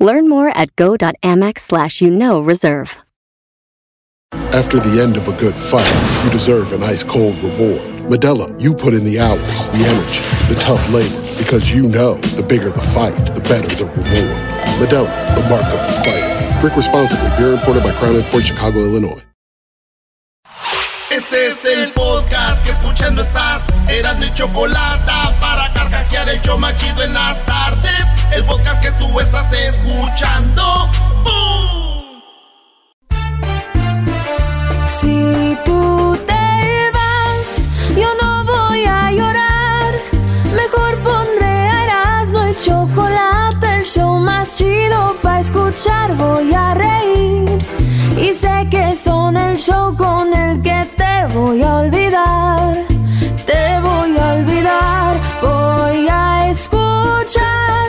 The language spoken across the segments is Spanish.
Learn more at go.amex slash you know reserve. After the end of a good fight, you deserve an ice cold reward. Medella, you put in the hours, the energy, the tough labor, because you know the bigger the fight, the better the reward. Medella, the mark of the fighter. Drink responsibly. Beer imported by Crown Port Chicago, Illinois. Este es el podcast que escuchando estás. Eran mi chocolate para carcajear el yo machido en las tardes. El podcast que tú estás escuchando. ¡Bum! Si tú te vas, yo no voy a llorar. Mejor pondré a Erasmo y chocolate, el show más chido para escuchar. Voy a reír y sé que son el show con el que te voy a olvidar. Te voy a olvidar, voy a escuchar,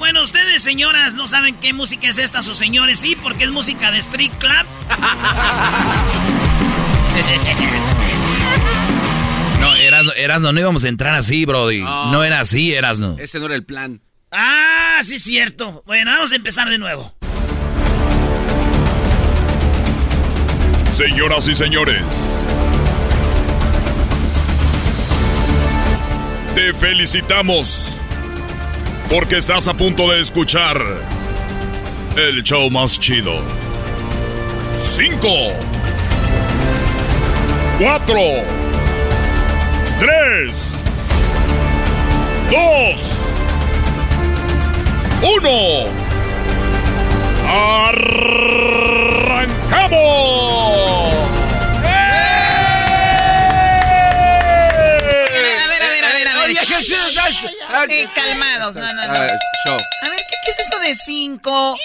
Bueno, ustedes, señoras, no saben qué música es esta, sus señores, sí, porque es música de Street Club. No, Erasno, Erasno, no íbamos a entrar así, Brody. No, era así, Erasno. Ese no era el plan. Ah, sí, es cierto. Bueno, vamos a empezar de nuevo. Señoras y señores, te felicitamos porque estás a punto de escuchar el show más chido. Cinco, cuatro, tres, dos, uno. ¡Arrancamos! A ver, show. A ver, ¿qué, qué es eso de 5,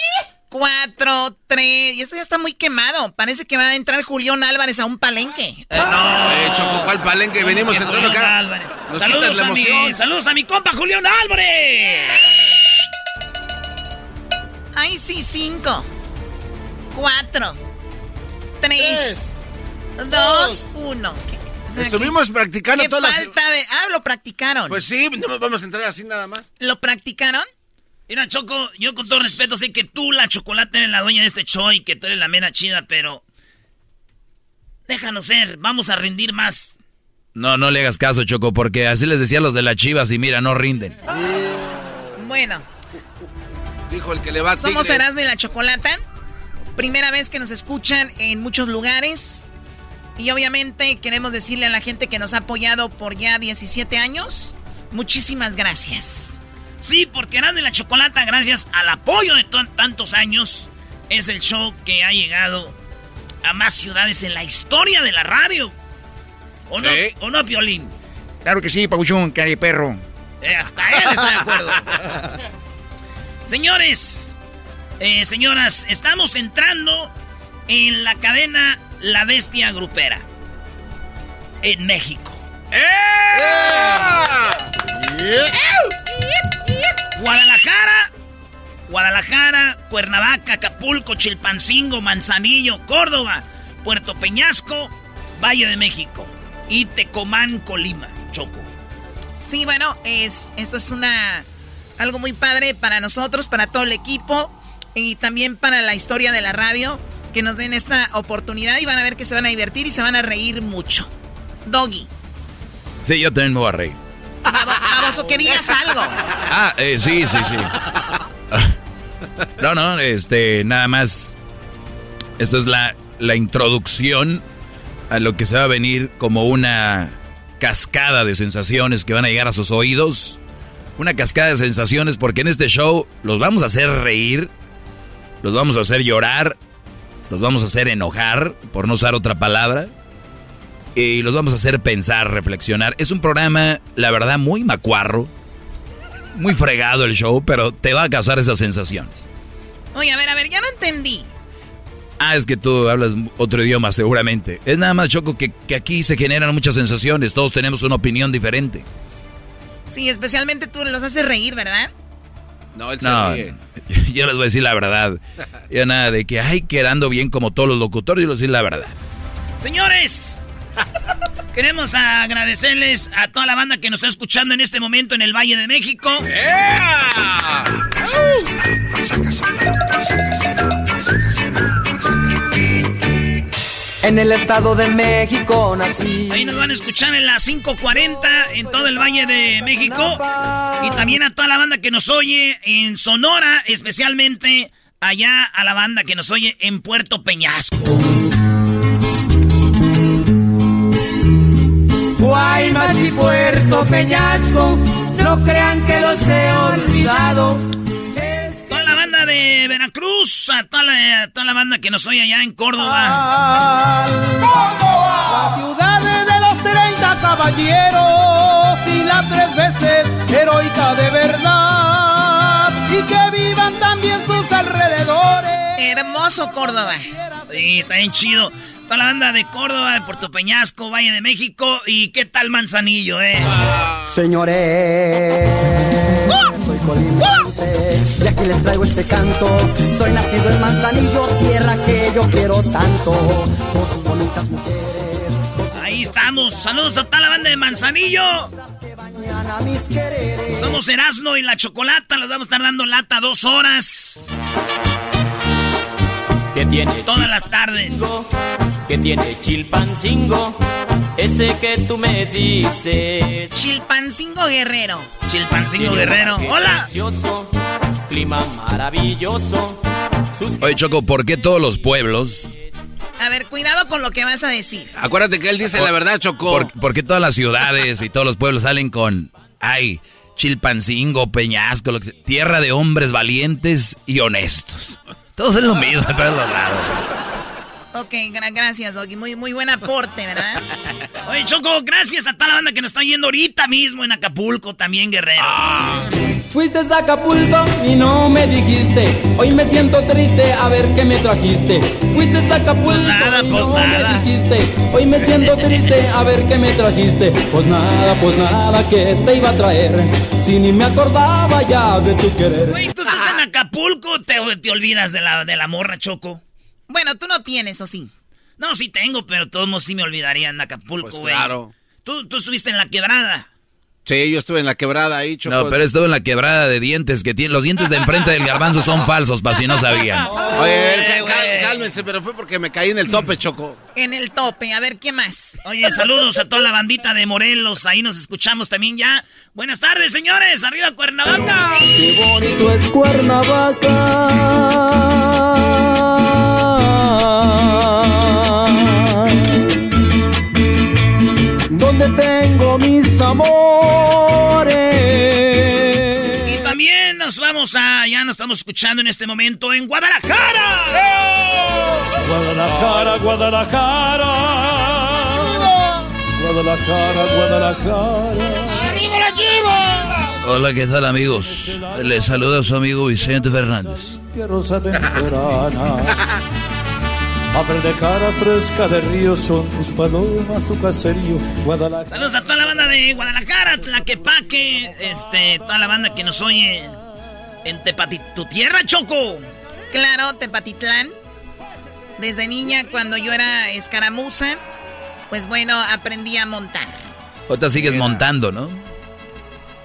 4, 3? Y eso ya está muy quemado. Parece que va a entrar Julián Álvarez a un palenque. Eh, no. Eh, Choco, ¿cuál palenque? Venimos entrando acá. Álvarez. Nos Saludos la a, mi, saludos a mi compa Julián Álvarez. Ay, sí, 5, 4, 3, 2, 1. Estuvimos practicando ¿Qué todas las... falta de...? Ah, lo practicaron. Pues sí, no nos vamos a entrar así nada más. ¿Lo practicaron? Mira, Choco, yo con todo respeto sé que tú, la chocolate, eres la dueña de este show y que tú eres la mera chida, pero... Déjanos ser, vamos a rendir más. No, no le hagas caso, Choco, porque así les decía a los de las chivas y mira, no rinden. Bueno, Dijo el que le va a somos. Erasmo y la Chocolata. Primera vez que nos escuchan en muchos lugares. Y obviamente queremos decirle a la gente que nos ha apoyado por ya 17 años, muchísimas gracias. Sí, porque Erasmo y la Chocolata, gracias al apoyo de to- tantos años, es el show que ha llegado a más ciudades en la historia de la radio. ¿O no, Sí. ¿o no Piolín? Claro que sí, Pabuchón, que hay perro. Eh, hasta él está de acuerdo. Señores, eh, señoras, estamos entrando en la cadena La Bestia Grupera. En México. Guadalajara, Guadalajara, Cuernavaca, Acapulco, Chilpancingo, Manzanillo, Córdoba, Puerto Peñasco, Valle de México y Tecomán, Colima, Choco. Sí, bueno, es, esto es una algo muy padre para nosotros, para todo el equipo y también para la historia de la radio que nos den esta oportunidad y van a ver que se van a divertir y se van a reír mucho. Doggy, Sí, yo también me voy a reír. vamos, que digas algo. Ah, eh, sí, sí, sí. No, no, este, nada más. Esto es la la introducción a lo que se va a venir como una cascada de sensaciones que van a llegar a sus oídos. Una cascada de sensaciones porque en este show los vamos a hacer reír, los vamos a hacer llorar, los vamos a hacer enojar, por no usar otra palabra, y los vamos a hacer pensar, reflexionar. Es un programa, la verdad, muy macuarro, muy fregado el show, pero te va a causar esas sensaciones. Oye, a ver, a ver, ya no entendí. Ah, es que tú hablas otro idioma, seguramente. Es nada más, Choco, que, aquí se generan muchas sensaciones. Todos tenemos una opinión diferente. Sí, especialmente tú los haces reír, ¿verdad? No, él se no, Yo les voy a decir la verdad. Ya nada de que, ay, quedando bien como todos los locutores, yo les voy a decir la verdad. Señores, queremos agradecerles a toda la banda que nos está escuchando en este momento en el Valle de México. En el Estado de México nací. Ahí nos van a escuchar en las 5.40 en todo el Valle de México. Y también a toda la banda que nos oye en Sonora, especialmente allá a la banda que nos oye en Puerto Peñasco. Guaymas y Puerto Peñasco, no crean que los he olvidado de Veracruz, a toda la, toda la banda que nos oye allá en Córdoba. ¡Córdoba! La ciudad de los 30 caballeros y la tres veces heroica de verdad. Y que vivan también sus alrededores. Hermoso Córdoba. Sí, está bien chido. Toda la banda de Córdoba, de Puerto Peñasco, Valle de México. ¿Y qué tal Manzanillo, eh? Señores, y aquí les traigo este canto. Soy nacido en Manzanillo, tierra que yo quiero tanto. Con sus bonitas mujeres. Ahí estamos. Saludos a toda la banda de Manzanillo. Somos Erasmo y la Chocolata. Los vamos a estar dando lata dos horas. ¿Qué tiene? Todas las tardes que tiene Chilpancingo, ese que tú me dices. Chilpancingo Guerrero. Chilpancingo Guerrero. Hola. Clima maravilloso. Oye, Choco, ¿por qué todos los pueblos? A ver, cuidado con lo que vas a decir. Acuérdate que él dice la verdad, Choco. ¿Por, qué todas las ciudades y todos los pueblos salen con, ay, Chilpancingo, Peñasco, tierra de hombres valientes y honestos? Todos es lo mismo, a todos los lados. Ok, gracias, Doggy. Muy, muy buen aporte, ¿verdad? Oye, Choco, gracias a toda la banda que nos está yendo ahorita mismo en Acapulco, también, Guerrero. Ah. Fuiste a Acapulco y no me dijiste. Hoy me siento triste, a ver qué me trajiste. Fuiste a Acapulco pues nada, y pues no me dijiste. Hoy me siento triste, a ver qué me trajiste. Pues nada, pues nada, que te iba a traer. Si ni me acordaba ya de tu querer. Oye, tú estás en Acapulco, te, te olvidas de la, de la morra, Choco. Bueno, tú no tienes, ¿o sí? No, sí tengo, pero todos modos sí me olvidaría en Acapulco, pues güey. claro. ¿Tú, tú estuviste en la quebrada. Sí, yo estuve en la quebrada ahí, Choco. No, pero estuve en la quebrada de dientes que tiene. Los dientes de enfrente del garbanzo son falsos, para si no sabían. Oye, cálmense, pero fue porque me caí en el tope, Choco. En el tope, a ver, ¿qué más? Oye, saludos a toda la bandita de Morelos, ahí nos escuchamos también ya. Buenas tardes, señores, arriba Cuernavaca. Qué bonito es Cuernavaca. Mis amores. Y también nos vamos a, ya nos estamos escuchando en este momento en Guadalajara. Guadalajara, Guadalajara. Guadalajara, Guadalajara. ¡Amigo la lleva! Hola, ¿qué tal amigos? Les saluda su amigo Vicente Fernández. Abre de cara fresca de río son tus palomas, tu caserío, Guadalajara. Saludos a toda banda de Guadalajara, Tlaquepaque, este, toda la banda que nos oye en Tepati, tu tierra, Choco. Claro, Tepatitlán. Desde niña, cuando yo era escaramuza, pues bueno, aprendí a montar. Ahorita sigues montando, ¿no?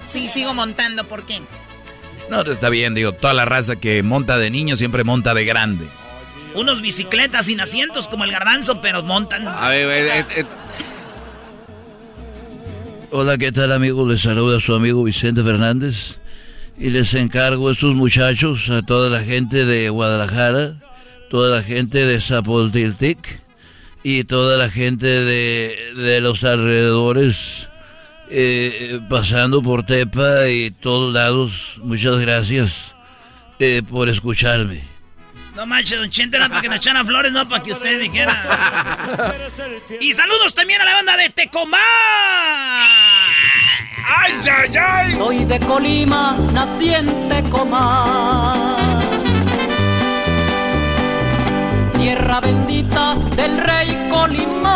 Sí, sigo montando, ¿por qué? No, está bien, digo, toda la raza que monta de niño siempre monta de grande. Unos bicicletas sin asientos como el garbanzo, pero montan. A ver, eh, eh. Hola, ¿qué tal amigos? Les saluda su amigo Vicente Fernández. Y les encargo a estos muchachos, a toda la gente de Guadalajara, toda la gente de Zapotitlic y toda la gente de, de los alrededores, eh, pasando por Tepa y todos lados. Muchas gracias eh, por escucharme. No manches, don Chente, era para que nos echaran flores, no para que usted dijera. y saludos también a la banda de Tecomán. ¡Ay, ay, ay! Soy de Colima, nací en Tecomán. Tierra bendita del rey Colimán.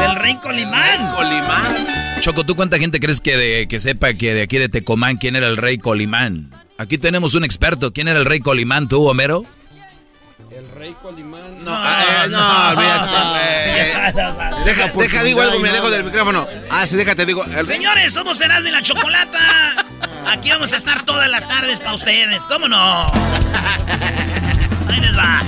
Del rey Colimán. Colimán. Choco, ¿tú cuánta gente crees que, de, que sepa que de aquí de Tecomán quién era el rey Colimán? Aquí tenemos un experto. ¿Quién era el rey Colimán, tú, Homero? El rey Colimán. No, no, eh, no, olvídate, Deja, deja, digo algo, me alejo del micrófono. Ah, sí, déjate, digo. Señores, somos Erasmo y la Chocolata. Aquí vamos a estar todas las tardes para ustedes, ¿cómo no? Ahí les va.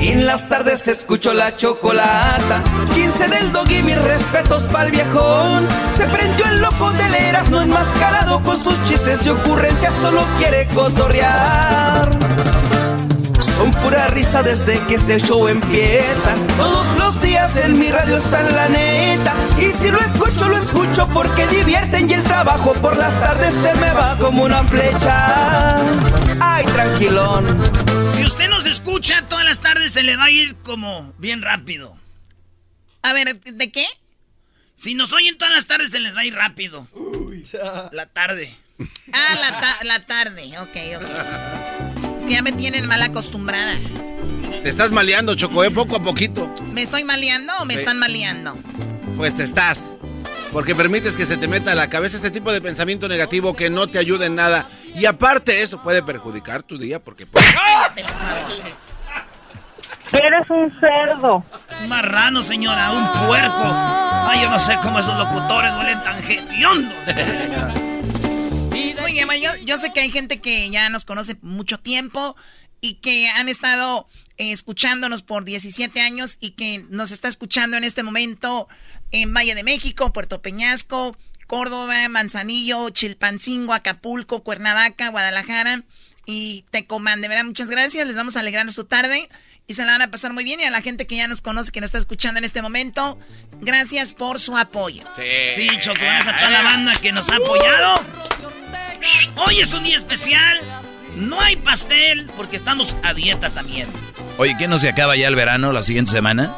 En las tardes escucho la chocolata. 15 del dog y mis respetos pa'l viejón. Se prendió el loco de leras, no enmascarado con sus chistes y ocurrencias, solo quiere cotorrear. Son pura risa desde que este show empieza. Todos los días en mi radio está en la neta. Y si lo escucho, lo escucho porque divierten y el trabajo por las tardes se me va como una flecha. Ay, tranquilón. Si usted nos escucha todas las tardes se le va a ir como bien rápido. A ver, ¿de qué? Si nos oyen todas las tardes se les va a ir rápido. La tarde. Ah, la, la tarde. Ok, ok. Es que ya me tienen mal acostumbrada. Te estás maleando, Choco, ¿eh? poco a poquito. ¿Me estoy maleando o me están maleando? Pues te estás. Porque permites que se te meta a la cabeza este tipo de pensamiento negativo que no te ayuda en nada. Y aparte eso puede perjudicar tu día porque... Eres un cerdo. Un marrano, señora, un puerco. Ay, yo no sé cómo esos locutores duelen tan hediondos. Oye, yo, yo sé que hay gente que ya nos conoce mucho tiempo y que han estado escuchándonos por 17 años y que nos está escuchando en este momento en Valle de México, Puerto Peñasco, Córdoba, Manzanillo, Chilpancingo, Acapulco, Cuernavaca, Guadalajara y Tecomán. De verdad, muchas gracias. Les vamos a alegrar su tarde y se la van a pasar muy bien. Y a la gente que ya nos conoce, que nos está escuchando en este momento, gracias por su apoyo. Sí, sí Choco, gracias a toda la banda que nos ha apoyado. Hoy es un día especial. No hay pastel porque estamos a dieta también. Oye, ¿qué no se acaba ya el verano la siguiente semana?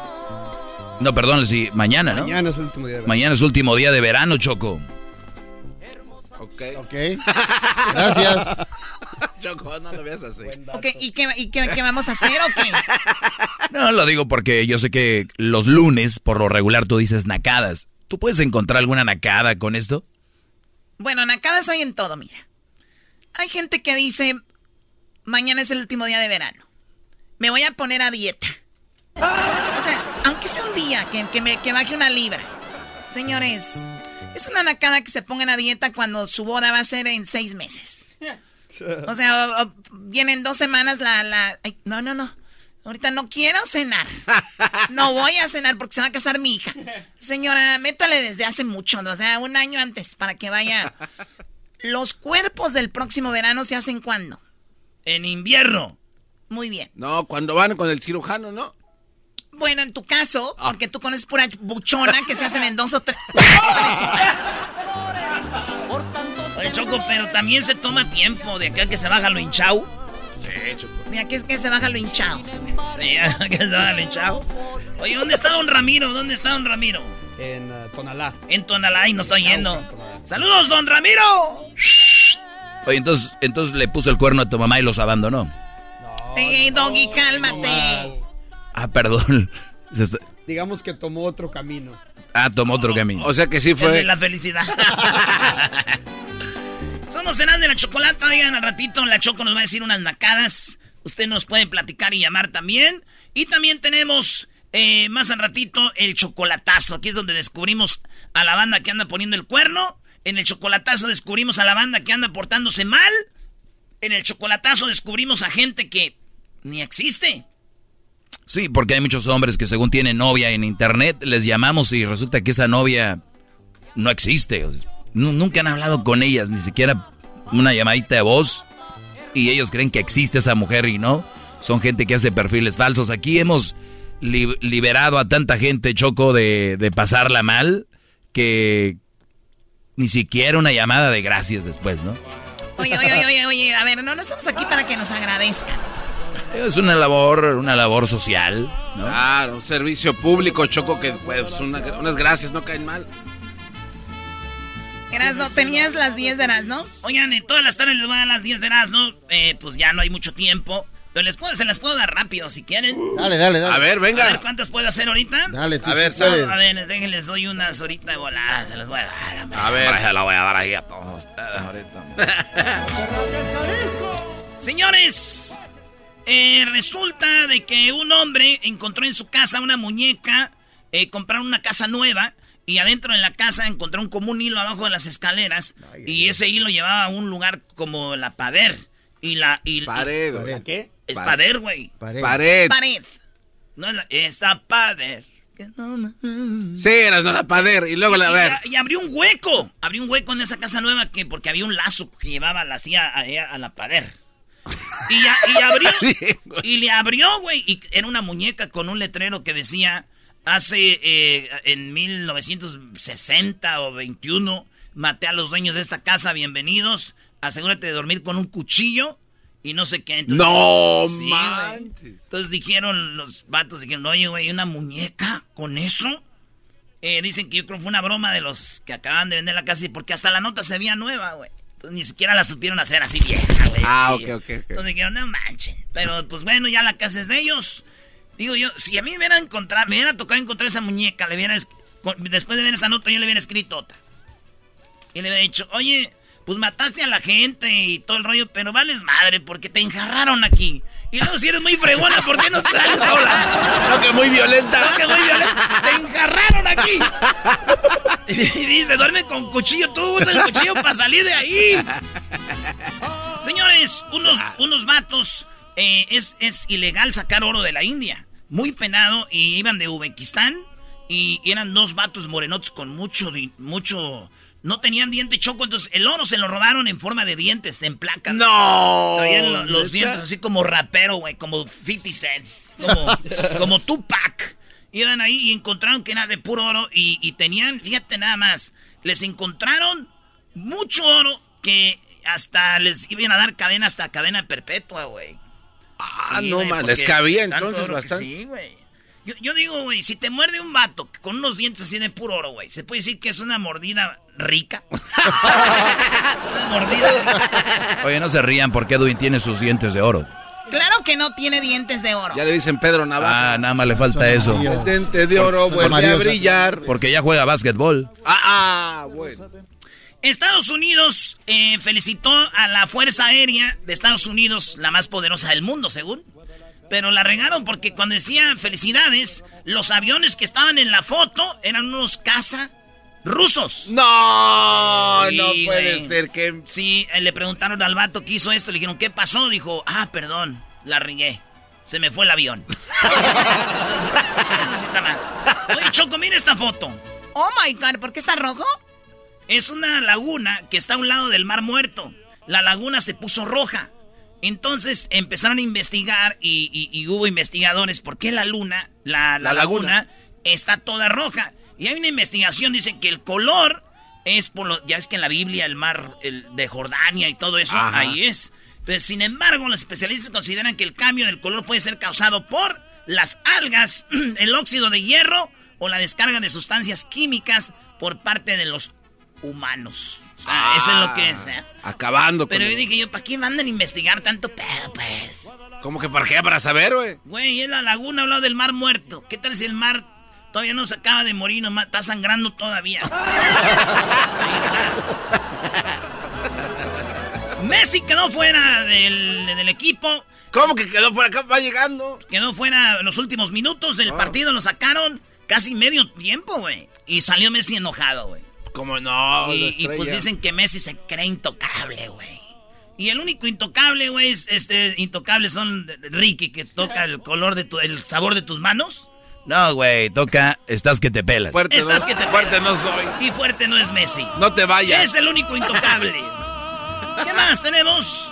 No, perdón, sí, mañana, ¿no? Mañana es el último día de verano. Mañana es el último día de verano, Choco. Ok. Ok. Gracias. Choco, no lo veas así. Ok, ¿y, qué, y qué, qué, vamos a hacer o qué? No, lo digo porque yo sé que los lunes, por lo regular, tú dices nacadas. ¿Tú puedes encontrar alguna nacada con esto? Bueno, nacadas hay en todo, mira. Hay gente que dice, mañana es el último día de verano. Me voy a poner a dieta. O sea, aunque sea un día que, me, que baje una libra. Señores, es una nacada que se pongan a dieta cuando su boda va a ser en seis meses. O sea, vienen dos semanas la... la no, no, no. Ahorita no quiero cenar. No voy a cenar porque se va a casar mi hija. Señora, métale desde hace mucho, o sea, un año antes para que vaya. Los cuerpos del próximo verano se hacen cuándo? En invierno. Muy bien. No, cuando van con el cirujano, ¿no? Bueno, en tu caso, ah. porque tú conoces pura buchona que se hacen en dos o tres. Oye, Choco, pero también se toma tiempo de aquel que se baja lo hinchao. Sí, Choco. De aquel que se baja lo hinchao. Sí, que se baja lo hinchao. Oye, ¿dónde está don Ramiro? ¿Dónde está don Ramiro? En uh, Tonalá. En Tonalá y nos está yendo. ¡Saludos, don Ramiro! Oye, entonces, entonces le puso el cuerno a tu mamá y los abandonó. No, Doggy, cálmate. Ah, perdón. Digamos que tomó otro camino. Ah, tomó otro camino. O sea que sí fue. de la felicidad. Somos cenando de la chocolata. Digan al ratito, la Choco nos va a decir unas nacadas. Usted nos puede platicar y llamar también. Y también tenemos eh, más al ratito el chocolatazo. Aquí es donde descubrimos a la banda que anda poniendo el cuerno. En el chocolatazo descubrimos a la banda que anda portándose mal. En el chocolatazo descubrimos a gente que ni existe. Sí, porque hay muchos hombres que según tienen novia en internet, les llamamos y resulta que esa novia no existe. Nunca han hablado con ellas, ni siquiera una llamadita de voz. y ellos creen que existe esa mujer y no. Son gente que hace perfiles falsos. Aquí hemos liberado a tanta gente, Choco, de, de pasarla mal, que ni siquiera una llamada de gracias después, ¿no? Oye, oye, oye, oye, a ver, no, no estamos aquí para que nos agradezcan. Es una labor, una labor social. ¿no? Claro, un servicio público, Choco, que pues unas gracias no caen mal. Erasno, tenías las 10 de Erasno. Oigan, todas las tardes les voy a dar las 10 de Erasno. Eh, pues ya no hay mucho tiempo. Pero les puedo, se las puedo dar rápido si quieren. Dale, dale, dale. A ver, venga. A ver cuántas puedo hacer ahorita. Dale, tú, a ver, A ver, déjenles doy unas ahorita de volada. Se las voy a dar. A, ver. Se las voy a dar ahí a todos ustedes ahorita. Señores, eh, resulta de que un hombre encontró en su casa una muñeca. Eh, compraron una casa nueva. Y adentro de la casa encontró un común hilo abajo de las escaleras. y ese hilo llevaba a un lugar como la pader. Y la. Y, pared, ¿La qué? Es pader, güey. Pared. Pared. Pared. No, esa pader. Sí, era la pader. Y luego la ver. Y, abrió un hueco. Abrió un hueco en esa casa nueva que porque había un lazo que llevaba la silla a, la pader. Y, y abrió. y le abrió, güey. Y era una muñeca con un letrero que decía hace eh, en 1960 o 21 maté a los dueños de esta casa, bienvenidos. Asegúrate de dormir con un cuchillo y no sé qué. Entonces, no, Entonces dijeron los vatos, dijeron, oye, güey, una muñeca con eso. Eh, dicen que yo creo que fue una broma de los que acaban de vender la casa porque hasta la nota se veía nueva, güey. Entonces ni siquiera la supieron hacer así vieja, güey. Ah, ok, ok, Entonces dijeron, no manchen. Pero pues bueno, ya la casa es de ellos. Digo yo, si a mí me hubiera encontrado, me hubiera tocado encontrar esa muñeca, le hubiera, después de ver esa nota, yo le hubiera escrito otra. Y le hubiera dicho, oye, pues mataste a la gente y todo el rollo, pero vales madre porque te enjarraron aquí. Y luego si eres muy fregona, ¿por qué no te sales sola? No, que muy violenta. No, que muy violenta. Te enjarraron aquí. Y dice, duerme con cuchillo, tú usa el cuchillo para salir de ahí. Señores, unos, unos vatos, eh, es, es ilegal sacar oro de la India muy penado y iban de Uzbekistán y eran dos vatos morenotes con mucho, mucho, no tenían diente choco, entonces el oro se lo robaron en forma de dientes, en placa. No. Traían los, dientes así como rapero, güey, como 50 cents, como, como Tupac. Iban ahí y encontraron que era de puro oro y, y tenían, fíjate nada más, les encontraron mucho oro que hasta les iban a dar cadena hasta cadena perpetua, güey. Ah, no, man, les cabía entonces bastante. Sí, güey. Yo, yo, digo, güey, si te muerde un vato con unos dientes así de puro oro, güey, ¿se puede decir que es una mordida rica? una mordida. Oye, no se rían porque Edwin tiene sus dientes de oro. Claro que no tiene dientes de oro. Ya le dicen Pedro Navarro. Ah, nada más le falta eso. El diente de oro vuelve a brillar. Porque ya juega básquetbol. Ah, ah, bueno. Estados Unidos eh, felicitó a la Fuerza Aérea de Estados Unidos, la más poderosa del mundo, según. Pero la regaron porque cuando decían felicidades, los aviones que estaban en la foto eran unos caza rusos. No, no puede ser que... Sí, eh, le preguntaron al vato que hizo esto, le dijeron, ¿qué pasó? Dijo, ah, perdón, la regué. Se me fue el avión. Eso sí está mal. Oye, Choco, mira esta foto. Oh my God, ¿por qué está rojo? Es una laguna que está a un lado del Mar Muerto. La laguna se puso roja. Entonces empezaron a investigar y, hubo investigadores por qué la luna, la, laguna, está toda roja. Y hay una investigación, dicen que el color es por lo, ya es que en la Biblia el mar de Jordania y todo eso, ahí es. Pero sin embargo, los especialistas consideran que el cambio del color puede ser causado por las algas, el óxido de hierro o la descarga de sustancias químicas por parte de los humanos. eso es lo que es, ¿eh? Acabando Pero yo dije yo, ¿para qué mandan a investigar tanto pedo, pues? ¿Cómo que para qué? Para saber, güey. Güey, es la laguna hablado del mar muerto. ¿Qué tal si el mar todavía no se acaba de morir, nomás está sangrando todavía? Messi quedó fuera del, del, equipo. ¿Cómo que quedó fuera? Acá va llegando. Quedó fuera los últimos minutos del ah. partido, lo sacaron casi medio tiempo, güey. Y salió Messi enojado, güey. ¿Cómo no? Y, pues dicen que Messi se cree intocable, güey. Y el único intocable, güey, es este intocable son Ricky, que toca el color de tu, el sabor de tus manos. No, güey, toca estás que te pelas. Fuerte estás no, que te fuerte no soy. Y fuerte no es Messi. No te vayas. Es el único intocable. ¿Qué más tenemos?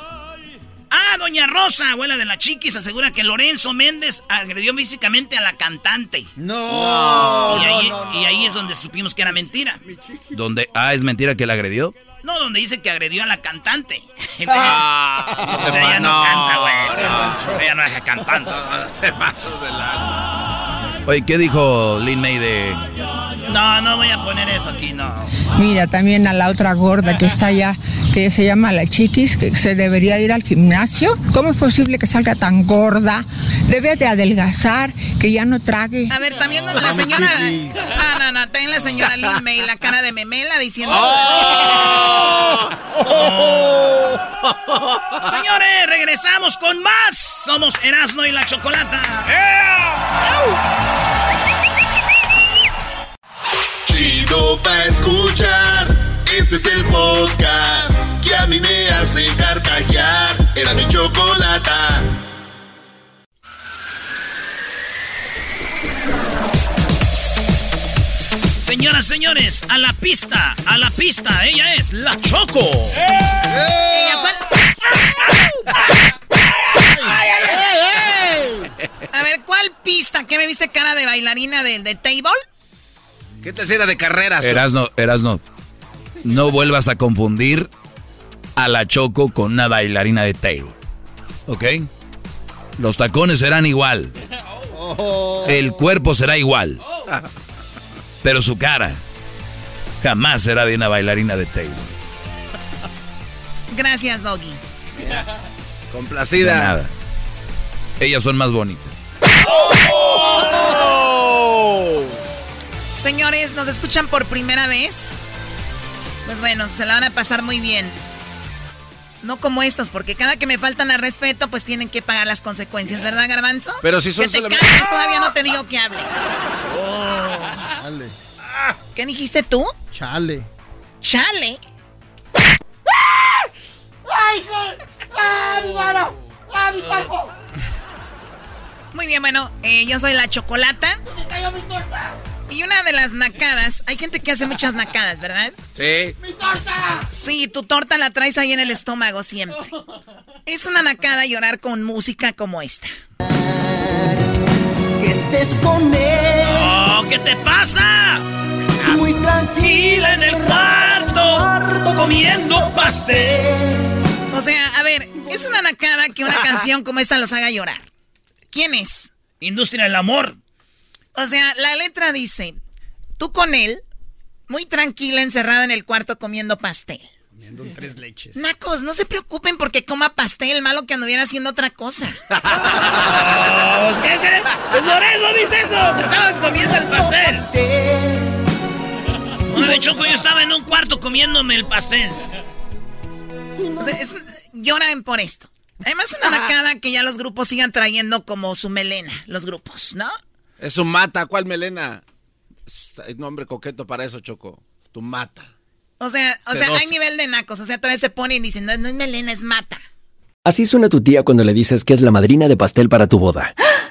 Ah, doña Rosa, abuela de la chiquis, asegura que Lorenzo Méndez agredió físicamente a la cantante. No. Y ahí, no, no, y ahí es donde supimos que era mentira. ¿Dónde? Ah, ¿es mentira que la agredió? No, donde dice que agredió a la cantante. Ah, o sea, ella no, canta, güey. no. Ella no deja cantando. Oye, ¿qué dijo Lin May de...? No, no voy a poner eso aquí, no. Mira, también a la otra gorda que está allá, que se llama la chiquis, que se debería ir al gimnasio. ¿Cómo es posible que salga tan gorda? Debe de adelgazar, que ya no trague. A ver, también la señora. Ah, no, no, también la señora Lin May, la cara de memela diciendo. ¡Oh! Señores, regresamos con más. Somos Erasmo y la Chocolata. Chido pa' escuchar. Este es el podcast que a mí me hace carcajear. Era mi chocolata. Señoras, señores, a la pista, a la pista. Ella es la Choco. A ver, ¿cuál pista? ¿Qué me viste cara de bailarina de, de table? ¿Qué te hacía de carreras? Erasno, Erasno, no vuelvas a confundir a la Choco con una bailarina de table. ¿Ok? Los tacones serán igual. El cuerpo será igual. Pero su cara jamás será de una bailarina de table. Gracias, Doggy. Complacida. De nada. Ellas son más bonitas. Señores, ¿nos escuchan por primera vez? Pues bueno, se la van a pasar muy bien. No como estos, porque cada que me faltan al respeto, pues tienen que pagar las consecuencias, ¿verdad, Garbanzo? Pero si son que te solamente- calles, todavía no te digo que hables. Chale. ¿Qué dijiste tú? Chale. Chale. ¡Ay, ¡Ay, mano! ¡Ay, mi cuerpo! Muy bien, bueno, eh, yo soy la Chocolata. ¡Me cayó mi torta! Y una de las nacadas, hay gente que hace muchas nacadas, ¿verdad? Sí. ¡Mi torta! Sí, tu torta la traes ahí en el estómago siempre. Es una nacada llorar con música como esta. Que estés con él. ¡Oh, qué te pasa! Muy tranquila en el cuarto, comiendo pastel. O sea, a ver, es una nacada que una canción como esta los haga llorar. ¿Quién es? Industria del amor. O sea, la letra dice, tú con él, muy tranquila, encerrada en el cuarto comiendo pastel. Comiendo en tres leches. Nacos, no se preocupen porque coma pastel, malo que anduviera haciendo otra cosa. ¿Qué crees? Pues Lorenzo dice eso. Se estaban comiendo el pastel. Una vez Choco, yo estaba en un cuarto comiéndome el pastel. O sea, es- lloran por esto. Además, una nacada que ya los grupos sigan trayendo como su melena, los grupos, ¿no? Es un mata. ¿Cuál melena? Hay nombre coqueto para eso, Choco. Tu mata. O sea, o sea, hay nivel de nacos. O sea, todavía se ponen y dicen, no, no es melena, es mata. Así suena tu tía cuando le dices que es la madrina de pastel para tu boda.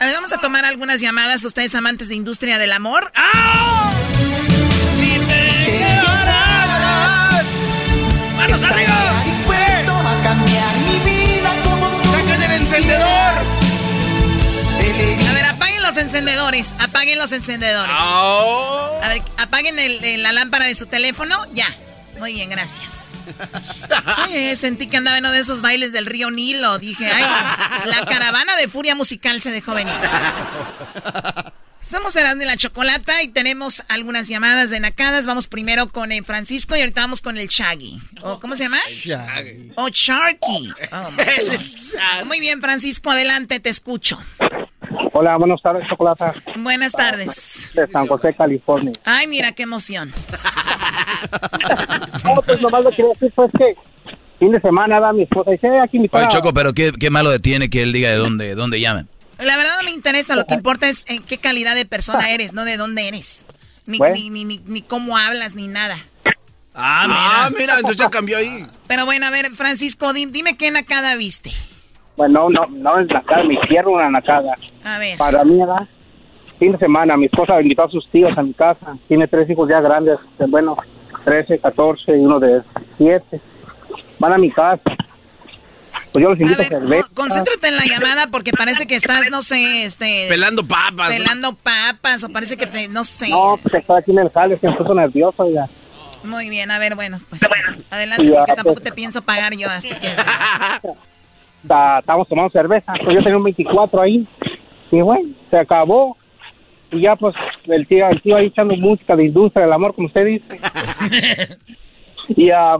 A ver, vamos a tomar algunas llamadas, ustedes amantes de industria del amor. ¡Ah! Si te quedarás. ¡Manos arriba! Dispuesto a cambiar mi vida como tú ¡Saquen el encendedor! A ver, apaguen los encendedores. Apaguen los encendedores. A ver, apaguen el- el- la lámpara de su teléfono. Ya. Muy bien, gracias. Oye, sentí que andaba en uno de esos bailes del río Nilo. Dije, ay, la caravana de furia musical se dejó venir. Somos Erasmo y la Chocolata y tenemos algunas llamadas de nacadas. Vamos primero con el Francisco y ahorita vamos con el Shaggy. ¿O ¿Cómo se llama? Oh, Sharky. Oh. Muy bien, Francisco, adelante, te escucho. Hola, buenas tardes, Chocolata. Buenas tardes. De San José, California. Ay, mira qué emoción. No, pues nomás lo que quería decir pues que fin de semana va mi esposa y dice, "Eh, aquí mi Oye, Choco, pero qué, qué malo tiene que él diga de dónde, dónde llaman. La verdad no me interesa, lo que importa es en qué calidad de persona eres, no de dónde eres. Ni, Bueno. ni, ni, ni, ni cómo hablas, ni nada. Ah, mira. Ah, mira, entonces ya cambió ahí. Pero bueno, a ver, Francisco, di- dime qué nacada viste. Bueno, no, no es nacada, mi tierra una nacada. A ver. Para mí, ¿verdad? Fin de semana, mi esposa invitó a sus tíos a mi casa. Tiene tres hijos ya grandes, de, bueno, 13, 14 y uno de 7. Van a mi casa. Pues yo los invito a, cerveza. Concéntrate en la llamada porque parece que estás, no sé, este... Pelando papas. Pelando papas o parece que te, no sé. No, pues estoy aquí en el jale, que me puso nervioso, oiga. Muy bien, a ver, bueno, pues adelante Ya, porque tampoco pues. te pienso pagar yo, así que... Estábamos tomando cerveza. Pues yo tenía un 24 ahí. Y bueno, se acabó. Y ya pues el tío, el tío ahí echando música de industria del amor, como usted dice. y ah,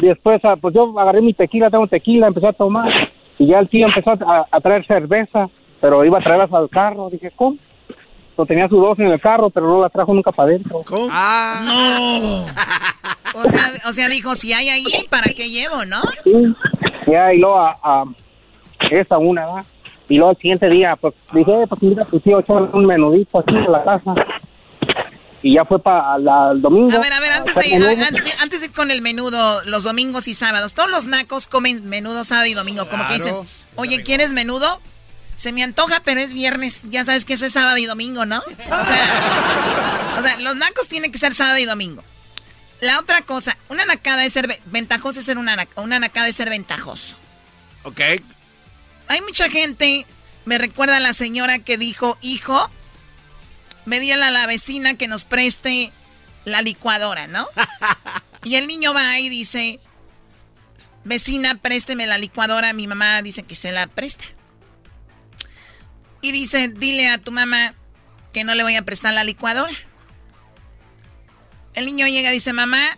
después, ah, pues yo agarré mi tequila, tengo tequila, empecé a tomar. Y ya el tío empezó a, a traer cerveza, pero iba a traerlas al carro. Dije, ¿cómo? Lo tenía su dos en el carro, pero no la trajo nunca para adentro. ¿Cómo? Ah, no. O sea, o sea, dijo, si hay ahí, ¿para qué llevo, no? Sí. Ya, y luego a, a esa una, ¿verdad? Y luego el siguiente día, pues dije, eh, pues mira, tío echó un menudito aquí en la casa. Y ya fue para el domingo. A ver, a ver, antes a de, antes, antes de ir con el menudo, los domingos y sábados, todos los nacos comen menudo sábado y domingo, como que dicen, oye, ¿quieres menudo? Se me antoja, pero es viernes, ya sabes que eso es sábado y domingo, ¿no? O sea, o sea, los nacos tienen que ser sábado y domingo. La otra cosa, una nacada es ser ve- ventajoso, es ser una, una nacada es ser ventajoso. Ok. Hay mucha gente, me recuerda a la señora que dijo, hijo, me dígale a la vecina que nos preste la licuadora, ¿no? y el niño va y dice, vecina, présteme la licuadora. Mi mamá dice que se la presta. Y dice, dile a tu mamá que no le voy a prestar la licuadora. El niño llega y dice, mamá,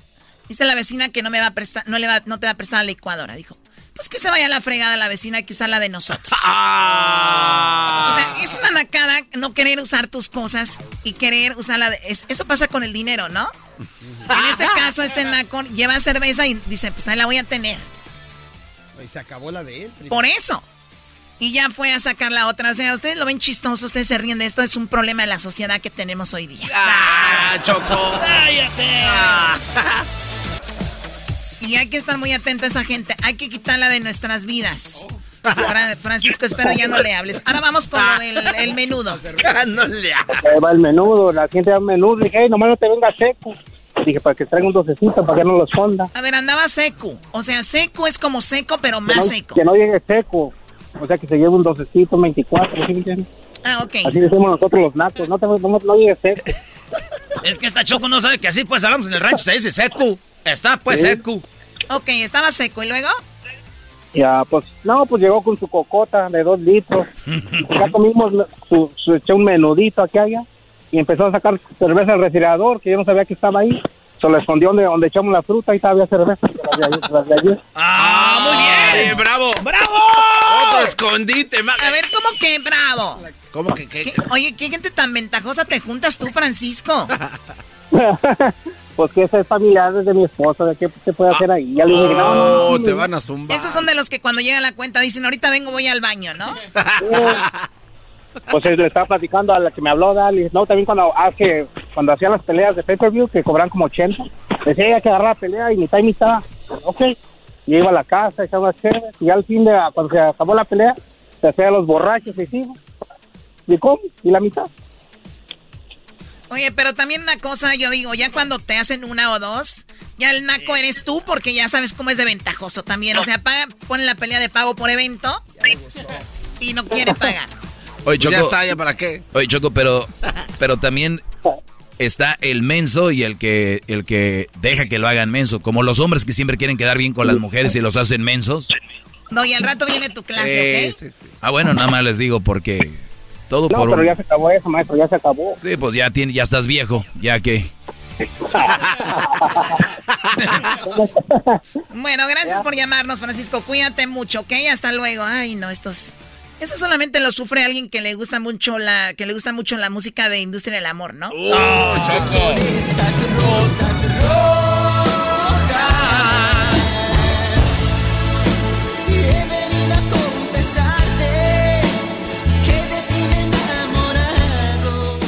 dice la vecina que no me va a prestar, no le va, no te va a prestar la licuadora. Dijo, pues que se vaya a la fregada la vecina, que usar la de nosotros. O sea, es una nacada no querer usar tus cosas y querer usarla. de- es- eso pasa con el dinero, ¿no? En este caso, este naco lleva cerveza y dice, pues ahí la voy a tener. Y se acabó la de él. Por eso. Y ya fue a sacar la otra. O sea, ustedes lo ven chistoso, ustedes se ríen de esto. Es un problema de la sociedad que tenemos hoy día. ¡Ah, Choco! ¡Cállate! Y hay que estar muy atento a esa gente. Hay que quitarla de nuestras vidas. Fra- Francisco, espero ya no le hables. Ahora vamos con lo del el menudo. no le Ahí va el menudo, la gente da un menudo. Dije, hey, nomás no te venga seco. Dije, para que traiga un docecito, para que no lo esconda. A ver, andaba seco. O sea, seco es como seco, pero Que más no, seco. que no llegue seco. O sea, que se lleve un docecito, un 24, ¿sí me? Ah, ok. Así decimos nosotros los nacos. No, te, no, no llegue seco. Es que esta Choco no sabe que así pues hablamos en el rancho, se dice seco. Está pues Sí. seco. Ok, estaba seco. ¿Y luego? Ya, pues, no, pues llegó con su cocota de dos litros. ya comimos, su, su, eché un menudito aquí allá. Y empezó a sacar cerveza del refrigerador, que yo no sabía que estaba ahí. Se lo escondió donde, donde echamos la fruta y todavía cerveza. Las de ayer. las de ayer. ¡Ah, muy bien! Eh, ¡Bravo! ¡Bravo! ¡Otro escondite! ma- A ver, ¿cómo que bravo? ¿Cómo que qué? ¿Qué- Oye, ¿qué gente tan ventajosa te juntas tú, Francisco? pues que esa es familiar de mi esposa, ¿de qué se puede hacer ahí? Ya le dije, no, no, Oh, no, te van a zumbar. Esos son de los que cuando llega la cuenta dicen, ahorita vengo, voy al baño, ¿no? Pues eh, le estaba platicando a la que me habló, Dali. No, también cuando hace, cuando hacían las peleas de pay-per-view, que cobran como 80, decía ella que agarrar la pelea y mitad y mitad. Ok. Y iba a la casa, echaba chévere. Y al fin de, cuando se acabó la pelea, se hacía los borrachos y sí. ¿Y cómo? ¿Y la mitad? Oye, pero también una cosa, yo digo, ya cuando te hacen una o dos, ya el naco eres tú porque ya sabes cómo es de ventajoso también. O sea, paga, pone la pelea de pago por evento y no quiere pagar. Oye, Choco, ya está, ¿ya para qué? Oye, Choco, pero, pero también está el menso y el que, el que deja que lo hagan menso. Como los hombres que siempre quieren quedar bien con las mujeres y los hacen mensos. No, y al rato viene tu clase, ¿ok? Ah, bueno, nada más les digo porque todo No, por pero un- ya se acabó eso, maestro, ya se acabó. Sí, pues ya, tiene, ya estás viejo, ya que... Bueno, gracias por llamarnos, Francisco. Cuídate mucho, ¿ok? Hasta luego. Ay, no, estos... Eso solamente lo sufre alguien que le gusta mucho la, que le gusta mucho la música de industria del amor, ¿no? Estas rosas rojas. Y he venido a confesarte que de ti me he enamorado.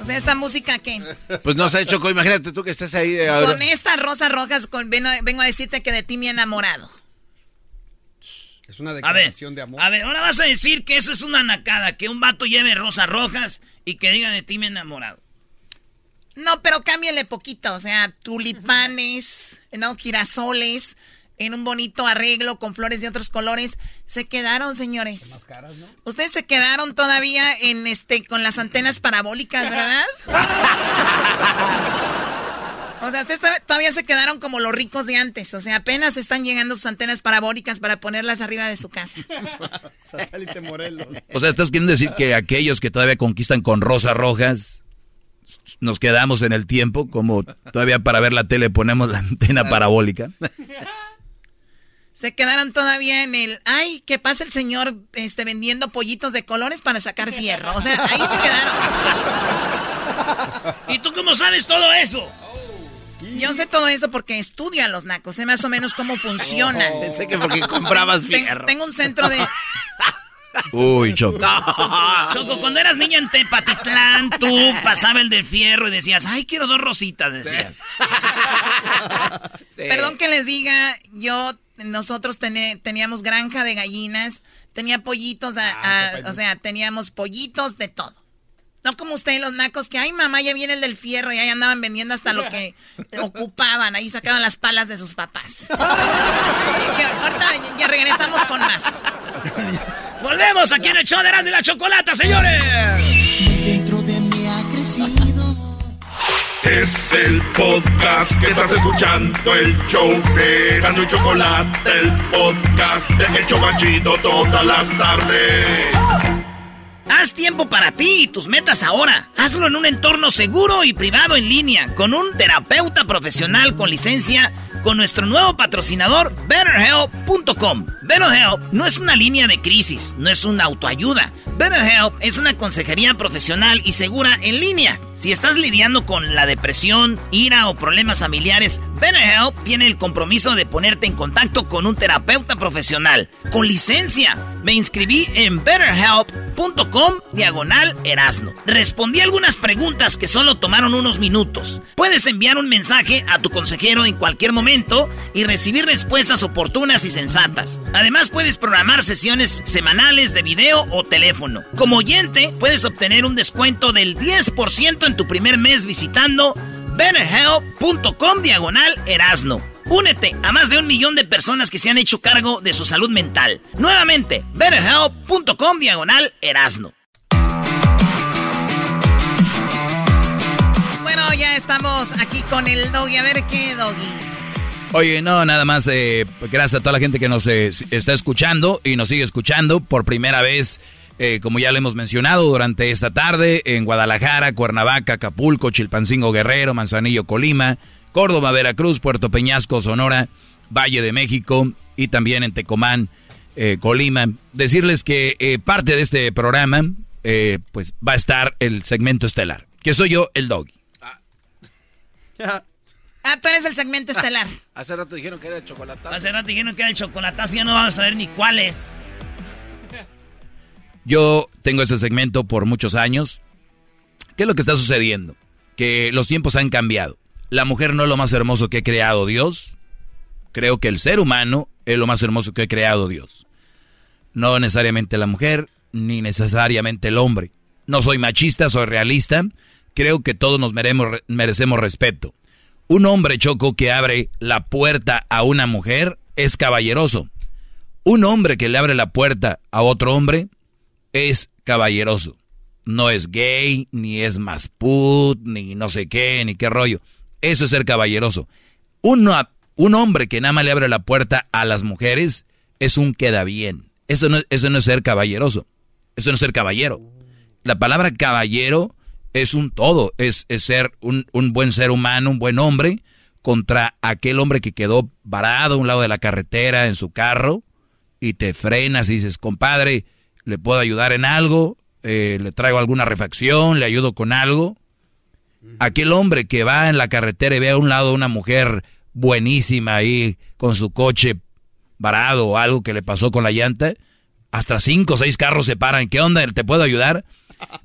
O sea, esta música que Pues no sé, Choco, imagínate tú que estés ahí. ahora- con estas rosas rojas con, vengo, vengo a decirte que de ti me he enamorado. Es una ver, declaración de amor. a ver, ahora vas a decir que eso es una nacada, que un vato lleve rosas rojas y que diga de ti me he enamorado. No, pero cámbiale poquito, o sea, tulipanes, no, girasoles, en un bonito arreglo con flores de otros colores. Se quedaron, señores. Ustedes se quedaron todavía en este con las antenas parabólicas, ¿verdad? O sea, ustedes todavía- se quedaron como los ricos de antes. O sea, apenas están llegando sus antenas parabólicas para ponerlas arriba de su casa. Satélite Morelos. O sea, ¿estás queriendo decir que aquellos que todavía conquistan con rosas rojas nos quedamos en el tiempo? Como todavía para ver la tele ponemos la antena parabólica. Se quedaron todavía en el, ay, ¿qué pasa el señor este, vendiendo pollitos de colores para sacar fierro? O sea, ahí se quedaron. ¿Y tú cómo sabes todo eso? Yo sé todo eso porque estudio a los nacos, sé más o menos cómo funcionan. Oh. Pensé que porque comprabas Ten- fierro. Tengo un centro de... Uy, Choco. Choco, cuando eras niña en Tepatitlán, tú pasaba el del fierro y decías, ay, quiero dos rositas, decías. Perdón que les diga, yo, nosotros tené- teníamos granja de gallinas, tenía pollitos, a- Ah, a- o sea, teníamos pollitos de todo. No como ustedes los nacos que, ay mamá, ya viene el del fierro y ahí andaban vendiendo hasta lo que ocupaban, ahí sacaban las palas de sus papás. Que ahorita ya regresamos con más. Volvemos aquí en el show de y la Chocolata, señores. Dentro de mí ha crecido. Es el podcast que estás escuchando, el show de Erasmo y Chocolate, el podcast de El Chobachito todas las tardes. Haz tiempo para ti y tus metas ahora. Hazlo en un entorno seguro y privado en línea, con un terapeuta profesional con licencia, con nuestro nuevo patrocinador, BetterHelp.com. BetterHelp no es una línea de crisis, no es una autoayuda. BetterHelp es una consejería profesional y segura en línea. Si estás lidiando con la depresión, ira o problemas familiares, BetterHelp tiene el compromiso de ponerte en contacto con un terapeuta profesional con licencia. Me inscribí en betterhelp.com diagonal erasno. Respondí algunas preguntas que solo tomaron unos minutos. Puedes enviar un mensaje a tu consejero en cualquier momento y recibir respuestas oportunas y sensatas. Además puedes programar sesiones semanales de video o teléfono. Como oyente puedes obtener un descuento del 10% en tu primer mes visitando betterhelp.com diagonal erasno. Únete a más de un millón de personas que se han hecho cargo de su salud mental. Nuevamente, betterhelp.com diagonal erasno. Bueno, ya estamos aquí con el doggy. A ver qué doggy. Oye, no, nada más, eh, gracias a toda la gente que nos eh, está escuchando y nos sigue escuchando por primera vez, eh, como ya lo hemos mencionado, durante esta tarde en Guadalajara, Cuernavaca, Acapulco, Chilpancingo Guerrero, Manzanillo, Colima, Córdoba, Veracruz, Puerto Peñasco, Sonora, Valle de México y también en Tecomán, eh, Colima. Decirles que eh, parte de este programa, eh, pues va a estar el segmento estelar, que soy yo, el doggy. Ah, tú eres el segmento estelar. Hace rato dijeron que era el chocolate. Hace rato dijeron que era el chocolatazo, ya no vamos a ver ni cuál es. Yo tengo ese segmento por muchos años. ¿Qué es lo que está sucediendo? Que los tiempos han cambiado. La mujer no es lo más hermoso que ha creado Dios. Creo que el ser humano es lo más hermoso que ha creado Dios. No necesariamente la mujer, ni necesariamente el hombre. No soy machista, soy realista. Creo que todos nos merecemos, respeto. Un hombre choco que abre la puerta a una mujer es caballeroso. Un hombre que le abre la puerta a otro hombre es caballeroso. No es gay, ni es más put, ni no sé qué, ni qué rollo. Eso es ser caballeroso. Un, hombre que nada más le abre la puerta a las mujeres es un queda bien. Eso no, eso no es ser caballeroso. Eso no es ser caballero. La palabra caballero es un todo. Es, es ser un, un buen ser humano, un buen hombre, contra aquel hombre que quedó varado a un lado de la carretera en su carro y te frenas y dices, compadre, ¿le puedo ayudar en algo? Eh, ¿Le traigo alguna refacción? ¿Le ayudo con algo? Aquel hombre que va en la carretera y ve a un lado una mujer buenísima ahí con su coche varado o algo que le pasó con la llanta, hasta cinco o seis carros se paran. ¿Qué onda? ¿Te puedo ayudar?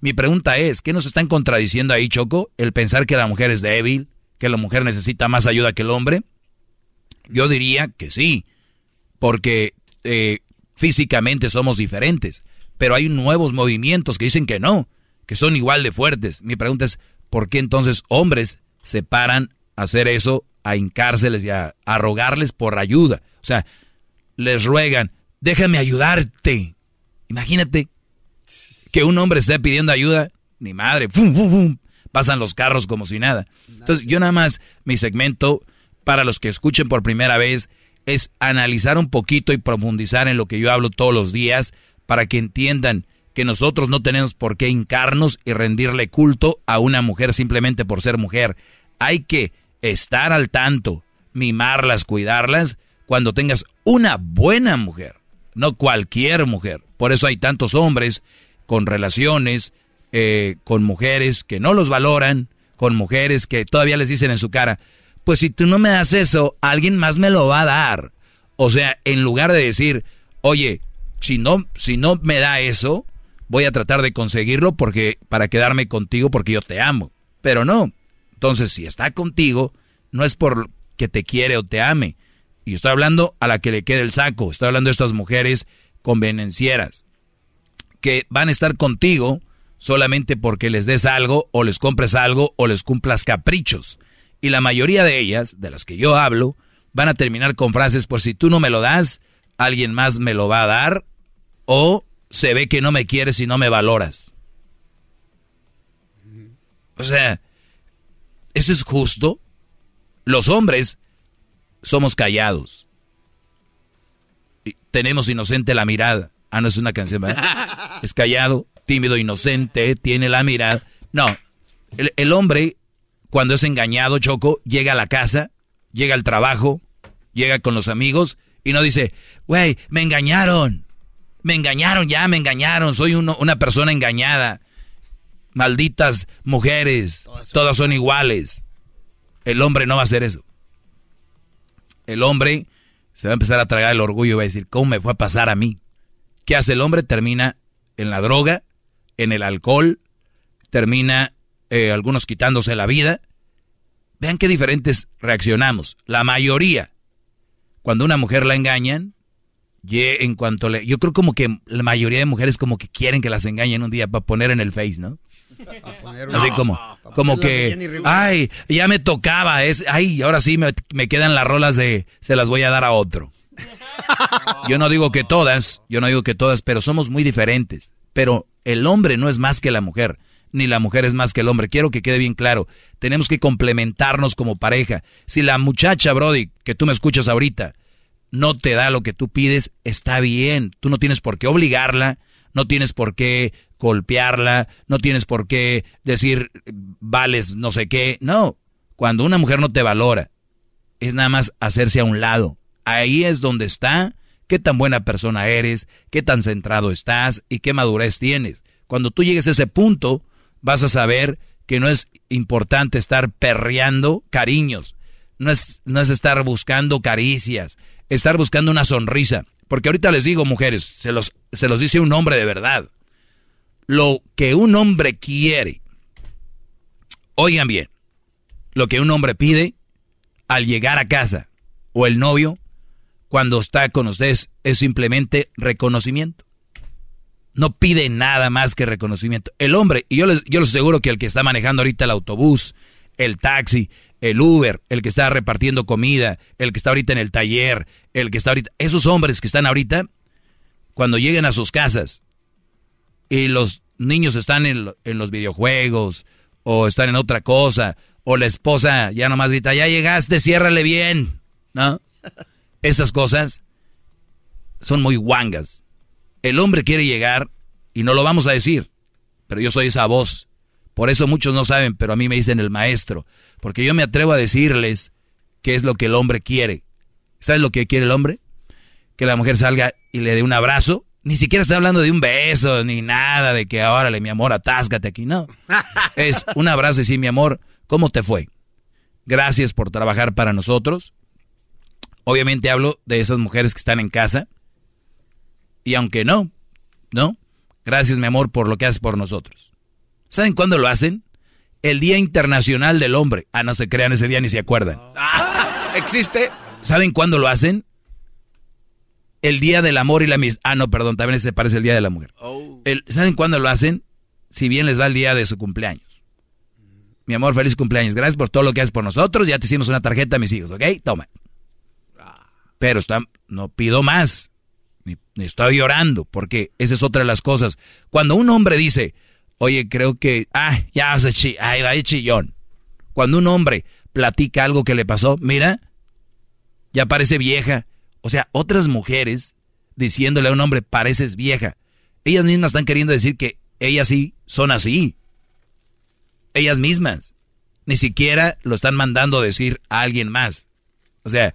Mi pregunta es, ¿qué nos están contradiciendo ahí, Choco? El pensar que la mujer es débil, que la mujer necesita más ayuda que el hombre. Yo diría que sí, porque eh, físicamente somos diferentes, pero hay nuevos movimientos que dicen que no, que son igual de fuertes. Mi pregunta es, ¿por qué entonces hombres se paran a hacer eso, a hincárseles y a, rogarles por ayuda? O sea, les ruegan, déjame ayudarte. Imagínate que un hombre esté pidiendo ayuda, ni madre, ¡fum, fum, fum! pasan los carros como si nada. Entonces, yo nada más, mi segmento, para los que escuchen por primera vez, es analizar un poquito y profundizar en lo que yo hablo todos los días para que entiendan que nosotros no tenemos por qué hincarnos y rendirle culto a una mujer simplemente por ser mujer. Hay que estar al tanto, mimarlas, cuidarlas cuando tengas una buena mujer, no cualquier mujer. Por eso hay tantos hombres con relaciones, eh, con mujeres que no los valoran, con mujeres que todavía les dicen en su cara, pues si tú no me das eso, alguien más me lo va a dar. O sea, en lugar de decir, oye, si no, si no me da eso, voy a tratar de conseguirlo porque, para quedarme contigo porque yo te amo. Pero no. Entonces, si está contigo, no es por que te quiere o te ame. Y estoy hablando a la que le quede el saco. Estoy hablando de estas mujeres convenencieras que van a estar contigo solamente porque les des algo o les compres algo o les cumplas caprichos. Y la mayoría de ellas, de las que yo hablo, van a terminar con frases por si tú no me lo das, alguien más me lo va a dar o se ve que no me quieres y no me valoras. O sea, ¿eso es justo? Los hombres somos callados. tenemos inocente la mirada. Ah, no es una canción, ¿verdad? Es callado, tímido, inocente, tiene la mirada. No, el hombre cuando es engañado, Choco, llega a la casa, llega al trabajo, llega con los amigos y no dice, güey, me engañaron, me engañaron ya, me engañaron, soy una persona engañada. Malditas mujeres, todas son iguales. El hombre no va a hacer eso. El hombre se va a empezar a tragar el orgullo y va a decir, ¿cómo me fue a pasar a mí? ¿Qué hace el hombre? Termina en la droga, en el alcohol, termina eh, algunos quitándose la vida. Vean qué diferentes reaccionamos. La mayoría, cuando una mujer la engañan, en cuanto le, yo creo como que la mayoría de mujeres como que quieren que las engañen un día para poner en el face, ¿no? Así como, como que, ay, ya me tocaba, es, ay, ahora sí me, me quedan las rolas de, se las voy a dar a otro. Yo no digo que todas, yo no digo que todas, pero somos muy diferentes. Pero el hombre no es más que la mujer ni la mujer es más que el hombre. Quiero que quede bien claro. Tenemos que complementarnos como pareja. Si la muchacha, Brody, que tú me escuchas ahorita, no te da lo que tú pides, está bien. Tú no tienes por qué obligarla, no tienes por qué golpearla, no tienes por qué decir vales no sé qué. No, cuando una mujer no te valora, es nada más hacerse a un lado. Ahí es donde está qué tan buena persona eres, qué tan centrado estás y qué madurez tienes. Cuando tú llegues a ese punto, vas a saber que no es importante estar perreando cariños, no es, no es estar buscando caricias, estar buscando una sonrisa. Porque ahorita les digo, mujeres, se los, se los dice un hombre de verdad. Lo que un hombre quiere, oigan bien, lo que un hombre pide al llegar a casa o el novio cuando está con ustedes es simplemente reconocimiento. no pide nada más que reconocimiento. El hombre, y yo les, yo les aseguro que el que está manejando ahorita el autobús, el taxi, el Uber, el que está repartiendo comida, el que está ahorita en el taller, el que está ahorita, esos hombres que están ahorita, cuando lleguen a sus casas y los niños están en, en los videojuegos o están en otra cosa, o la esposa ya nomás grita, ya llegaste, ciérrale bien, ¿no? Esas cosas son muy guangas. El hombre quiere llegar y no lo vamos a decir, pero yo soy esa voz. Por eso muchos no saben, pero a mí me dicen el maestro, porque yo me atrevo a decirles qué es lo que el hombre quiere. ¿Sabes lo que quiere el hombre? Que la mujer salga y le dé un abrazo. Ni siquiera está hablando de un beso, ni nada de que ahora, mi amor, atáscate aquí. No. Es un abrazo y sí, mi amor, ¿cómo te fue? Gracias por trabajar para nosotros. Obviamente hablo de esas mujeres que están en casa, y aunque no, ¿no? Gracias, mi amor, por lo que haces por nosotros. ¿Saben cuándo lo hacen? El Día Internacional del Hombre. Ah, no se crean ese día ni se acuerdan. Ah, ¿Existe? ¿Saben cuándo lo hacen? El Día del Amor y la Amistad. Ah, no, perdón, también se parece el Día de la Mujer. Oh. ¿Saben cuándo lo hacen? Si bien les va el día de su cumpleaños. Mi amor, feliz cumpleaños. Gracias por todo lo que haces por nosotros. Ya te hicimos una tarjeta a mis hijos, ¿ok? Toma. Pero está, no pido más ni, estoy llorando, porque esa es otra de las cosas. Cuando un hombre dice, oye, creo que, ah, ya hace chi, ay, va chillón. Cuando un hombre platica algo que le pasó, mira, ya parece vieja. O sea, otras mujeres diciéndole a un hombre, pareces vieja. Ellas mismas están queriendo decir que ellas sí son así. Ellas mismas. Ni siquiera lo están mandando decir a alguien más. O sea,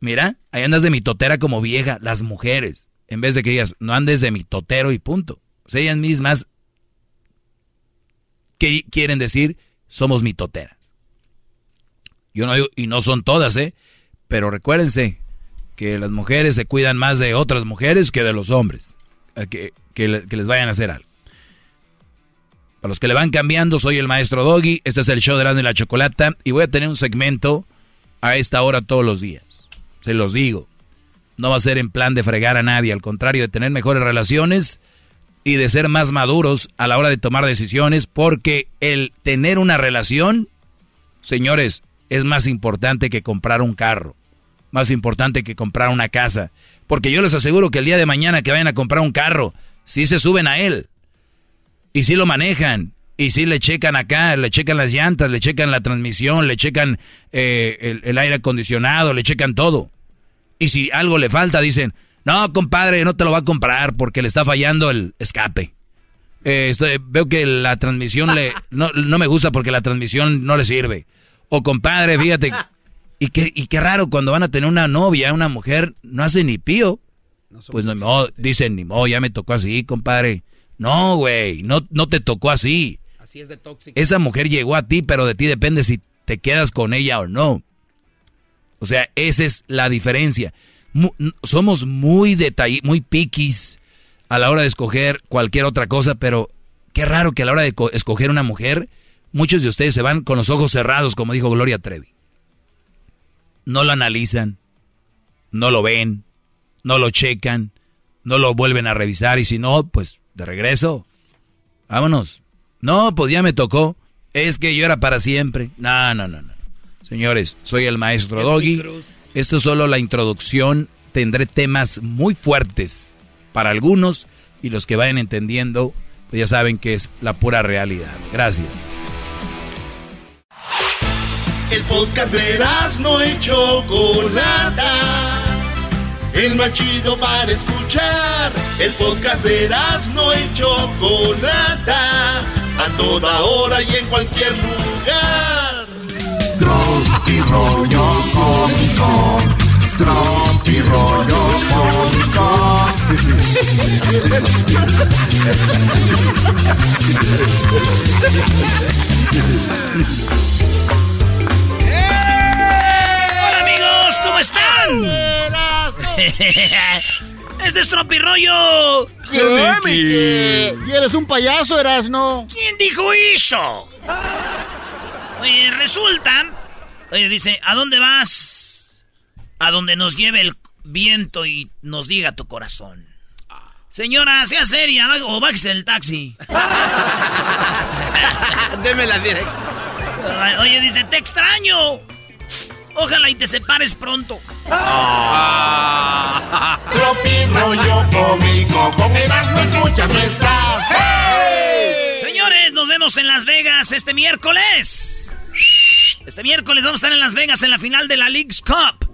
Mira, ahí andas de mi totera como vieja, las mujeres. En vez de que digas, no andes de mi totero y punto. O sea, ellas mismas que quieren decir, somos mitoteras. Yo no digo, y no son todas, ¿eh? Pero recuérdense que las mujeres se cuidan más de otras mujeres que de los hombres. Que, que, les vayan a hacer algo. Para los que le van cambiando, soy el maestro Doggy. Este es el show de Grande y la Chocolata. Y voy a tener un segmento a esta hora todos los días. Se los digo. No va a ser en plan de fregar a nadie, al contrario, de tener mejores relaciones y de ser más maduros a la hora de tomar decisiones, porque el tener una relación, señores, es más importante que comprar un carro, más importante que comprar una casa, porque yo les aseguro que el día de mañana que vayan a comprar un carro, si se suben a él y si lo manejan y si le checan acá, le checan las llantas, le checan la transmisión, le checan eh, el, aire acondicionado, le checan todo. Y si algo le falta, dicen, no, compadre, no te lo va a comprar porque le está fallando el escape. Eh, veo que la transmisión le, no, me gusta porque la transmisión no le sirve. O compadre, fíjate. Y qué, y qué raro, cuando van a tener una novia, una mujer, no hace ni pío. pues no, dicen, ni modo, ya me tocó así, compadre. No, güey, no, no te tocó así. Así es de tóxico. Esa mujer llegó a ti, pero de ti depende si te quedas con ella o no. O sea, esa es la diferencia. Somos muy detall muy piquis a la hora de escoger cualquier otra cosa, pero qué raro que a la hora de escoger una mujer, muchos de ustedes se van con los ojos cerrados, como dijo Gloria Trevi. No lo analizan, no lo ven, no lo checan, no lo vuelven a revisar y si no, pues de regreso. Vámonos. No, pues ya me tocó. Es que yo era para siempre. No, no, no, no. Señores, soy el maestro Doggy. Esto es solo la introducción. Tendré temas muy fuertes para algunos y los que vayan entendiendo, pues ya saben que es la pura realidad. Gracias. El podcast de no hecho Chocolata el más chido para escuchar. El podcast de no y Chocolata, a toda hora y en cualquier lugar. Tropi rollo cómico, tropi rollo cómico. Hola amigos, ¿cómo están? este es Tropirollo. ¿Qué? ¿Y eres un payaso, Erasno? ¿Quién dijo eso? Oye, resulta. Oye, dice, ¿a dónde vas? A donde nos lleve el viento y nos diga tu corazón. Señora, sea seria o bájese del taxi. Deme la dirección. Oye, dice, te extraño. Ojalá y te separes pronto. Ah. Rollo cómico, con Erasmo escuchas no estás. Señores, nos vemos en Las Vegas este miércoles. Este miércoles vamos a estar en Las Vegas en la final de la League's Cup.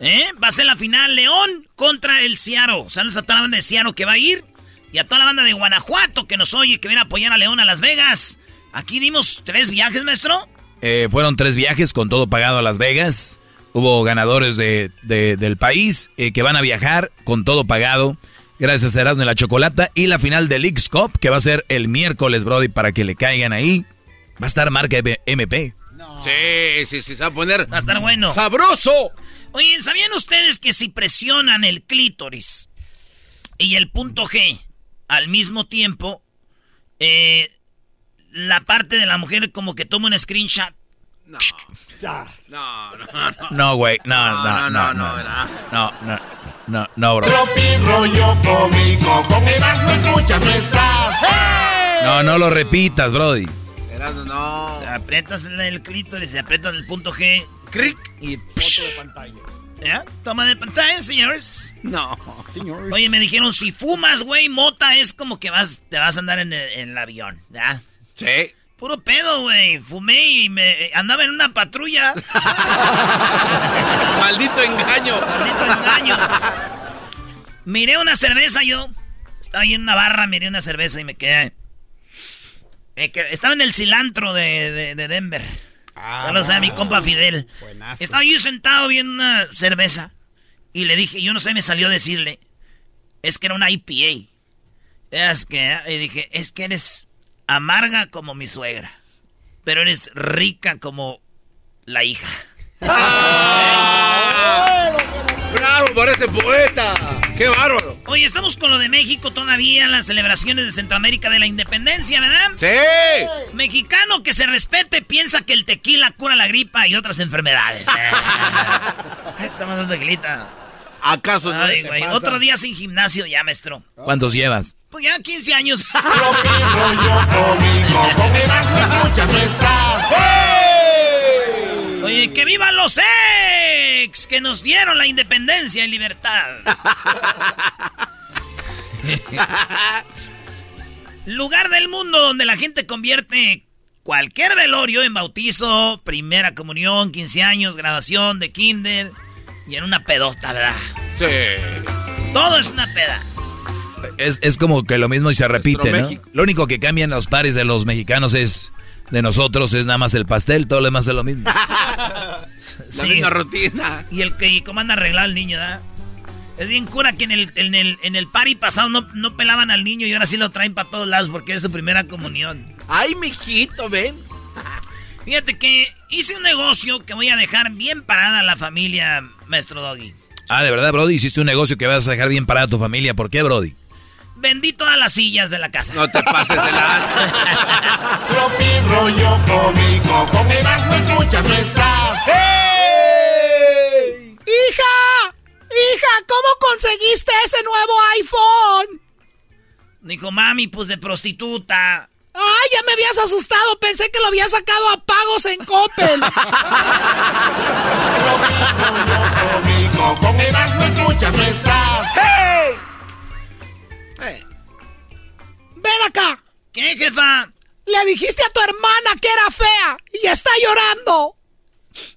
¿Eh? Va a ser la final León contra el Ciaro. Saludos a toda la banda de Ciaro que va a ir. Y a toda la banda de Guanajuato que nos oye, que viene a apoyar a León a Las Vegas. Aquí dimos tres viajes, maestro. Eh, fueron tres viajes con todo pagado a Las Vegas. Hubo ganadores de, del país eh, que van a viajar con todo pagado. Gracias a Erasmo y la Chocolata. Y la final del Leagues Cup, que va a ser el miércoles, Brody, para que le caigan ahí. Va a estar marca MP. Sí, sí, sí, se va a poner. Va a estar bueno. ¡Sabroso! Oye, ¿sabían ustedes que si presionan el clítoris y el punto G al mismo tiempo, eh, la parte de la mujer como que toma un screenshot? No. Ya. No, no, no. No, güey. No, no, no, no. No, no, no. No, no, bro. Tropi rollo cómico, con Erasmo escuchas no estás. No, no lo repitas, Brody. Erasmo, no. Se aprietas el clítoris, se aprietas el punto G, cric, y... Foto de pantalla. ¿Ya? Toma de pantalla, señores. No. Señores. Oye, me dijeron, si fumas, güey, mota es como que vas, te vas a andar en el, en el avión, ¿ya? Sí. Puro pedo, güey. Fumé y me andaba en una patrulla. Maldito engaño. Maldito engaño. Miré una cerveza yo. Estaba ahí en una barra, miré una cerveza y me quedé. Quedé- estaba en el cilantro de, de- de Denver. Ah, ya lo sabe mi compa Fidel. Buenazo. Estaba yo sentado viendo una cerveza. Y le dije, yo no sé, me salió a decirle. Es que era una IPA. Es que, y dije, es que eres amarga como mi suegra. Pero eres rica como la hija. ¡Bravo por ese poeta! ¡Qué bárbaro! Oye, estamos con lo de México todavía, las celebraciones de Centroamérica de la independencia, ¿verdad? ¡Sí! Mexicano que se respete piensa que el tequila cura la gripa y otras enfermedades. Estamos dando tequilita. ¿Acaso no Ay, güey, otro día sin gimnasio ya, maestro. ¿Cuántos llevas? Pues ya 15 años. Tropi rollo cómico, con Erasmo escuchas no estás. Que vivan los ex que nos dieron la independencia y libertad. Lugar del mundo donde la gente convierte cualquier velorio en bautizo, primera comunión, 15 años, graduación de kinder y en una pedota, ¿verdad? Sí. Todo es una peda. Es, es como que lo mismo y se repite, ¿no? México. Lo único que cambian los pares de los mexicanos es... De nosotros es nada más el pastel, todo lo demás es lo mismo. La Sí. misma rutina. Y el que y cómo anda arreglado el niño, ¿verdad? Es bien cura que en el, en el, en el party pasado no, no pelaban al niño y ahora sí lo traen para todos lados porque es su primera comunión. ¡Ay, mijito, ven! Fíjate que hice un negocio que voy a dejar bien parada a la familia, maestro Doggy. Ah, de verdad, Brody, hiciste un negocio que vas a dejar bien parada a tu familia. ¿Por qué, Brody? Vendí todas las sillas de la casa. No te pases de la... Tropi rollo cómico, con Erasmo escuchas no estás. ¡Hija! ¡Hija! ¿Cómo conseguiste ese nuevo iPhone? Dijo, mami, pues de prostituta. ¡Ay, ya me habías asustado! Pensé que lo había sacado a pagos en Coppel. Cómico, con Erasmo escuchas no estás. ¡Ven acá! ¿Qué, jefa? Le dijiste a tu hermana que era fea y está llorando.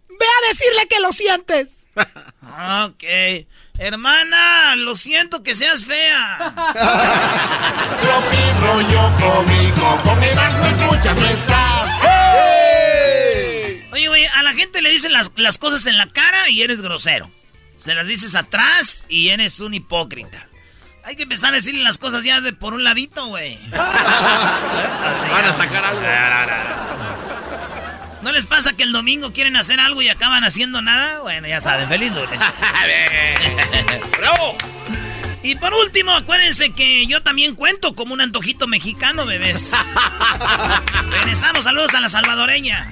Ve a decirle que lo sientes. ok. Hermana, lo siento que seas fea. Tropi rollo cómico, con Erasmo escuchas no estás. Oye, güey, a la gente le dicen las, las cosas en la cara y eres grosero. Se las dices atrás y eres un hipócrita. Hay que empezar a decirle las cosas ya de por un ladito, güey. Van a sacar algo. ¿No les pasa que el domingo quieren hacer algo y acaban haciendo nada? Bueno, ya saben, feliz lunes. ¡Bravo! Y por último, acuérdense que yo también cuento como un antojito mexicano, bebés. Regresamos, saludos a la salvadoreña.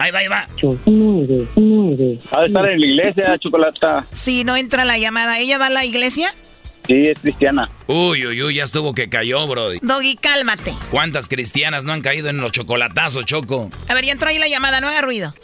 Ahí va, ahí va. Ha de estar en la iglesia, Chocolata. Sí, no entra la llamada. ¿Ella va a la iglesia? Sí, es cristiana. Uy, uy, uy, ya estuvo que cayó, Brody. Doggy, cálmate. ¿Cuántas cristianas no han caído en los chocolatazos, Choco? A ver, ya entró ahí la llamada, no haga ruido.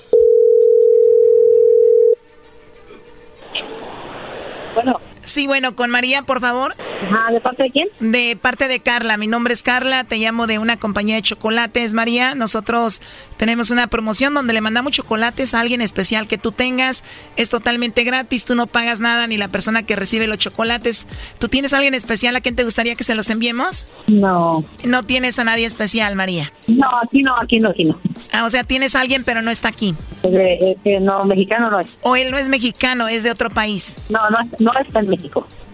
Bueno. Sí, bueno, con María, por favor. Ajá, ¿de parte de quién? De parte de Carla. Mi nombre es Carla, te llamo de una compañía de chocolates, María. Nosotros tenemos una promoción donde le mandamos chocolates a alguien especial que tú tengas. Es totalmente gratis, tú no pagas nada ni la persona que recibe los chocolates. ¿Tú tienes a alguien especial a quien te gustaría que se los enviemos? No. No tienes a nadie especial, María. No, aquí no, aquí no, aquí no. Ah, o sea, tienes a alguien pero no está aquí. Eh, eh, no, mexicano no es. O él no es mexicano, es de otro país. No, no, no está en México.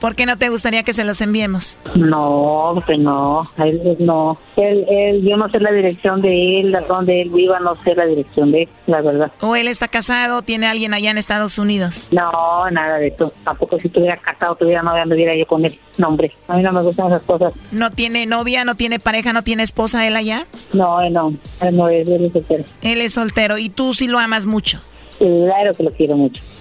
¿Por qué no te gustaría que se los enviemos? No, que no, él no. Él, él, yo no sé la dirección de él, donde él viva, no sé la dirección de él, la verdad. ¿O él está casado, tiene alguien allá en Estados Unidos? No, nada de eso. Tampoco si estuviera casado, tuviera novia, anduviera yo con él. No, hombre, a mí no me gustan esas cosas. ¿No tiene novia, no tiene pareja, no tiene esposa él allá? No, él no, él no es, él es soltero. Él es soltero y tú sí lo amas mucho. Claro que lo quiero mucho.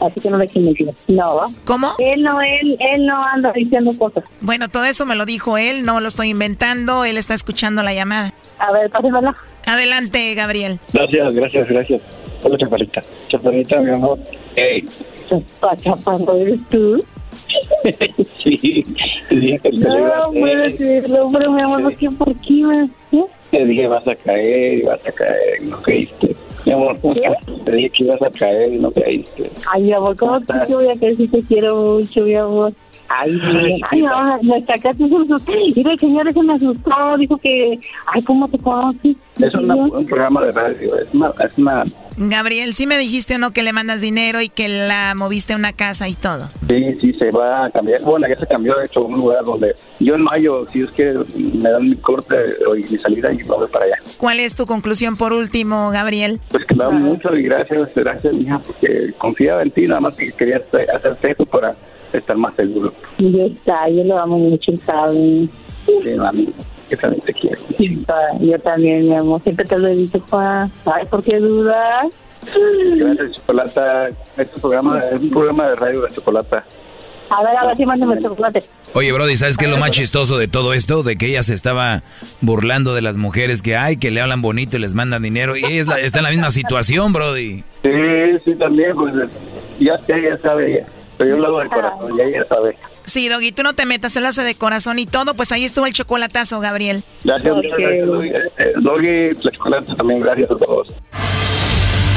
Así que no le mentir. No. ¿Cómo? Él no, él, él no anda diciendo cosas. Bueno, todo eso me lo dijo él, no lo estoy inventando, él está escuchando la llamada. A ver, pásemela. Adelante, Gabriel. Gracias, gracias, gracias. Hola, chaparrita. Chaparrita, mi amor. Hey. Chaparro, ¿eres tú? sí, te dije que te No, puedo decirlo, pero mi amor, ¿por qué? ¿Por qué? me- ¿Eh? Te dije vas a caer y vas a caer no caíste. Mi amor, ¿cómo estás? Te dije que ibas a caer y no caíste. Ay, mi amor, ¿cómo te voy a decir si te quiero mucho, mi amor? Ay, bien. ay, no, me sacaste un susto. Mira, el señor ese me asustó, dijo que, ay, ¿cómo te conoces? Es una- un programa de radio, es una, es una Gabriel, ¿sí me dijiste o no que le mandas dinero y que la moviste a una casa y todo? Sí, sí, se va a cambiar. Bueno, ya se cambió, de hecho, a un lugar donde yo en mayo, si Dios quiere, me dan mi corte y mi salida y me voy para allá. ¿Cuál es tu conclusión por último, Gabriel? Pues que me da mucho y gracias, gracias, mija, porque confiaba en ti, nada más que quería hacer- hacerte esto para estar más seguro. Y ya está, yo lo amo mucho, ¿sabes? Sí, mami, que también te quiero. Yo también, mi amor, siempre te lo he dicho, Juan. Ay, ¿por qué dudas? Gracias, Chocolata. Este programa es un programa de radio de Chocolata. A ver, a ver si mándame el chocolate. Oye, Brody, ¿sabes qué es lo más chistoso de todo esto? De que ella se estaba burlando de las mujeres que hay, que le hablan bonito y les mandan dinero. Y ella es la- está en la misma situación, Brody. Sí, sí, también, pues ya, ya, ya sabe, ya. Pero yo lo hago de corazón, ya ella sabe. Sí, Doggy, tú no te metas, él hace de corazón y todo, pues ahí estuvo el chocolatazo, Gabriel. Gracias, muchas gracias, Doggy. Eh, Doggy, la Chocolata también, gracias a todos.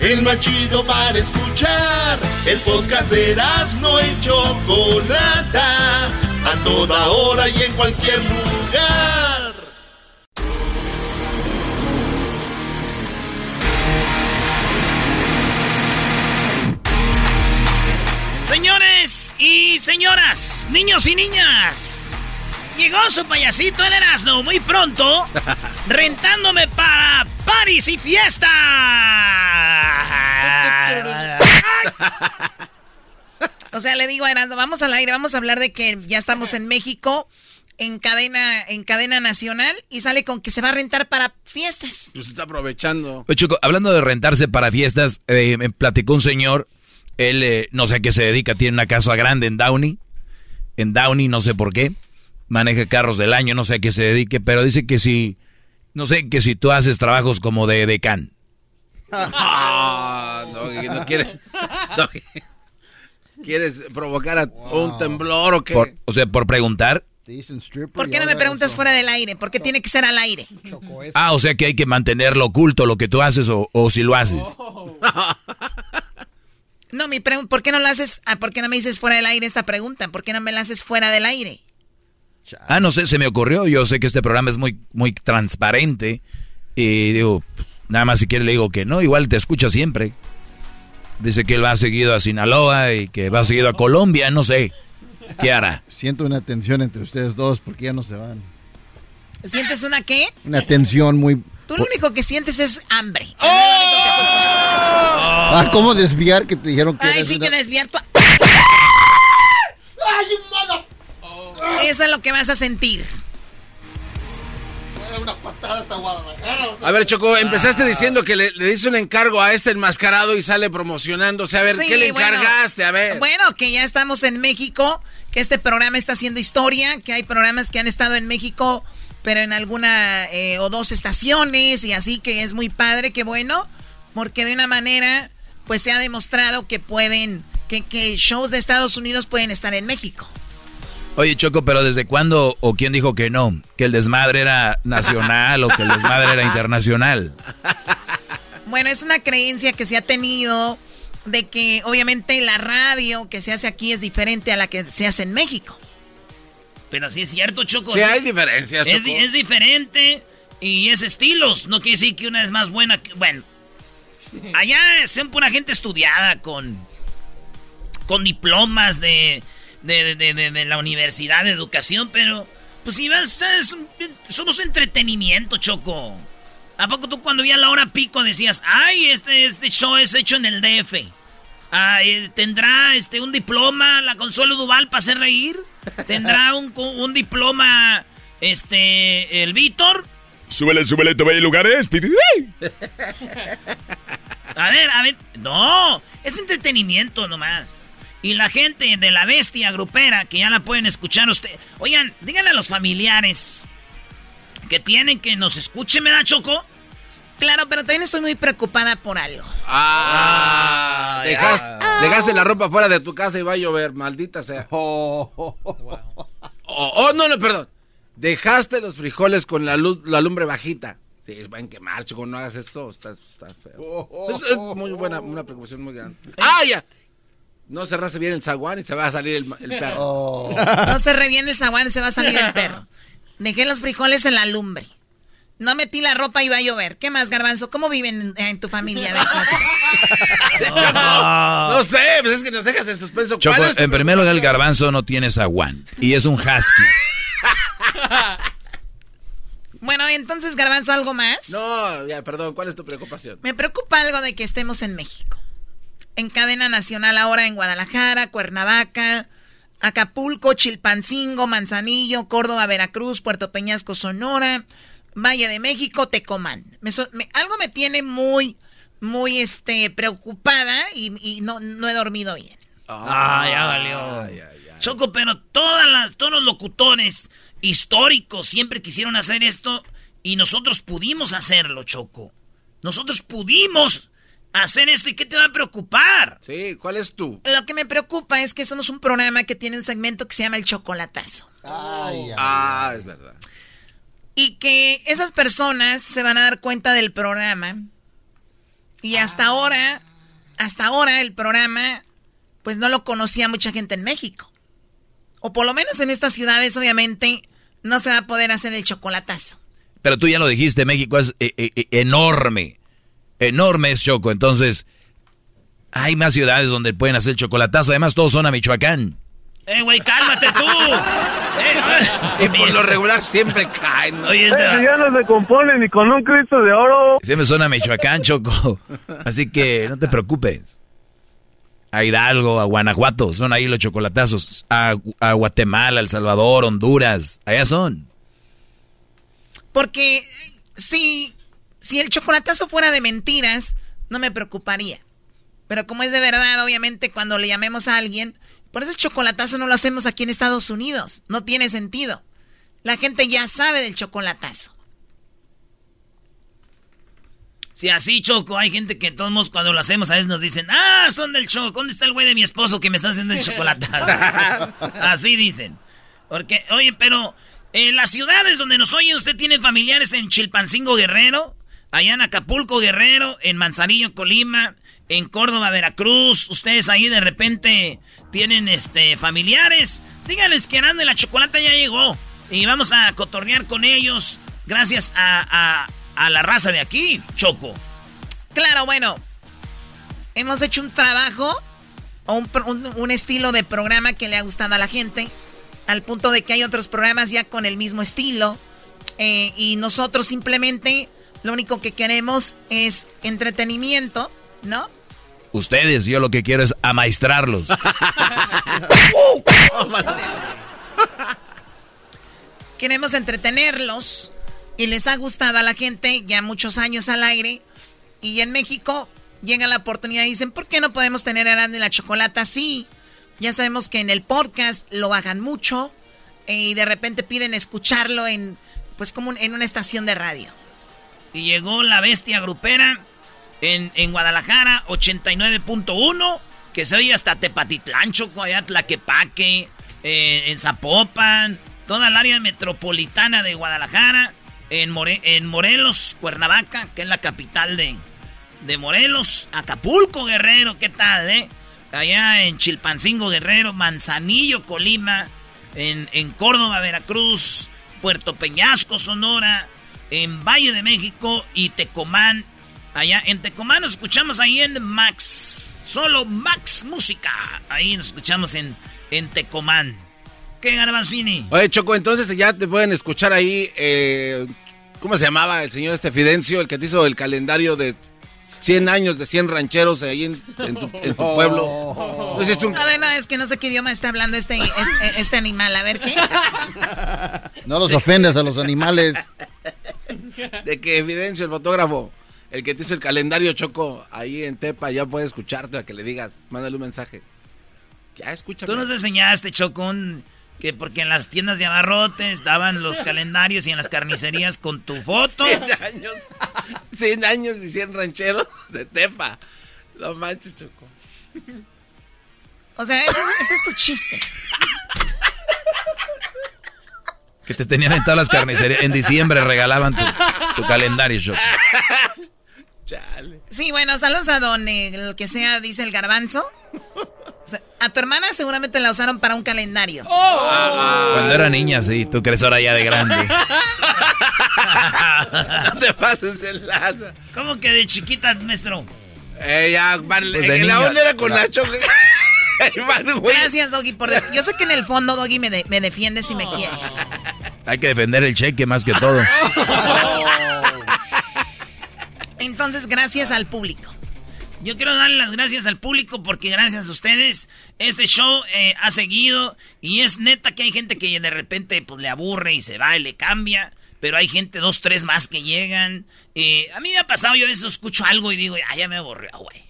El más chido para escuchar. El podcast de no y Chocolata. A toda hora y en cualquier lugar. Señores y señoras, niños y niñas, llegó su payasito el Erasmo muy pronto, rentándome para París y fiesta. O sea, le digo a Erasmo, vamos al aire, vamos a hablar de que ya estamos en México, en cadena, en cadena nacional, y sale con que se va a rentar para fiestas. Pues está aprovechando. Oye, Choco, hablando de rentarse para fiestas, eh, me platicó un señor, él eh, no sé a qué se dedica, tiene una casa grande en Downey, en Downey, no sé por qué, maneja carros del año, no sé a qué se dedique, pero dice que si, no sé, que si tú haces trabajos como de decán. Ah, no, que no quiere. no, que- ¿Quieres provocar a un temblor o qué? Por- o sea, por preguntar. ¿Por qué no me preguntas fuera del aire? ¿Por qué tiene que ser al aire? Ah, o sea que hay que mantenerlo oculto lo que tú haces o, o si lo haces. No, mi pregunta, ¿por qué no lo haces? Ah, ¿Por qué no me dices fuera del aire esta pregunta? ¿Por qué no me la haces fuera del aire? Ah, no sé, se me ocurrió. Yo sé que este programa es muy, muy transparente. Y digo, pues, nada más si quiere le digo que no, igual te escucha siempre. Dice que él va seguido a Sinaloa y que va seguido a Colombia, no sé. ¿Qué hará? Siento una tensión entre ustedes dos porque ya no se van. ¿Sientes una qué? Una tensión muy... Tú lo único que sientes es hambre. ¡Oh! Ah, ¿cómo desviar que te dijeron que Ay, sí, una- que desviar tu... Eso es lo que vas a sentir. Una patada hasta Guadalajara. A ver, Choco, empezaste diciendo que le, le diste un encargo a este enmascarado y sale promocionándose. A ver, Sí, ¿qué le bueno. encargaste? A ver. Bueno, que ya estamos en México, que este programa está haciendo historia, que hay programas que han estado en México, pero en alguna eh, o dos estaciones y así que es muy padre, que bueno, porque de una manera pues se ha demostrado que pueden, que, que shows de Estados Unidos pueden estar en México. Oye, Choco, pero ¿desde cuándo o quién dijo que no? ¿Que el desmadre era nacional o que el desmadre era internacional? Bueno, es una creencia que se ha tenido de que obviamente la radio que se hace aquí es diferente a la que se hace en México. Pero sí es cierto, Choco. Sí, hay diferencias, Es, Choco. es diferente y es estilos. No quiere decir que una es más buena que... Bueno, allá son pura gente estudiada con... Con diplomas de... De, de- de- de la universidad de educación, pero... Pues si vas... somos entretenimiento, Choco. ¿A poco tú cuando vi a la hora pico decías... Ay, este, este show es hecho en el DF? Ah, eh, ¿Tendrá este, un diploma la Consuelo Duval para hacer reír? ¿Tendrá un, un diploma este el Víctor? Súbele, súbele, te hay lugares. A ver, a ver. No, es entretenimiento nomás. Y la gente de la bestia grupera, que ya la pueden escuchar usted. Oigan, díganle a los familiares que tienen que nos escuchen, ¿me da Choco? Claro, pero también estoy muy preocupada por algo. Ah, dejaste, dejaste la ropa fuera de tu casa y va a llover, maldita sea. Oh, oh, no, no, perdón. Dejaste los frijoles con la luz, la lumbre bajita. Sí, van a quemar, chico, no hagas eso, está, está feo. Es, es muy buena, una preocupación muy grande. ¡Ah, ya! No cerraste bien el zaguán y se va a salir el, perro. No se reviene el zaguán y se va a salir el perro. Dejé los frijoles en la lumbre. No metí la ropa y va a llover. ¿Qué más, Garbanzo? ¿Cómo viven en, en tu familia? No sé, pues es que nos dejas en suspenso. Choco, ¿Cuál es en primer lugar, el garbanzo no tiene zaguán. Y es un husky. bueno, entonces, Garbanzo, ¿algo más? No, ya, perdón, ¿cuál es tu preocupación? Me preocupa algo de que estemos en México. En cadena nacional ahora en Guadalajara, Cuernavaca, Acapulco, Chilpancingo, Manzanillo, Córdoba, Veracruz, Puerto Peñasco, Sonora, Valle de México, Tecomán. Me so- me- algo me tiene muy, muy este, preocupada y, y no, no he dormido bien. Ah, ya valió. Choco, pero todas las, todos los locutores históricos siempre quisieron hacer esto y nosotros pudimos hacerlo, Choco. Nosotros pudimos hacer esto y ¿qué te va a preocupar? Sí, ¿cuál es tú? Lo que me preocupa es que somos un programa que tiene un segmento que se llama El Chocolatazo. Ah, es verdad. Y que esas personas se van a dar cuenta del programa. Y hasta ahora, hasta ahora el programa, pues no lo conocía mucha gente en México. O por lo menos en estas ciudades, obviamente, no se va a poder hacer el chocolatazo. Pero tú ya lo dijiste, México es eh, eh, eh, enorme. Enorme es Choco. Entonces, hay más ciudades donde pueden hacer chocolatazo. Además, todos son a Michoacán. ¡Eh, güey, cálmate tú! Y por lo regular siempre caen. ¿no? Oye, este- ya no se compone ni con un Cristo de oro. Siempre son a Michoacán, Choco. Así que no te preocupes. a Hidalgo, a Guanajuato, son ahí los chocolatazos, a, a Guatemala, El Salvador, Honduras, allá son. Porque si, si el chocolatazo fuera de mentiras, no me preocuparía. Pero como es de verdad, obviamente cuando le llamemos a alguien, por eso el chocolatazo no lo hacemos aquí en Estados Unidos. No tiene sentido. La gente ya sabe del chocolatazo. Si así, Choco, hay gente que todos cuando lo hacemos a veces nos dicen, ah, son del Choco, ¿dónde está el güey de mi esposo que me está haciendo el chocolatazo? así dicen. Porque, oye, pero en las ciudades donde nos oyen, usted tiene familiares en Chilpancingo Guerrero, allá en Acapulco Guerrero, en Manzanillo, Colima, en Córdoba, Veracruz, ustedes ahí de repente tienen este familiares, díganles que Arando de la Chocolata ya llegó y vamos a cotorrear con ellos gracias a, a, la raza de aquí, Choco. Claro, bueno, hemos hecho un trabajo o un, un, estilo de programa que le ha gustado a la gente, al punto de que hay otros programas ya con el mismo estilo eh, y nosotros simplemente lo único que queremos es entretenimiento, ¿no? Ustedes, yo lo que quiero es amaestrarlos. Queremos entretenerlos y les ha gustado a la gente ya muchos años al aire. Y en México llega la oportunidad y dicen, ¿por qué no podemos tener a y la Chocolata así? Ya sabemos que en el podcast lo bajan mucho eh, y de repente piden escucharlo en, pues como en una estación de radio. Y llegó la bestia grupera en, en Guadalajara, 89.1, que se oye hasta Tepatitlán, Choco, allá Tlaquepaque, eh, en Zapopan, toda el área metropolitana de Guadalajara, en, en Morelos, Cuernavaca, que es la capital de, de Morelos, Acapulco, Guerrero, ¿qué tal, eh? Allá en Chilpancingo, Guerrero, Manzanillo, Colima, en, en Córdoba, Veracruz, Puerto Peñasco, Sonora, en Valle de México y Tecomán, Allá en Tecomán nos escuchamos ahí en Max. Solo Max Música. Ahí nos escuchamos en, en Tecomán. ¿Qué Garbanzini? Oye, Choco, entonces ya te pueden escuchar ahí. Eh, ¿Cómo se llamaba el señor este Fidencio? El que te hizo el calendario de 100 años de 100 rancheros ahí en, tu, pueblo. ¿No un... A ver, no, es que no sé qué idioma está hablando este, este, este animal. A ver, ¿qué? No los ofendes a los animales. De que Fidencio, el fotógrafo, el que te hizo el calendario Choco ahí en Tepa ya puede escucharte a que le digas, mándale un mensaje. Ya escucha. Tú nos enseñaste, Choco, que porque en las tiendas de abarrotes daban los calendarios y en las carnicerías con tu foto. 100 años. 100 años y 100 rancheros de Tepa. No manches, Choco. O sea, ese, es tu chiste. Que te tenían en todas las carnicerías. En diciembre regalaban tu, tu calendario, Choco. Sí, bueno, saludos a don el que sea, dice el garbanzo. a tu hermana seguramente la usaron para un calendario. Oh. Cuando era niña, sí. Tú crees ahora ya de grande. no te pases de lazo. ¿Cómo que de chiquita, maestro? Eh, ya, vale. Pues la onda era con Gracias, Doggy, por... Yo sé que en el fondo, Doggy, me, me defiendes si me quieres. Hay que defender el cheque más que todo. Entonces, gracias al público. Yo quiero darle las gracias al público porque gracias a ustedes este show eh, ha seguido y es neta que hay gente que de repente pues le aburre y se va y le cambia, pero hay gente, dos, tres más que llegan. Eh, a mí me ha pasado, yo a veces escucho algo y digo, ah, ya me aburrió, güey.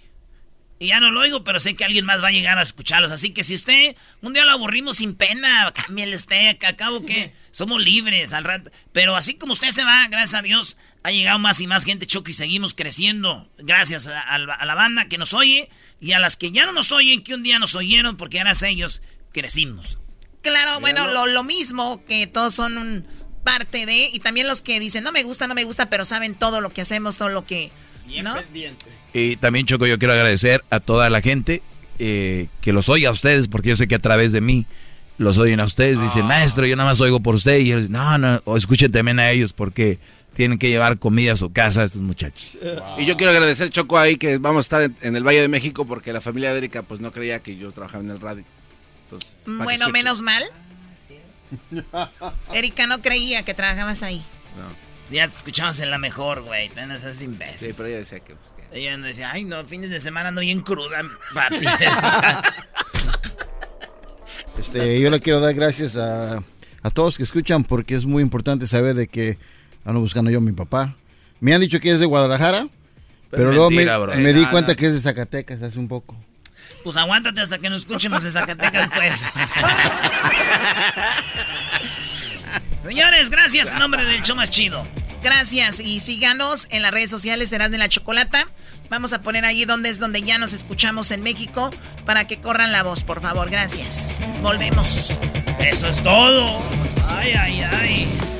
Y ya no lo oigo, pero sé que alguien más va a llegar a escucharlos. Así que si usted un día lo aburrimos sin pena, cámbiale usted, que acabo que somos libres al rato. Pero así como usted se va, gracias a Dios, ha llegado más y más gente, Choco, y seguimos creciendo. Gracias a, la banda que nos oye y a las que ya no nos oyen, que un día nos oyeron, porque gracias a ellos crecimos. Claro, bueno, lo, mismo, que todos son parte de, y también los que dicen, no me gusta, no me gusta, pero saben todo lo que hacemos, todo lo que... ¿no? Y también, Choco, yo quiero agradecer a toda la gente eh, que los oye a ustedes, porque yo sé que a través de mí los oyen a ustedes. Dicen, ah. maestro, yo nada más oigo por usted. Y ellos dicen, no, no, o escuchen también a ellos, porque tienen que llevar comida a su casa a estos muchachos. Y yo quiero agradecer, Choco, ahí que vamos a estar en, el Valle de México, porque la familia de Erika pues no creía que yo trabajaba en el radio. bueno, menos mal. Erika no creía que trabajabas ahí. Ya te escuchamos en la mejor, güey. No seas imbécil. Sí, pero ella decía que... pues, que- Ella decía, ay, no, fines de semana ando bien cruda, papi. Este, yo le quiero dar gracias a, a todos que escuchan porque es muy importante saber de que ando buscando yo a mi papá. Me han dicho que es de Guadalajara, pero, Pero luego me, bro. me di cuenta que es de Zacatecas hace un poco. Pues aguántate hasta que nos escuchemos en Zacatecas, pues. Señores, gracias en nombre del show más chido. Gracias y síganos en las redes sociales Serás de la Chocolata. Vamos a poner ahí donde es donde ya nos escuchamos en México para que corran la voz, por favor. Gracias. Volvemos. Eso es todo. Ay, ay, ay.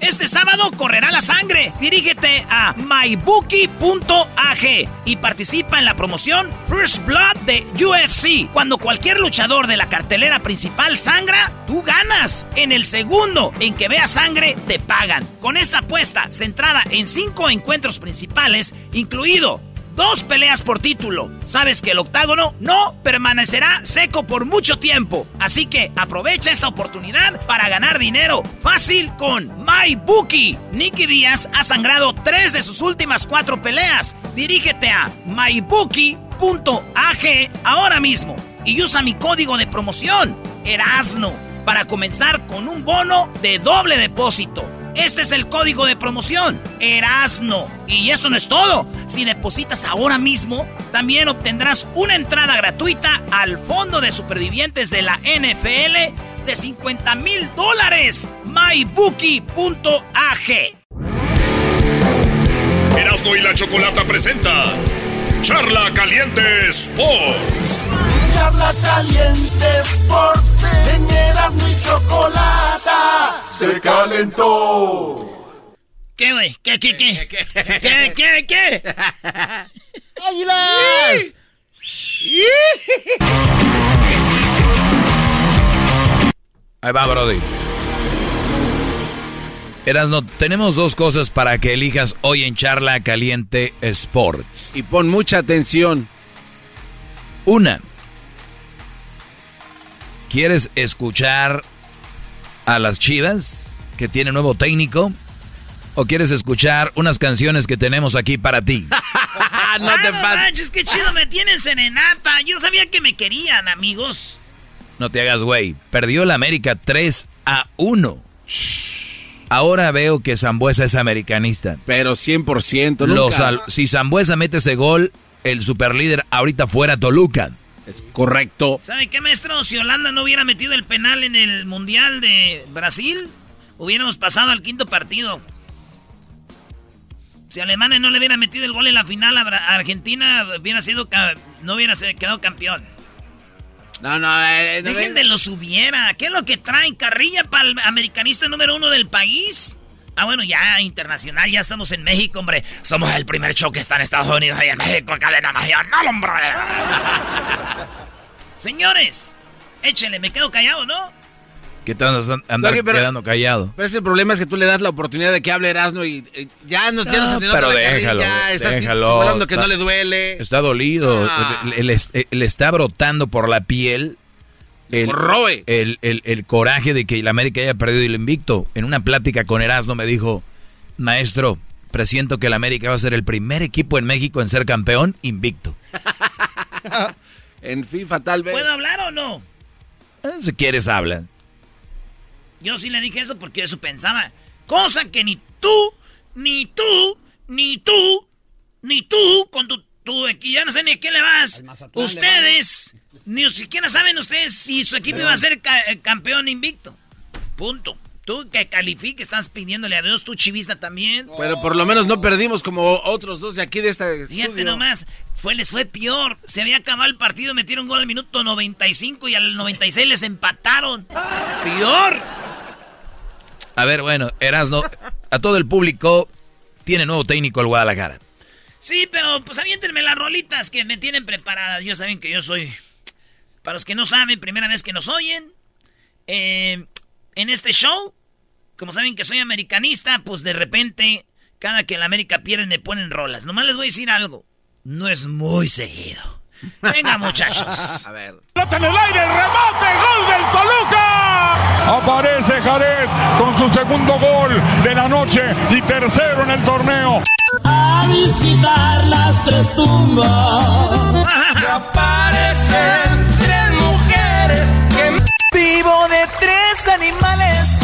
Este sábado correrá la sangre. Dirígete a mybookie.ag y participa en la promoción First Blood de UFC. Cuando cualquier luchador de la cartelera principal sangra, tú ganas. En el segundo en que veas sangre, te pagan. Con esta apuesta centrada en cinco encuentros principales, incluido Dos peleas por título. Sabes que el octágono no permanecerá seco por mucho tiempo. Así que aprovecha esta oportunidad para ganar dinero fácil con MyBookie. Nicky Díaz ha sangrado tres de sus últimas cuatro peleas. Dirígete a mybookie.ag ahora mismo y usa mi código de promoción, Erasno, para comenzar con un bono de doble depósito. Este es el código de promoción, Erasno. Y eso no es todo. Si depositas ahora mismo, también obtendrás una entrada gratuita al Fondo de Supervivientes de la NFL de 50 mil dólares. MyBookie.ag. Erasmo y la Chocolata presenta Charla Caliente Sports. Charla caliente Sports, en Erasmo y Chocolata se calentó. ¿Qué, güey? ¿Qué, qué, qué? ¿Qué, qué, qué? ¡Águilas! Ahí va, Brody. Erasno, tenemos dos cosas para que elijas hoy en Charla Caliente Sports. Y pon mucha atención. Una. ¿Quieres escuchar a las Chivas que tiene nuevo técnico? ¿O quieres escuchar unas canciones que tenemos aquí para ti? Ah, no te manches, qué chido me tienen serenata. Yo sabía que me querían, amigos. No te hagas güey. Perdió la América 3 a 1. Ahora veo que Zambuesa es americanista. Pero 100%. Nunca. Los si Zambuesa mete ese gol, el superlíder ahorita fuera Toluca. Es correcto. ¿Sabe qué, maestro? Si Holanda no hubiera metido el penal en el Mundial de Brasil, hubiéramos pasado al quinto partido. Si Alemania no le hubiera metido el gol en la final a, Argentina, hubiera sido no hubiera quedado campeón. No, no, eh, no Dejen de los hubiera. ¿Qué es lo que traen? ¿Carrilla para el americanista número uno del país? Ah, bueno, ya internacional, ya estamos en México, hombre. Somos el primer show que está en Estados Unidos y en México, cadena nacional, hombre. Señores, échele, me quedo callado, ¿no? ¿Qué te andas andar pero- quedando callado? Pero ese problema es que tú le das la oportunidad de que hable Erasmo y eh, ya nos, ya nos No, entiende pero déjalo, Ya estás déjalo. simulando que Está- no le duele. Está dolido. Ah. Le, le- le está brotando por la piel el, corroe. el, el- el coraje de que el América haya perdido el invicto. En una plática con Erasmo me dijo, maestro, presiento que el América va a ser el primer equipo en México en ser campeón invicto. en FIFA tal vez. ¿Puedo hablar o no? Eh, Si quieres, habla. Yo sí le dije eso porque eso pensaba. Cosa que ni tú, ni tú, ni tú, ni tú, con tu, tu equipo, ya no sé ni a quién le vas. Ustedes, ni siquiera saben ustedes si su equipo iba a ser ca- eh, campeón invicto. Punto. Tú que califique, estás pidiéndole a Dios, tú chivista también. Pero por lo menos no perdimos como otros dos de aquí de esta. Fíjate nomás, fue, les fue peor. Se había acabado el partido, metieron gol al minuto 95 y al 96 les empataron. ¡Peor! A ver, bueno, Erasno, a todo el público tiene nuevo técnico el Guadalajara. Sí, pero pues aviéntenme las rolitas que me tienen preparadas. Ya saben que yo soy. Para los que no saben, primera vez que nos oyen. Eh, en este show, como saben que soy americanista, pues de repente, cada que la América pierde me ponen rolas. Nomás les voy a decir algo. No es muy seguido. Venga, muchachos. A ver. ¡Pelota en el aire! ¡Remate! ¡Gol del Toluca! Aparece Jared con su segundo gol de la noche y tercero en el torneo. A visitar las tres tumbas. Aparecen Vivo de tres animales.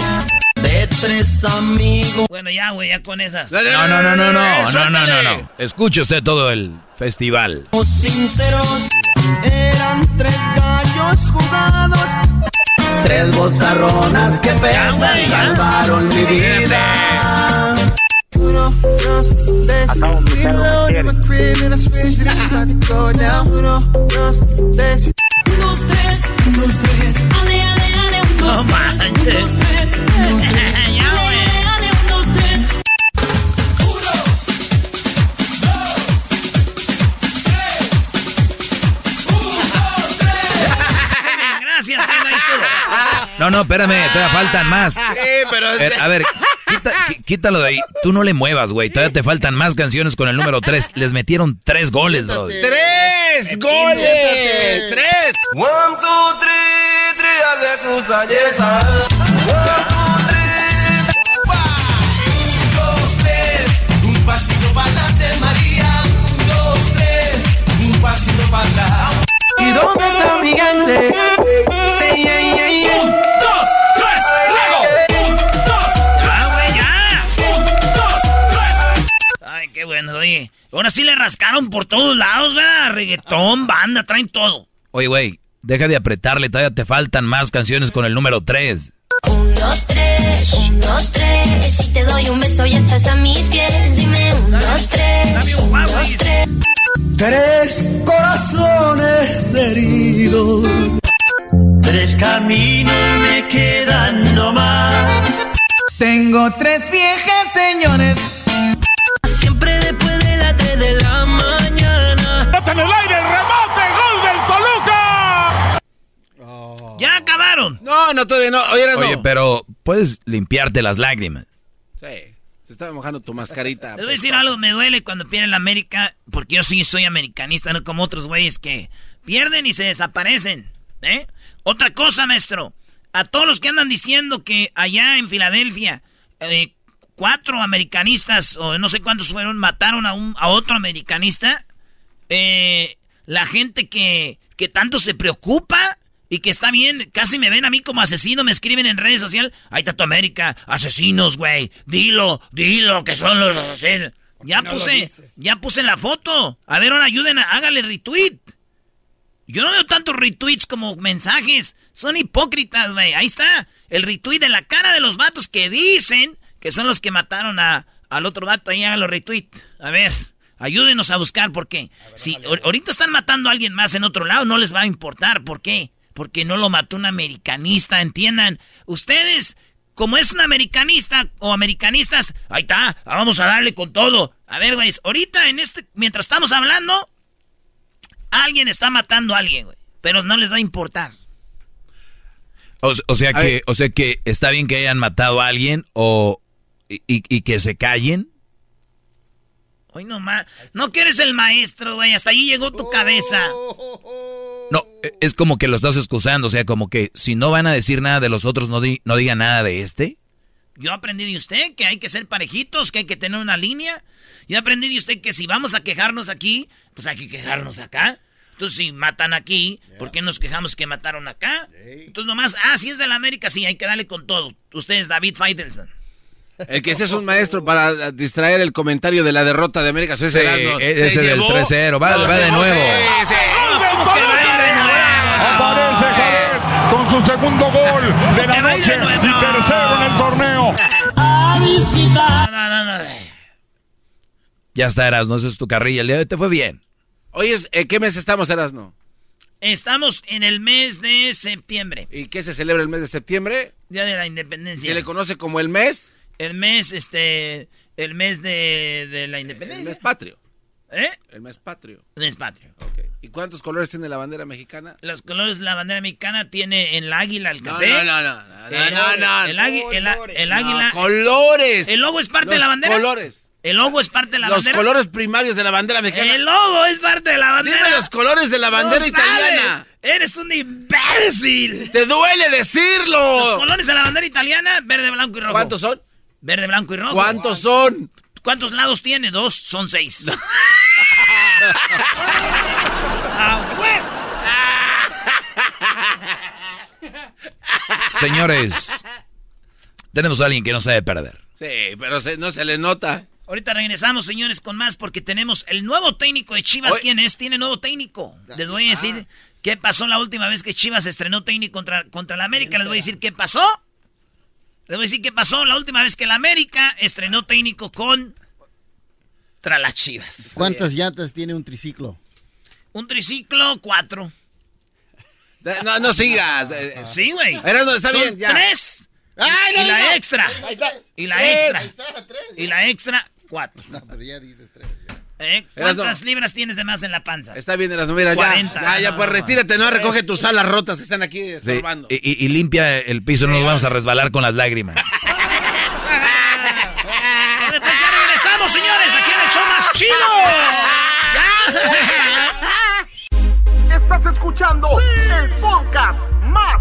de tres amigos. Bueno, ya, güey, ya con esas. No, no, no, no, no, no, no, no, no. Escuche usted todo el festival. Sinceros, eran tres gallos jugados. Tres bozarronas que pesan ya. salvaron mi vida. Uno, dos, tres, reload Uno, dos, tres. Dos, tres, dos, tres. Ale, ale, ale, un, dos, No tres. manches. Un, dos, tres. Un, dos, tres. Ale, ale, un, dos, tres. Gracias, Tela, ahí estuvo. No, no, espérame, todavía faltan más. pero A ver, a ver, quita- quítalo de ahí. Tú no le muevas, güey. Todavía te faltan más canciones con el número 3. Les metieron tres goles, bro. ¡Tres goles! ¡Tres! One, two, three, three, ale cruza yesa. One, two, three, un, dos, tres, un pasito para adelante, María. Un, dos, tres, un pasito para atrás. ¿Y dónde está mi gigante? Ahora sí le rascaron por todos lados, ¿verdad? Reggaetón, banda, traen todo. Oye, güey, deja de apretarle. Todavía te faltan más canciones con el número 3. Un, dos, tres, un, dos, tres. Si te doy un beso ya estás a mis pies. Dime un, dos, tres, Dame un un, dos, tres. Tres corazones heridos. Tres caminos me quedan nomás. Tengo tres viejas señores. Las 3 de la mañana. ¡Pelota en el aire! ¡Remate! ¡Gol del Toluca! ¡Ya acabaron! No, no, todavía no. Oye. Oye, pero puedes limpiarte las lágrimas. Sí, se está mojando tu mascarita. Les voy a decir algo, me duele cuando pierden la América, porque yo sí soy americanista, no como otros güeyes que pierden y se desaparecen. ¿eh? Otra cosa, maestro, a todos los que andan diciendo que allá en Filadelfia eh, cuatro americanistas, o no sé cuántos fueron, mataron a, un, a otro americanista, eh, la gente que, que tanto se preocupa y que está bien, casi me ven a mí como asesino, me escriben en redes sociales, ahí está tu América, asesinos, güey, dilo, dilo que son los asesinos. Ya no puse, ya puse la foto. A ver, ahora ayuden, a, hágale retweet. Yo no veo tantos retweets como mensajes. Son hipócritas, güey. Ahí está. El retweet de la cara de los vatos que dicen que son los que mataron a, al otro vato. Ahí hagan los retweet. A ver, ayúdenos a buscar por qué. Si ahor- ahorita están matando a alguien más en otro lado, no les va a importar. ¿Por qué? Porque no lo mató un americanista, entiendan. Ustedes, como es un americanista o americanistas, ahí está, vamos a darle con todo. A ver, güey, ahorita en este, mientras estamos hablando, alguien está matando a alguien, güey. Pero no les va a importar. O, o sea que, o sea que está bien que hayan matado a alguien o y, y- y que se callen. Hoy no más. No que eres el maestro, güey. Hasta ahí llegó tu cabeza. No, e- es como que lo estás excusando, o sea, como que si no van a decir nada de los otros, no, di- no digan nada de este. Yo aprendí de usted que hay que ser parejitos, que hay que tener una línea. Yo aprendí de usted que si vamos a quejarnos aquí, pues hay que quejarnos acá. Entonces, si matan aquí, ¿por qué nos quejamos que mataron acá? Entonces, nomás, ah, si es de la América, sí, hay que darle con todo. Usted es David Feitelson. El que ese es un maestro para distraer el comentario de la derrota de América. Ese Sí, ese Se del llevó- 3-0. Va- No, va de nuevo. sí, sí. ¡Gol del. Aparece Jared con su segundo gol de la noche y tercero en el torneo. No, no, no. Ya está, Erasno, esa es tu carrilla. El día de hoy te fue bien. Oye, ¿en qué mes estamos, Erasno? Estamos en el mes de septiembre. ¿Y qué se celebra el mes de septiembre? Día de la independencia. ¿Se le conoce como el mes? El mes, este, el mes de, de la independencia. El mes patrio. ¿Eh? El mes patrio. El mes patrio. ¿Y cuántos colores tiene la bandera mexicana? Los colores de la bandera mexicana tiene el águila, el No, café. no, no, no, no, el, no, no. el águi- el el águila. No, colores. El logo es parte de Los la bandera. colores. El logo es parte de la los bandera. colores primarios de la bandera mexicana. El logo es parte de la bandera. Dime los colores de la bandera No italiana. sabes. Eres un imbécil. ¡Te duele decirlo! Los colores de la bandera italiana, verde, blanco y rojo. ¿Cuántos son? Verde, blanco y rojo. ¿Cuántos son? ¿Cuántos lados tiene? Dos, son seis. ¡Ah, Señores, tenemos a alguien que no sabe perder. Sí, pero se- no se le nota. Ahorita regresamos, señores, con más porque tenemos el nuevo técnico de Chivas. Oye. ¿Quién es? Tiene nuevo técnico. Les voy a decir qué pasó la última vez que Chivas estrenó técnico contra, contra la América. Les voy a decir qué pasó. Les voy a decir qué pasó la última vez que la América estrenó técnico con... Contra las Chivas. ¿Cuántas llantas tiene un triciclo? Un triciclo, cuatro. No, no sigas. eh, eh. Sí, güey. Erasmo, está Son bien, ya. tres. ¡Ay, y no, la no! extra. Ahí está. Y la Tres, extra. ahí está, tres. Y la extra, cuatro. No, pero ya dices tres. Ya. ¿Eh? ¿Cuántas libras tienes de más en la panza? Está bien, Erasmo, mira, ya. 40. Ya, ya, No, pues no, retírate, no, recoge tus alas rotas que están aquí Sí, estorbando. y, y- y limpia el piso, no nos vamos a resbalar con las lágrimas. Pues ya regresamos, señores, aquí en el show más chido. Estás escuchando el podcast más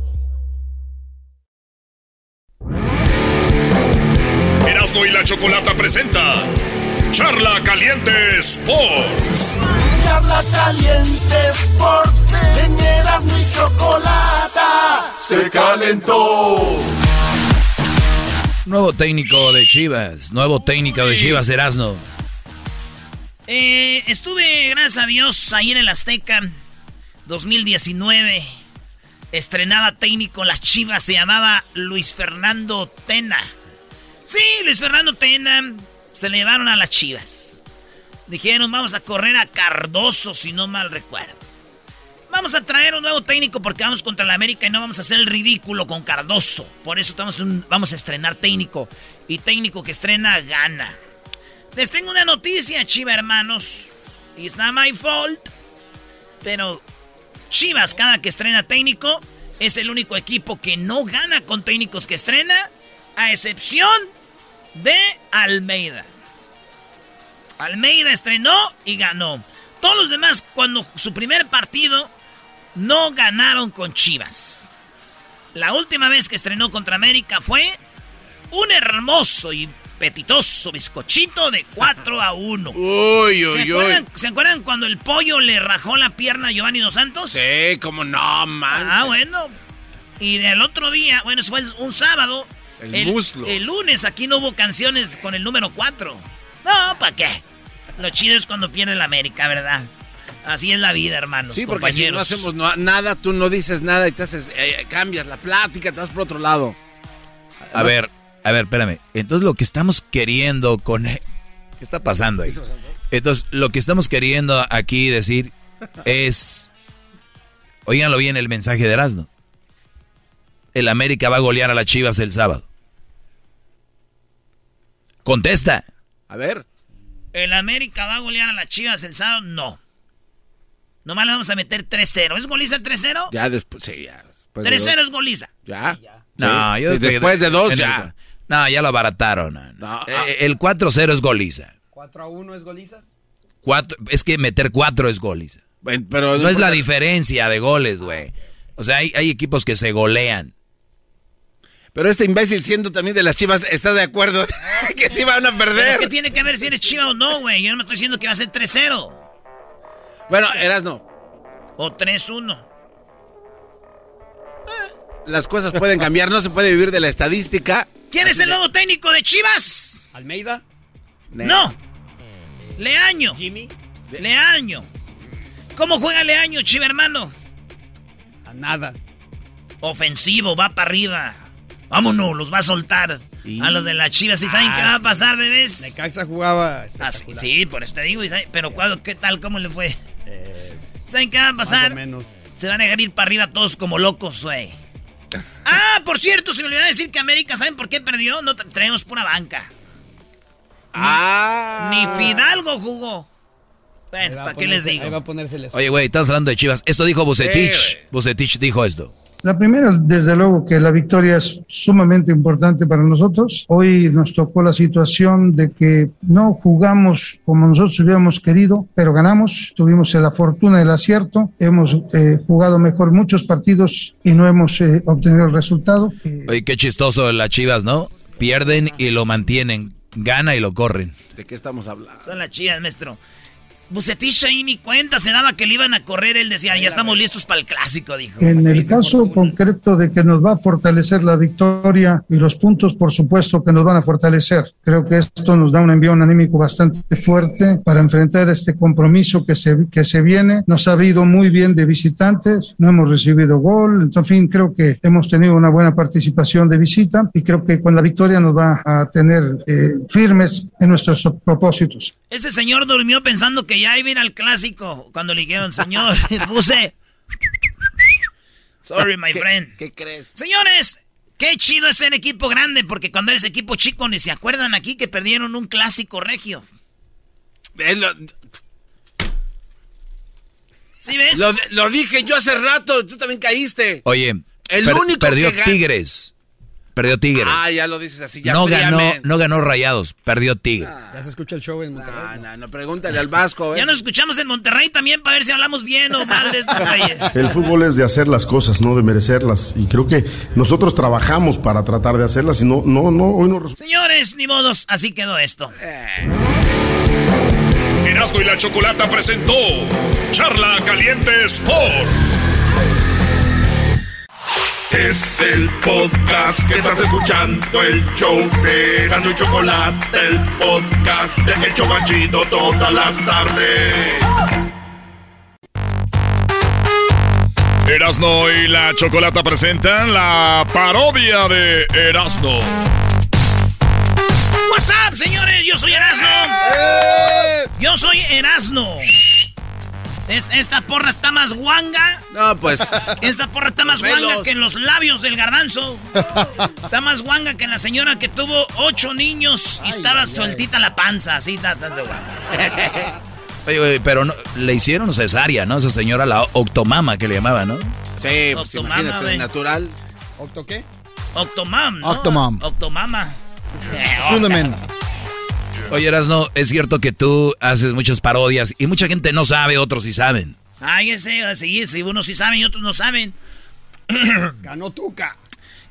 Erasmo y la Chocolata presenta Charla Caliente Sports. Charla caliente Sports en Erasmo y Chocolata. Se calentó. Nuevo técnico de Chivas, nuevo técnico de Chivas, Erasno. Eh, estuve, gracias a Dios, ahí en el Azteca 2019. Estrenaba técnico en las Chivas, se llamaba Luis Fernando Tena. Sí, Luis Fernando Tena. Se le llevaron a las Chivas. Dijeron, vamos a correr a Cardoso, si no mal recuerdo. Vamos a traer un nuevo técnico porque vamos contra la América y no vamos a hacer el ridículo con Cardoso. Por eso vamos a estrenar técnico. Y técnico que estrena gana. Les tengo una noticia, Chiva hermanos. It's not my fault. Pero Chivas, cada que estrena técnico, es el único equipo que no gana con técnicos que estrena, a excepción de Almeida. Almeida estrenó y ganó. Todos los demás, cuando su primer partido, no ganaron con Chivas. La última vez que estrenó contra América fue un hermoso y petitoso bizcochito de 4 a 1. Uy, uy, ¿Se, uy. ¿Se acuerdan cuando el pollo le rajó la pierna a Giovanni Dos Santos? Sí, como no, man. Ah, bueno. Y del otro día, bueno, eso fue un sábado. El muslo. El lunes aquí no hubo canciones con el número 4. No, ¿para qué? Lo chido es cuando pierde la América, ¿verdad? Así es la vida, hermanos. Sí, porque si no compañeros. hacemos no- nada, tú no dices nada y te haces, eh, cambias la plática, te vas por otro lado. A ver, a ver, espérame. Entonces lo que estamos queriendo con... ¿Qué está pasando ahí? Entonces lo que estamos queriendo aquí decir es... Óiganlo bien el mensaje de Erasmo. El América va a golear a las Chivas el sábado. Contesta. A ver. ¿El América va a golear a las Chivas el sábado? No. Nomás le vamos a meter 3-0. ¿Es goliza 3-0? Ya después, sí, ya. después de 3-0 dos. es goliza. Ya. No, Sí, yo sí, después de dos, ya. No, ya lo abarataron. Eh, el 4-0 es goliza. 4 a 1 es goliza. Cuatro, es que meter 4 es goliza. Pero no es la diferencia de goles, güey. O sea, hay, hay equipos que se golean. Pero este imbécil siendo también de las chivas está de acuerdo que sí van a perder. ¿Qué tiene que ver si eres chiva o no, güey? Yo no me estoy diciendo que va a ser 3-0. Bueno, eras no. O 3-1. Las cosas pueden cambiar, no se puede vivir de la estadística. ¿Quién es el nuevo técnico de Chivas? ¿Almeida? No. Leaño. ¿Jimmy? Leaño. ¿Cómo juega Leaño, chiva hermano? A nada. Ofensivo, va para arriba. Vámonos, los va a soltar. A los de las chivas. ¿Y saben Ah, qué va a sí. pasar, bebés? Necaxa jugaba Ah, sí, sí, por eso te digo. ¿y saben- Pero ¿cuándo- ¿qué tal? ¿Cómo le fue? ¿Saben qué va a más pasar? o menos. Se van a ir para arriba todos como locos, güey. Ah, por cierto, se me olvidó decir que América, ¿saben por qué perdió? No tra- traemos pura banca. Ah. Ni Fidalgo jugó. Bueno, ¿para qué les digo? Ahí va a ponerse el Oye, güey, estamos hablando de Chivas. Esto dijo Bucetich. Bucetich dijo esto. La primera, desde luego que la victoria es sumamente importante para nosotros. Hoy nos tocó la situación de que no jugamos como nosotros hubiéramos querido, pero ganamos. Tuvimos la fortuna del acierto. Hemos eh, jugado mejor muchos partidos y no hemos eh, obtenido el resultado. Oye, qué chistoso las Chivas, ¿no? Pierden y lo mantienen. Gana y lo corren. ¿De qué estamos hablando? Son las chivas, maestro. Bucetich ahí ni cuenta se daba que le iban a correr. Él decía, ya estamos listos para el clásico, dijo. En el caso concreto de que nos va a fortalecer la victoria y los puntos, por supuesto que nos van a fortalecer. Creo que esto nos da un envío anímico bastante fuerte para enfrentar este compromiso que se, que se viene. Nos ha habido muy bien de visitantes, no hemos recibido gol, en fin, creo que hemos tenido una buena participación de visita y creo que con la victoria nos va a tener eh, firmes en nuestros propósitos. Este señor durmió pensando que ya iba a ir al clásico. Cuando le dijeron, señor, puse. Sorry, my friend. ¿Qué crees? Señores, qué chido es ser equipo grande, porque cuando eres equipo chico ni se acuerdan aquí que perdieron un clásico regio. Eh, lo, ¿Sí ves? lo- lo dije yo hace rato, tú también caíste. Oye, El per- único perdió que gan- Tigres. Perdió Tigres. Ah, ya lo dices así, ya no ganó, no ganó Rayados, perdió Tigres. Ya se escucha el show en Monterrey. No, no, no, pregúntale al Vasco. Ya ¿eh? nos escuchamos en Monterrey también para ver si hablamos bien o mal de estos güeyes. El fútbol es de hacer las cosas, no de merecerlas. Y creo que nosotros trabajamos para tratar de hacerlas y no, no, no, hoy no Señores, ni modos, así quedó esto. Erasmo y la Chocolata presentó Charla Caliente Sports. Es el podcast que estás escuchando, el show de Erasmo y Chocolate, el podcast de El Chobachito todas las tardes. Erasmo y la Chocolata presentan la parodia de Erasmo. What's up, señores, yo soy Erasno. Yo soy Erasno. Es- esta porra está más guanga. No, pues. Esta porra está más guanga que en los labios del garbanzo. Está más guanga que en la señora que tuvo ocho niños y estaba sueltita la panza. Así está, está de guanga. Oye, oye, pero no, le hicieron cesárea, ¿no? Esa señora, la octomama que le llamaba, ¿no? Sí, pues Octomama, imagínate, natural. ¿Octo qué? Octomam, ¿no? Octomam. Octomama. Suleman. Oye, Erasno, es cierto que tú haces muchas parodias y mucha gente no sabe, otros sí saben. Ay, ese, así, sí, unos sí saben y otros no saben. Ganó Tuca.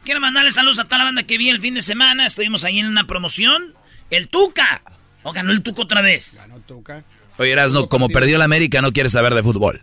Quiero mandarle saludos a toda la banda que vi el fin de semana. Estuvimos ahí en una promoción. El Tuca. ¿O ganó el Tuca otra vez? Ganó Tuca. Oye, Erasno, como perdió la América, no quieres saber de fútbol.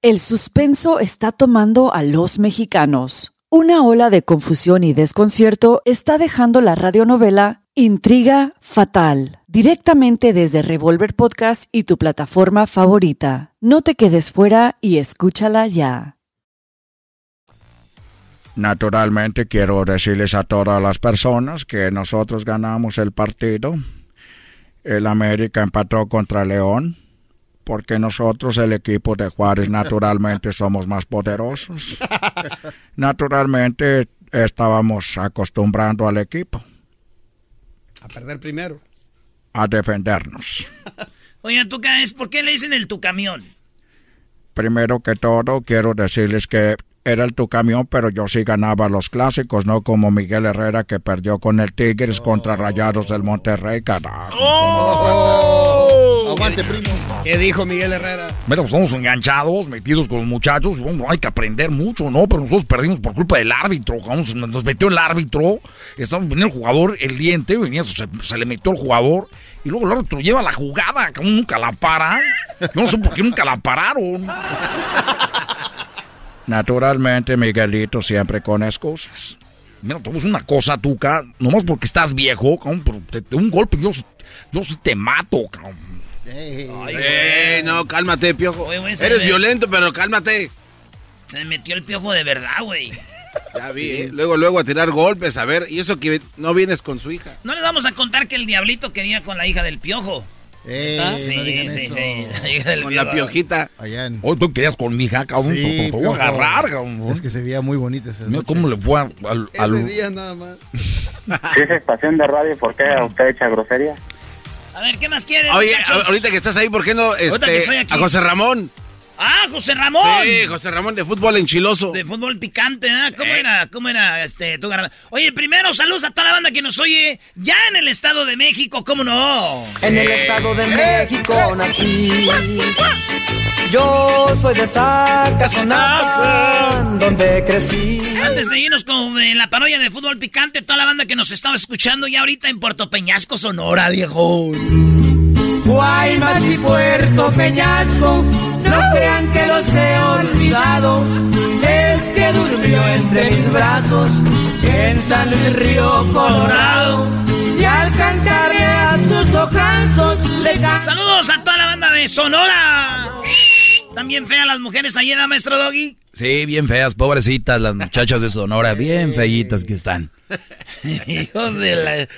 El suspenso está tomando a los mexicanos. Una ola de confusión y desconcierto está dejando la radionovela Intriga Fatal, directamente desde Revolver Podcast y tu plataforma favorita. No te quedes fuera y escúchala ya. Naturalmente quiero decirles a todas las personas que nosotros ganamos el partido. El América empató contra León porque nosotros, el equipo de Juárez, naturalmente somos más poderosos. Naturalmente estábamos acostumbrando al equipo A perder primero. a defendernos. Oye, tú es ¿por qué le dicen el tu camión? Primero que todo, quiero decirles que era el tu camión, pero yo sí ganaba los clásicos, no como Miguel Herrera que perdió con el Tigres contra Rayados del Monterrey, carajo. Oh. Aguante, primo. ¿Qué dijo Miguel Herrera? Mira, pues estamos enganchados, metidos con los muchachos. Bueno, hay que aprender mucho, ¿no? Pero nosotros perdimos por culpa del árbitro. vamos, nos metió el árbitro. Estamos, venía el jugador, el diente, venía, se, se le metió el jugador. Y luego el árbitro lleva la jugada, como nunca la para. Yo no sé por qué nunca la pararon. Naturalmente, Miguelito siempre con excusas. Mira, tú una cosa, Tuca. Nomás porque estás viejo, cabrón, pero te, te- un golpe, yo, yo sí te mato, cabrón. Eh, no, cálmate, piojo. Oye, güey, Eres ve- violento, pero cálmate. Se me metió el piojo de verdad, güey. Ya vi, ¿eh? Luego, luego a tirar golpes, a ver. Y eso que no vienes con su hija. No les vamos a contar que el diablito quería con la hija del piojo. Eh, ¿Ah? no Sí, digan sí, eso. sí, la hija del Con la piojo. piojita. Allá en... Hoy tú querías con mi hija, cabrón. Sí, voy a agarrar, cabrón. Es que se veía muy bonita esa Mira noche. cómo le fue al... al- al- Ese día nada más. Si es estación de radio, ¿por qué usted echa grosería? A ver, ¿qué más quieren, Oye, muchachos? ahorita que estás ahí, ¿por qué no que estoy este, aquí. a José Ramón? Ah, José Ramón. Sí, José Ramón de fútbol enchiloso. De fútbol picante, ¿eh? ¿Cómo era? ¿Cómo era este tu garra- Oye, primero saludos a toda la banda que nos oye ya en el Estado de México, ¿cómo no? En el Estado de México nací. Yo soy de Zacazonapa, donde crecí. Antes de irnos con eh, la parodia de fútbol picante, toda la banda que nos estaba escuchando ya ahorita en Puerto Peñasco, Sonora, viejo. Guaymas y Puerto Peñasco, no crean que los he olvidado. Es que durmió entre mis brazos en San Luis Río Colorado. Y al cantarle a sus ojazos le Saludos a toda la banda de Sonora. También feas las mujeres ahí, ¿da, maestro Doggy? Sí, bien feas, pobrecitas las muchachas de Sonora, bien feitas que están. Hijos de la...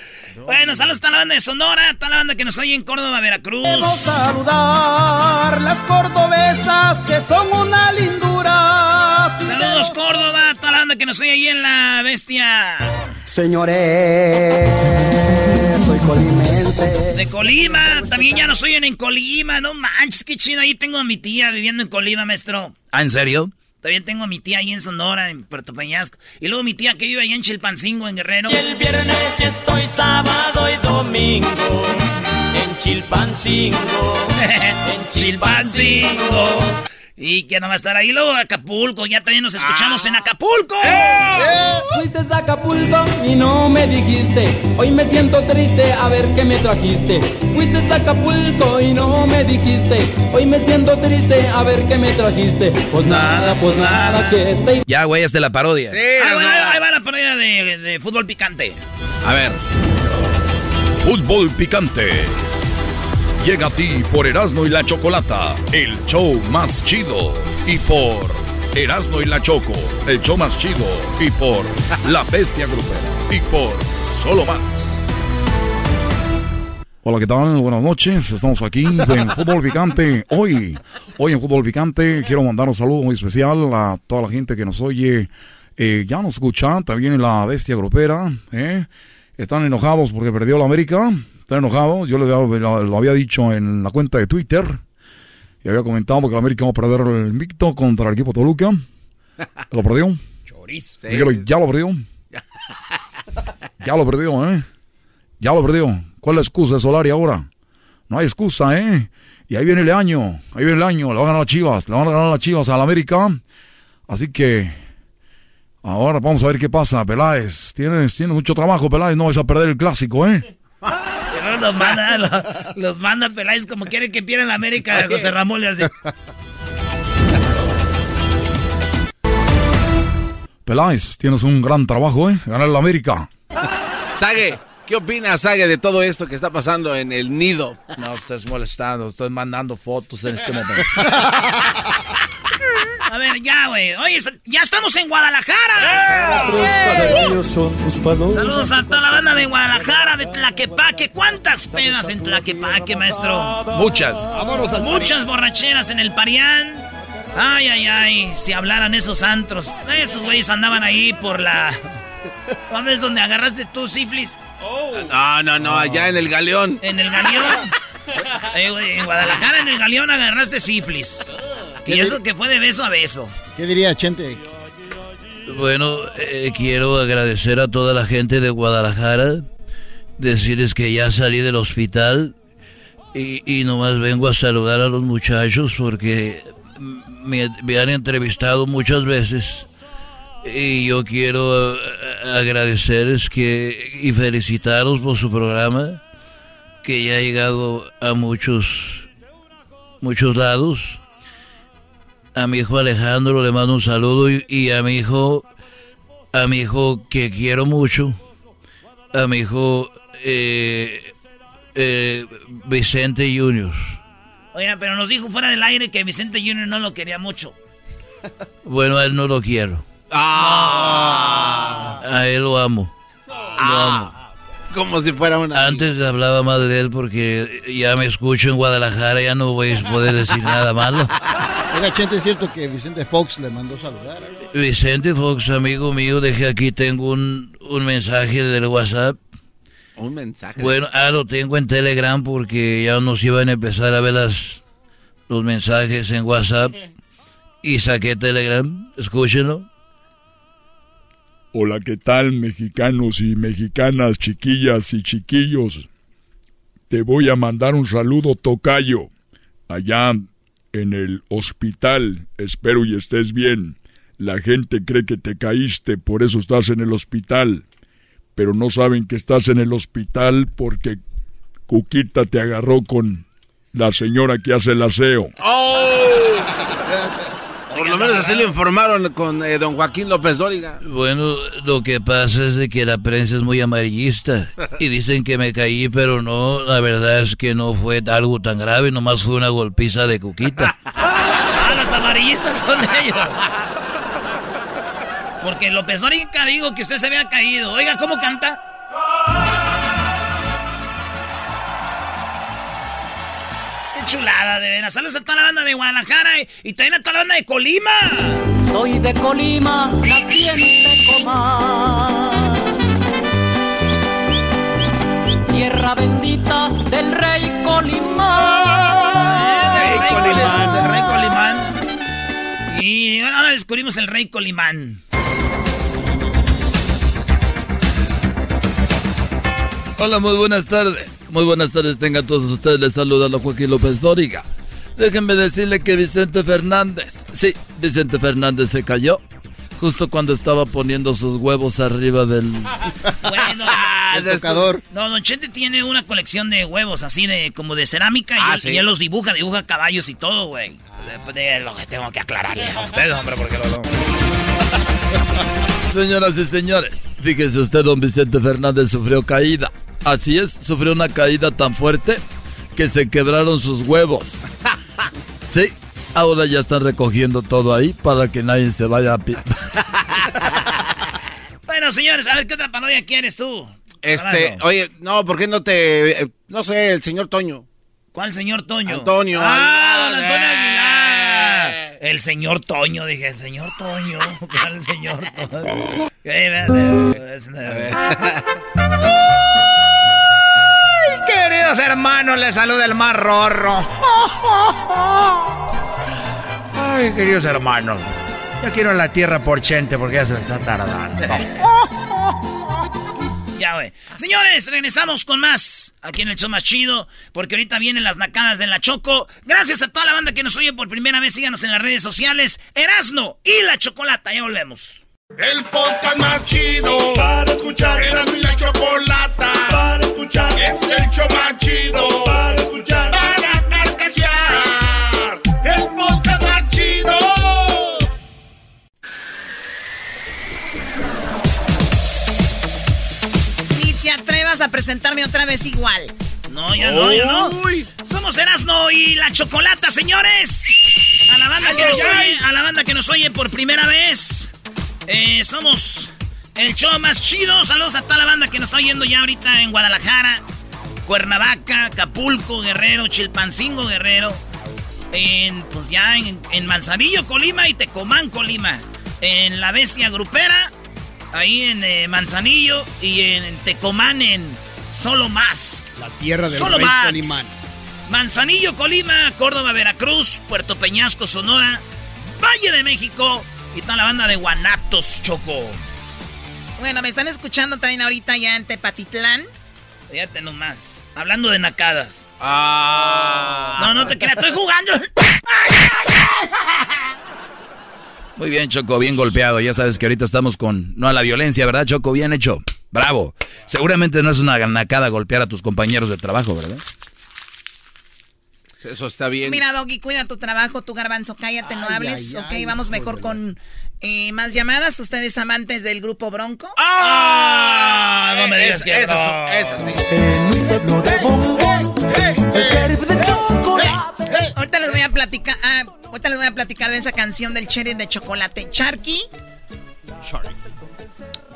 Bueno, saludos a toda la banda de Sonora, a toda la banda que nos oye en Córdoba, Veracruz. Queremos saludar las cordobesas que son una lindura. Saludos Córdoba, a toda la banda que nos oye ahí en La Bestia. Señores, soy colimense. De Colima, también ya nos oyen en Colima, no manches, qué chido, ahí tengo a mi tía viviendo en Colima, maestro. ¿Ah, en serio? También tengo a mi tía ahí en Sonora, en Puerto Peñasco. Y luego mi tía que vive allá en Chilpancingo, en Guerrero. El viernes y estoy sábado y domingo en Chilpancingo. en Chilpancingo. Y que no va a estar ahí luego Acapulco, ya también nos escuchamos en Acapulco. Fuiste a Acapulco y no me dijiste. Hoy me siento triste, a ver qué me trajiste. Fuiste a Acapulco y no me dijiste. Hoy me siento triste, a ver qué me trajiste. Pues nada, pues nada, que te. Ya, güey, es de la parodia. Ah, bueno, ahí va la parodia de, de fútbol picante. A ver. Fútbol picante. Llega a ti por Erasmo y la Chocolata, el show más chido. Y por Erasmo y la Choco, el show más chido. Y por La Bestia Grupera. Y por Solo Más. Hola, ¿qué tal? Buenas noches. Estamos aquí en Fútbol Picante. Hoy, hoy en Fútbol Picante, quiero mandar un saludo muy especial a toda la gente que nos oye. eh, ya nos escucha también la bestia grupera. ¿eh? Están enojados porque perdió la América. Están enojados. Yo lo, lo había dicho en la cuenta de Twitter. Y había comentado que la América va a perder el invicto contra el equipo Toluca. Lo perdió. Chorizo. Así que lo- ya lo perdió. Ya lo perdió, ¿eh? Ya lo perdió. ¿Cuál es la excusa de Solari ahora? No hay excusa, ¿eh? Y ahí viene el año. Ahí viene el año. Le van a ganar las chivas. Le van a ganar las chivas a la América. Así que. Ahora vamos a ver qué pasa, Peláez. Tienes, tienes mucho trabajo, Peláez. No vas a perder el clásico, ¿eh? Los manda, los, los manda Peláez como quiere que pierda la América. José Ramón le hace. Peláez, tienes un gran trabajo, ¿eh? Ganar la América. Sague, ¿qué opinas, Sague, de todo esto que está pasando en el nido? No estés molestando, estoy mandando fotos en este momento. A ver, ya, güey. Oye, ¡Ya estamos en Guadalajara! Saludos a toda la banda de Guadalajara, de Tlaquepaque. ¿Cuántas pedas en Tlaquepaque, maestro? Muchas. Muchas borracheras en el Parián. Ay, ay, ay. Si hablaran esos antros. Estos güeyes andaban ahí por la. ¿Dónde es donde agarraste tú, sífilis? No, no, no, allá en el galeón. En el galeón. Eh, en Guadalajara, en el galeón agarraste sífilis. Y eso que fue de beso a beso. ¿Qué diría Chente? Bueno, eh, quiero agradecer a toda la gente de Guadalajara, decirles que ya salí del hospital y, y nomás vengo a saludar a los muchachos porque me, me han entrevistado muchas veces y yo quiero eh, agradecerles que y felicitaros por su programa que ya ha llegado a muchos muchos lados a mi hijo Alejandro le mando un saludo y, y a mi hijo, a mi hijo que quiero mucho, a mi hijo eh, eh, Vicente Junior. Oiga, pero nos dijo fuera del aire que Vicente Junior no lo quería mucho. Bueno, a él no lo quiero. Ah. A él lo amo. Lo amo. Como si fuera una. Antes hablaba mal de él porque ya me escucho en Guadalajara, ya no voy a poder decir nada malo. Oiga, Chente, es cierto que Vicente Fox le mandó saludar. Vicente Fox, amigo mío, dejé aquí, tengo un, un mensaje del WhatsApp. Un mensaje. Bueno, ah, lo tengo en Telegram porque ya nos iban a empezar a ver las, los mensajes en WhatsApp. Y saqué Telegram, escúchenlo. Hola, ¿qué tal, mexicanos y mexicanas, chiquillas y chiquillos? Te voy a mandar un saludo, Tocayo, allá en el hospital. Espero y estés bien. La gente cree que te caíste, por eso estás en el hospital. Pero no saben que estás en el hospital porque Cuquita te agarró con la señora que hace el aseo. ¡Oh! Por lo menos así lo informaron con eh, don Joaquín López Dóriga. Bueno, lo que pasa es de que la prensa es muy amarillista y dicen que me caí, pero no, la verdad es que no fue algo tan grave, nomás fue una golpiza de Cuquita. Ah, los amarillistas son ellos. Porque López Dóriga digo que usted se había caído. Oiga, ¿cómo canta? Qué chulada, de veras. Saludos a toda la banda de Guadalajara y, y también a toda la banda de Colima. Soy de Colima, nací en Tecomán. Tierra bendita del rey Colimán. Del rey Colimán, del rey Colimán. Y ahora descubrimos el rey Colimán. Hola, muy buenas tardes. Muy buenas tardes, tengan todos ustedes. Les saluda a Joaquín López Dóriga. Déjenme decirle que Vicente Fernández, sí, Vicente Fernández se cayó justo cuando estaba poniendo sus huevos arriba del... Bueno, El tocador. No, Don Chente tiene una colección de huevos así de como de cerámica y, Ah, él, ¿sí? y él los dibuja, dibuja caballos y todo, güey. Lo que tengo que aclararle a usted, hombre, porque lo... Señoras y señores, fíjese usted, don Vicente Fernández sufrió caída. Así es, sufrió una caída tan fuerte que se quebraron sus huevos. Sí, ahora ya están recogiendo todo ahí para que nadie se vaya a... pi- Bueno, señores, a ver, ¿qué otra parodia quieres tú? Este, oye, no, ¿por qué no te. eh, no sé, el señor Toño? ¿Cuál señor Toño? Antonio. Ah, don Antonio Eh. Aguilar. El señor Toño, dije, el señor Toño. ¿Cuál señor Toño? Queridos hermanos, les saluda el más rorro. Ay, queridos hermanos. Ya quiero la tierra por Chente porque ya se me está tardando. Ya, güey. Señores, regresamos con más aquí en el show más chido, porque ahorita vienen las nacadas de la Choco. Gracias a toda la banda que nos oye por primera vez. Síganos en las redes sociales. Erasno y la Chocolata. Ya volvemos. El podcast más chido para escuchar. Era mi la chocolata para escuchar. Es el show más chido para escuchar. Para carcajear. El podcast más chido. Ni te atrevas a presentarme otra vez igual. No, ya no, ya no. Somos Erasmo y la Chocolata, señores. A la banda que nos oye, a la banda que nos oye por primera vez. Eh, somos el show más chido. Saludos a toda la banda que nos está oyendo ya ahorita en Guadalajara, Cuernavaca, Acapulco, Guerrero, Chilpancingo, Guerrero. En, pues ya en, en Manzanillo, Colima y Tecomán, Colima. En La Bestia Grupera, ahí en eh, Manzanillo y en Tecomán, en Solo Más. La tierra del Solo rey Max. Manzanillo, Colima, Córdoba, Veracruz, Puerto Peñasco, Sonora, Valle de México y toda la banda de Guanatos, Choco. Bueno, me están escuchando también ahorita ya en Tepatitlán. Fíjate nomás. Hablando de nacadas. Ah. No, no te creas, estoy jugando. Muy bien, Choco, bien golpeado. Ya sabes que ahorita estamos con no a la violencia, ¿verdad, Choco? Bien hecho. Bravo. Seguramente no es una ganacada golpear a tus compañeros de trabajo, ¿verdad? Eso está bien. Mira, Doggy, cuida tu trabajo, tu garbanzo, cállate, no hables. ay, ok, ay, vamos mejor con eh, más llamadas. Ustedes amantes del grupo Bronco. ¡Ah! No me digas que eso sí. Ahorita les voy a platicar, ah, ahorita les voy a platicar de esa canción del cherry de chocolate. Charky.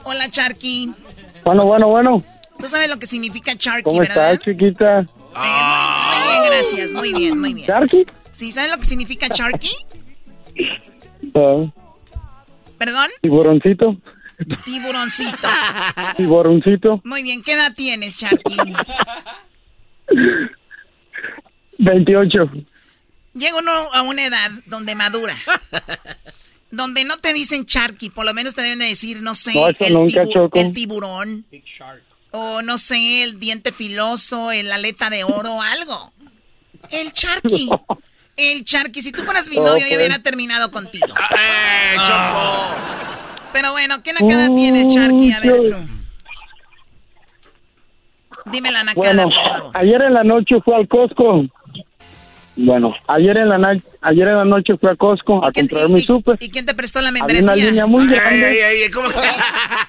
Hola, Charky. Bueno, bueno, bueno. ¿Tú sabes lo que significa Charky, ¿Cómo verdad? estás, chiquita? Muy bien, gracias. Muy bien, muy bien. ¿Charky? Sí, ¿sabes lo que significa Charky? Ah, ¿Perdón? tiburoncito. Tiburoncito. Tiburoncito. Muy bien, ¿qué edad tienes, Charky? 28. Llega uno a una edad donde madura. Donde no te dicen Charky, por lo menos te deben de decir, no sé, No, el, nunca, tibu- Choco. el tiburón. O no sé, el diente filoso, el aleta de oro, algo. El Charky. El Charky. Si tú fueras mi novio, Ok. yo hubiera terminado contigo. ¡Eh, Choco! Pero bueno, ¿qué nacada tienes, Charky? A ver tú. Dime la nacada, Bueno, por favor. ayer en la noche fui al Costco. Bueno, ayer en la na- ayer en la noche fui a Costco a comprar mi súper. ¿Y quién te prestó la Había una membresía? línea muy Ay, grande. ay, ay, ¿cómo que?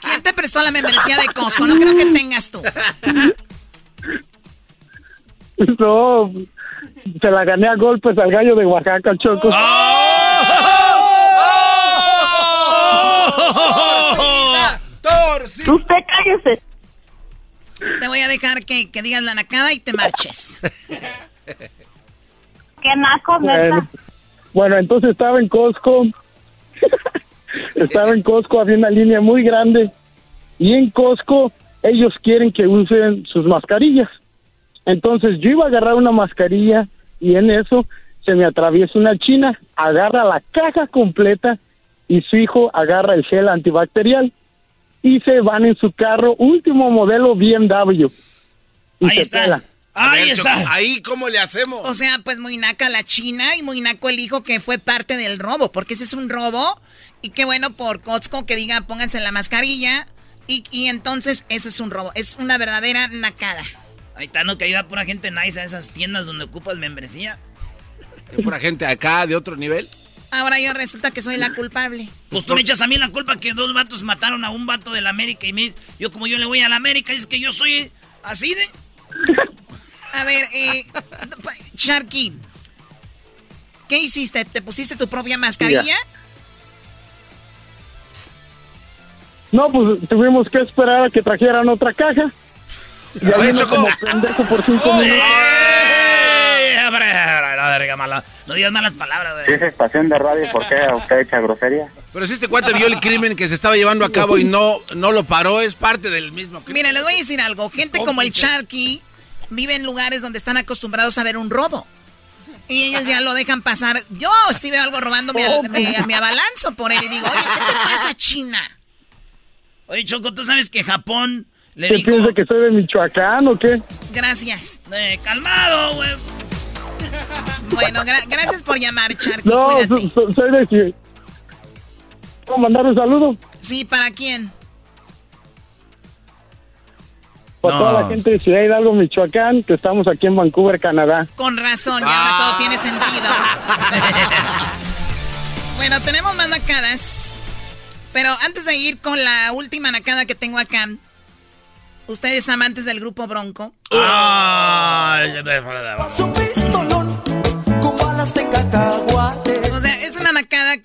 ¿Quién te prestó la membresía de Costco? No creo que tengas tú. No, se la gané a golpes al gallo de Oaxaca, Choco. Usted cállese. Te voy a dejar que, que digas la nacada y te marches. Qué naco, Bueno, bueno, entonces estaba en Costco. estaba en Costco, había una línea muy grande. Y en Costco ellos quieren que usen sus mascarillas. Entonces yo iba a agarrar una mascarilla y en eso se me atraviesa una china, agarra la caja completa y su hijo agarra el gel antibacterial y se van en su carro último modelo BMW. Y Ahí se está. Ahí ver, está. Choco, ahí cómo le hacemos. O sea, pues muy naca la China y muy naco el hijo que fue parte del robo, porque ese es un robo. Y qué bueno por Costco que diga pónganse la mascarilla. Y, y entonces ese es un robo. Es una verdadera nacada. Ahí está, no que ayuda a pura gente nice a esas tiendas donde ocupas membresía. ¿Hay pura gente acá de otro nivel? Ahora yo resulta que soy la culpable. Pues tú me echas a mí la culpa que dos vatos mataron a un vato de la América y me dices, yo como yo le voy a la América, es que yo soy así de... A ver, eh, Sharky, ¿qué hiciste? ¿Te pusiste tu propia mascarilla? No, pues tuvimos que esperar a que trajeran otra caja. Y ahí uno como pendejo por cinco minutos. ¡Eh! Hombre, la verga mala. No digas malas palabras, Si güey. es estación de radio, ¿por qué usted echa grosería? Pero si este cuate vio el crimen que se estaba llevando a cabo y no, no lo paró, es parte del mismo crimen. Mira, les voy a decir algo. Gente como el Sharky vive en lugares donde están acostumbrados a ver un robo. Y ellos ya lo dejan pasar. Yo si veo algo robando, me, Oh, me- me abalanzo por él y digo, oye, ¿qué te pasa, China? Oye, Choco, ¿tú sabes que Japón le ¿Qué dijo... piensa que soy de Michoacán o qué? Gracias. Eh, calmado, güey. Bueno, gra- gracias por llamar, Sharky. No, Cuídate. so- so- soy de ¿Puedo mandar un saludo? Sí, ¿para quién? Para No. toda la gente de Ciudad Hidalgo, Michoacán, que estamos aquí en Vancouver, Canadá. Con razón, y ahora todo tiene sentido. bueno, tenemos más nacadas. Pero antes de ir con la última nacada que tengo acá, ¿Ustedes amantes del grupo Bronco? O sea, es una nacada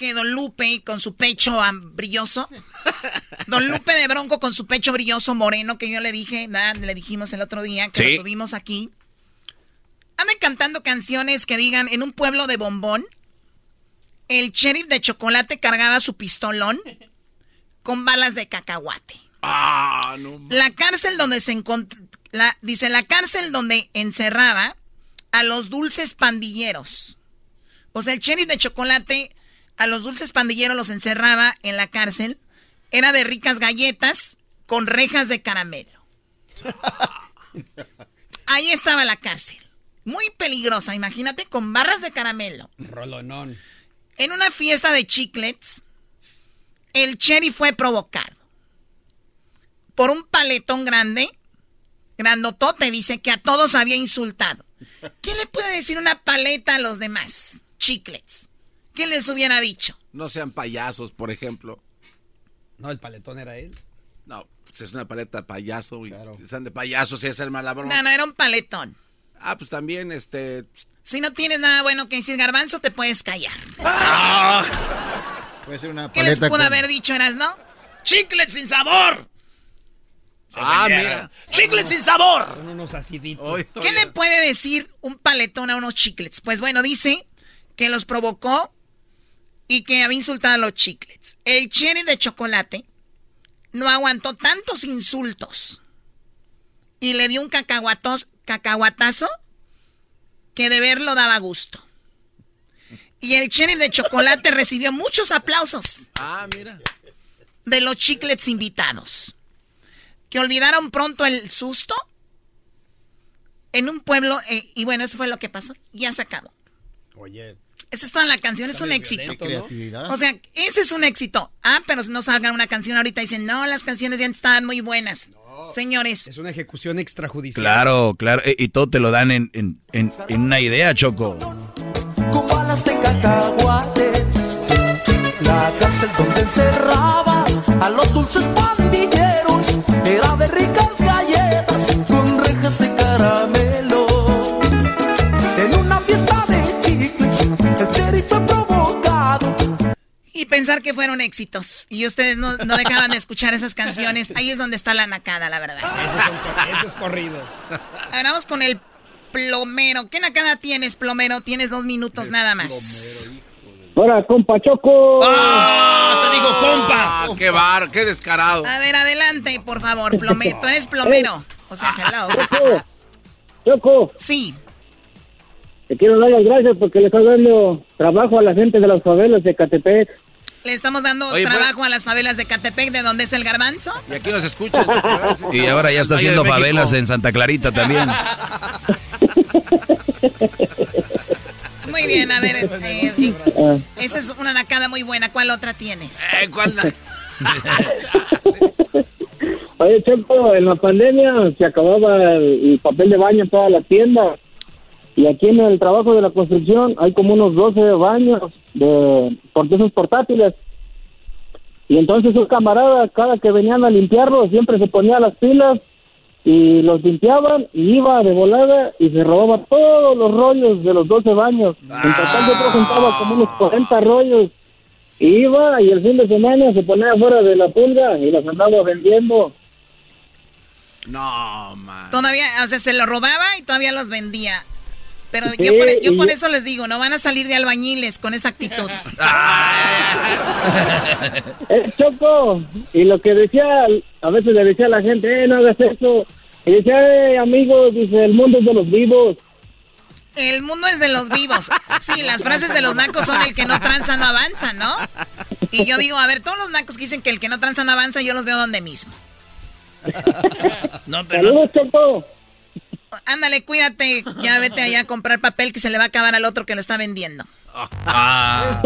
que Don Lupe con su pecho brilloso. Don Lupe de Bronco con su pecho brilloso moreno que yo le dije, ¿verdad? le dijimos el otro día que Sí. lo tuvimos aquí. Andan cantando canciones que digan en un pueblo de bombón. El sheriff de chocolate cargaba su pistolón con balas de cacahuate. Ah, no. La cárcel donde se encontró, dice la cárcel donde encerraba a los dulces pandilleros. O sea, el sheriff de chocolate a los dulces pandilleros los encerraba en la cárcel. Era de ricas galletas con rejas de caramelo. Ahí estaba la cárcel. Muy peligrosa, imagínate, con barras de caramelo. Rolonón. En una fiesta de chiclets, el sheriff fue provocado por un paletón grande, grandotote, dice que a todos había insultado. ¿Qué le puede decir una paleta a los demás? Chiclets. ¿Qué les hubiera dicho? No sean payasos, por ejemplo. No, el paletón era él. No, pues es una paleta de payaso. Y si están de payasos y hacer mala broma. No, no, era un paletón. Ah, pues también, este... Si no tienes nada bueno que decir, garbanzo, te puedes callar. Puede ser una ¿Qué les pudo con- haber dicho, Eras, no? ¡Chiclets sin sabor! Ah, mira. ¡Chiclets sin sabor! Son unos aciditos. ¿Qué le puede decir un paletón a unos chiclets? Pues bueno, dice que los provocó y que había insultado a los chiclets. El cherry de chocolate no aguantó tantos insultos y le dio un cacahuatos- cacahuatazo que de verlo daba gusto. Y el cherry de chocolate recibió muchos aplausos Ah, mira. de los chiclets invitados. Que olvidaron pronto el susto en un pueblo. eh, y bueno, eso fue lo que pasó. Ya se acabó. Oye. Esa es toda la canción, es un éxito. violento, ¿no? O sea, ese es un éxito. Ah, pero no salgan una canción ahorita y dicen, no, las canciones ya estaban muy buenas. Señores. Es una ejecución extrajudicial. Claro, claro. eh, Y todo te lo dan en, en, en, en una idea, Choco. con balas de cacahuate. La cárcel donde encerraba a los dulces pandilleros era de ricas Y pensar que fueron éxitos. Y ustedes no, no dejaban de escuchar esas canciones. Ahí es donde está la nacada, la verdad. Ese es corrido. Ahora vamos con el plomero. ¿Qué nacada tienes, plomero? Tienes dos minutos nada más. Ahora, compa Choco. ¡Ah! Te digo, compa. Ah, qué bar, qué descarado. A ver, adelante, por favor, plomero. Tú eres plomero. O sea, hello. Choco. Choco. Sí. Te quiero dar las gracias porque le estás dando trabajo a la gente de las favelas de Catepec. Le estamos dando Oye, pues- trabajo a las favelas de Catepec, de donde es el garbanzo. Y aquí nos escuchan. Y ahora ya está haciendo favelas en Santa Clarita también. Muy bien, a ver. eh, eh, Ah. esa es una nacada muy buena. ¿Cuál otra tienes? Eh, ¿cuál? Oye, Choco, en la pandemia se acababa el, el papel de baño en todas las tiendas. Y aquí en el trabajo de la construcción hay como unos 12 baños de esos portátiles. Y entonces un camarada, cada que venían a limpiarlos, siempre se ponía las pilas y los limpiaban y iba de volada y se robaba todos los rollos de los 12 baños. En total yo que juntaba como unos 40 rollos. Y iba y el fin de semana se ponía afuera de la pulga y las andaba vendiendo. No, man. Todavía, o sea, se lo robaba y todavía los vendía. Pero Sí, yo, por, yo y por yo- eso les digo, no van a salir de albañiles con esa actitud. Eh, Choco, y lo que decía, a veces le decía a la gente, eh, no hagas eso. Y decía, eh, amigos, dice, el mundo es de los vivos. El mundo es de los vivos. Sí, las frases de los nacos son el que no tranza no avanza, ¿no? Y yo digo, a ver, todos los nacos que dicen que el que no tranza no avanza, yo los veo donde mismo. No, pero Saludos, Choco. Ándale, cuídate, ya vete allá a comprar papel que se le va a acabar al otro que lo está vendiendo. Ah.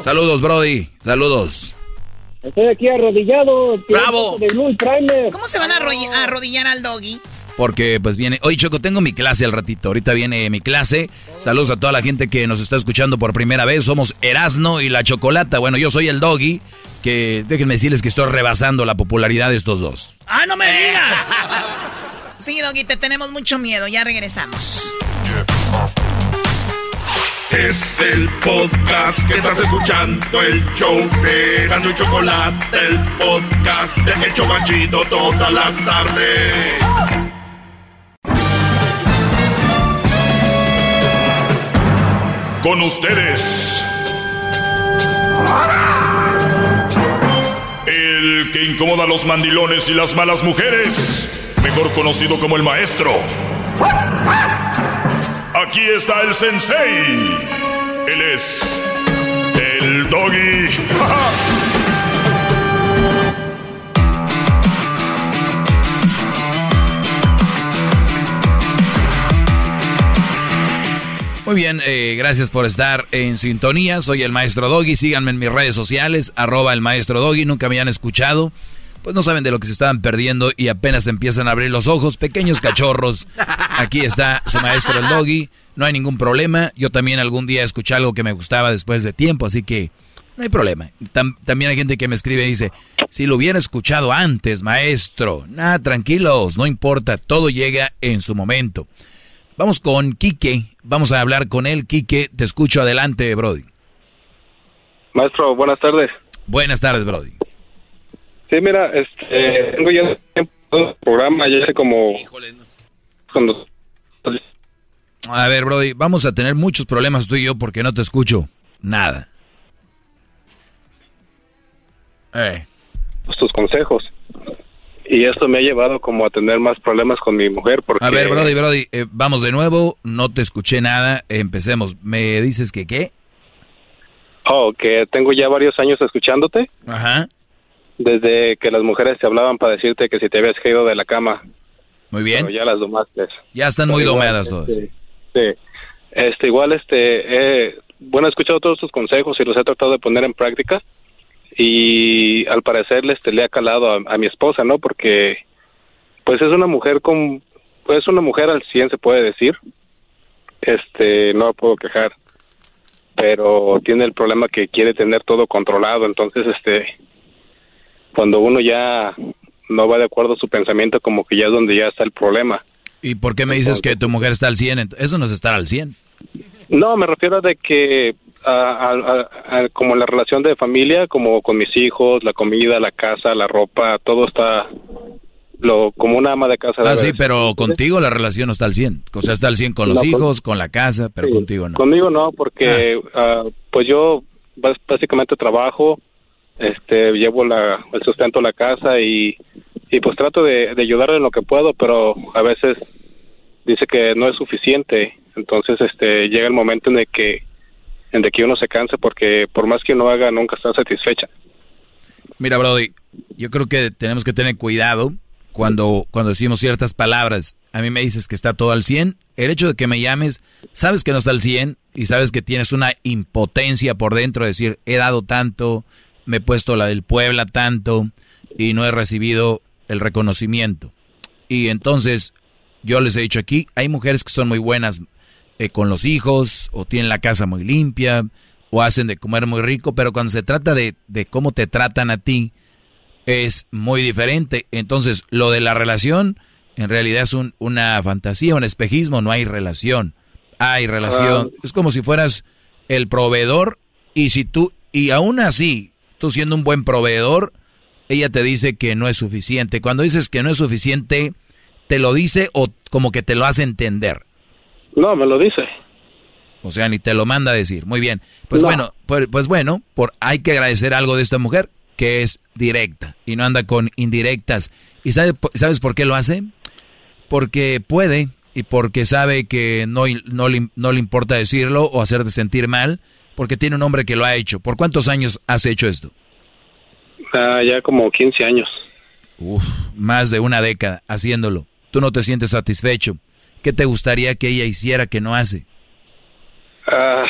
Saludos, Brody. Saludos. estoy aquí arrodillado. Bravo. ¿Cómo se van a arrodillar al doggy? porque pues viene, oye Choco, tengo mi clase al ratito, ahorita viene mi clase, saludos a toda la gente que nos está escuchando por primera vez, somos Erasno y la Chocolata, bueno, yo soy el Doggy, que déjenme decirles que estoy rebasando la popularidad de estos dos. ¡Ah, no me digas! sí, Doggy, te tenemos mucho miedo, ya regresamos. Es el podcast que estás escuchando, el show de Gano y Chocolate, el podcast de El Chobachito todas las tardes. Con ustedes. El que incomoda a los mandilones y las malas mujeres, mejor conocido como el maestro. Aquí está el sensei. Él es el doggy. Muy bien, eh, gracias por estar en sintonía. Soy el maestro Doggy. Síganme en mis redes sociales, arroba el maestro Doggy. Nunca me han escuchado. Pues no saben de lo que se estaban perdiendo y apenas empiezan a abrir los ojos. Pequeños cachorros. Aquí está su maestro el Doggy. No hay ningún problema. Yo también algún día escuché algo que me gustaba después de tiempo, así que no hay problema. también hay gente que me escribe y dice, si lo hubiera escuchado antes, maestro. Nada, tranquilos, no importa. Todo llega en su momento. Vamos con Quique. Vamos a hablar con él. Quique, te escucho adelante, Brody. Maestro, buenas tardes. Buenas tardes, Brody. Sí, mira, este, tengo ya un programa, ya hace como... Cuando... A ver, Brody, vamos a tener muchos problemas tú y yo porque no te escucho nada. Eh. Tus consejos. Y esto me ha llevado como a tener más problemas con mi mujer porque... A ver, Brody, Brody, eh, vamos de nuevo, no te escuché nada, empecemos. ¿Me dices que qué? Oh, que tengo ya varios años escuchándote. Ajá. Desde que las mujeres te hablaban para decirte que si te habías caído de la cama. Muy bien. Pero ya las domaste. Ya están muy domadas todas. Este, sí. Este, igual, este, eh, bueno, he escuchado todos tus consejos y los he tratado de poner en práctica y al parecer este, le ha calado a, mi esposa, ¿no? Porque pues es una mujer con pues una mujer al 100 se puede decir. Este, no la puedo quejar. Pero tiene el problema que quiere tener todo controlado, entonces este cuando uno ya no va de acuerdo a su pensamiento como que ya es donde ya está el problema. ¿Y por qué me dices que tu mujer está al 100? Eso no es estar al 100. No, me refiero a de que como la relación de familia, como con mis hijos, la comida, la casa, la ropa, todo está lo como una ama de casa. Ah, sí, pero contigo la relación no está al 100. O sea, está al 100 con los hijos, con, la casa, pero contigo no. Conmigo no, porque ah. Ah, pues yo básicamente trabajo, este llevo la, el sustento a la casa y, y pues trato de, de ayudarle en lo que puedo, pero a veces dice que no es suficiente. Entonces, este llega el momento en que en que uno se canse porque por más que uno haga nunca está satisfecha. Mira, Brody, yo creo que tenemos que tener cuidado cuando, cuando decimos ciertas palabras. A mí me dices que está todo al 100. El hecho de que me llames, sabes que no está al 100 y sabes que tienes una impotencia por dentro de decir, he dado tanto, me he puesto la del Puebla tanto y no he recibido el reconocimiento. Y entonces, yo les he dicho aquí, hay mujeres que son muy buenas eh, con los hijos, o tienen la casa muy limpia, o hacen de comer muy rico, pero cuando se trata de, de cómo te tratan a ti, es muy diferente. Entonces, lo de la relación, en realidad es un, una fantasía, un espejismo, no hay relación. Hay relación. Ah. Es como si fueras el proveedor y si tú, y aún así, tú siendo un buen proveedor, ella te dice que no es suficiente. Cuando dices que no es suficiente, te lo dice o como que te lo hace entender. No, me lo dice. O sea, ni te lo manda a decir. Muy bien. Pues bueno, pues, pues, bueno, por, hay que agradecer algo de esta mujer, que es directa y no anda con indirectas. ¿Y sabe, sabes por qué lo hace? Porque puede y porque sabe que no, no, le, no le importa decirlo o hacerte sentir mal, porque tiene un hombre que lo ha hecho. ¿Por cuántos años has hecho esto? Ah, ya como 15 años. Uf, más de una década haciéndolo. Tú no te sientes satisfecho. ¿Qué te gustaría que ella hiciera que no hace? Ah,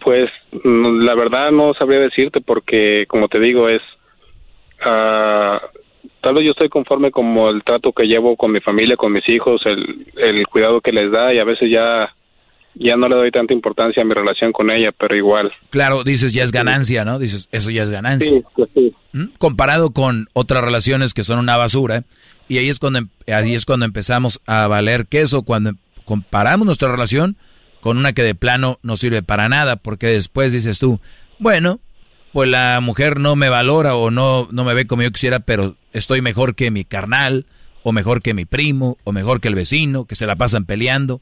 pues la verdad no sabría decirte porque, como te digo, es... Ah, tal vez yo estoy conforme como el trato que llevo con mi familia, con mis hijos, el, el cuidado que les da y a veces ya ya no le doy tanta importancia a mi relación con ella, pero igual. Claro, dices ya es ganancia, ¿no? Dices, eso ya es ganancia. Sí, pues sí. ¿Mm? Comparado con otras relaciones que son una basura, y ahí es cuando em- ahí es cuando empezamos a valer queso, cuando em- comparamos nuestra relación con una que de plano no sirve para nada, porque después dices tú, bueno, pues la mujer no me valora o no, no me ve como yo quisiera, pero estoy mejor que mi carnal, o mejor que mi primo, o mejor que el vecino, que se la pasan peleando.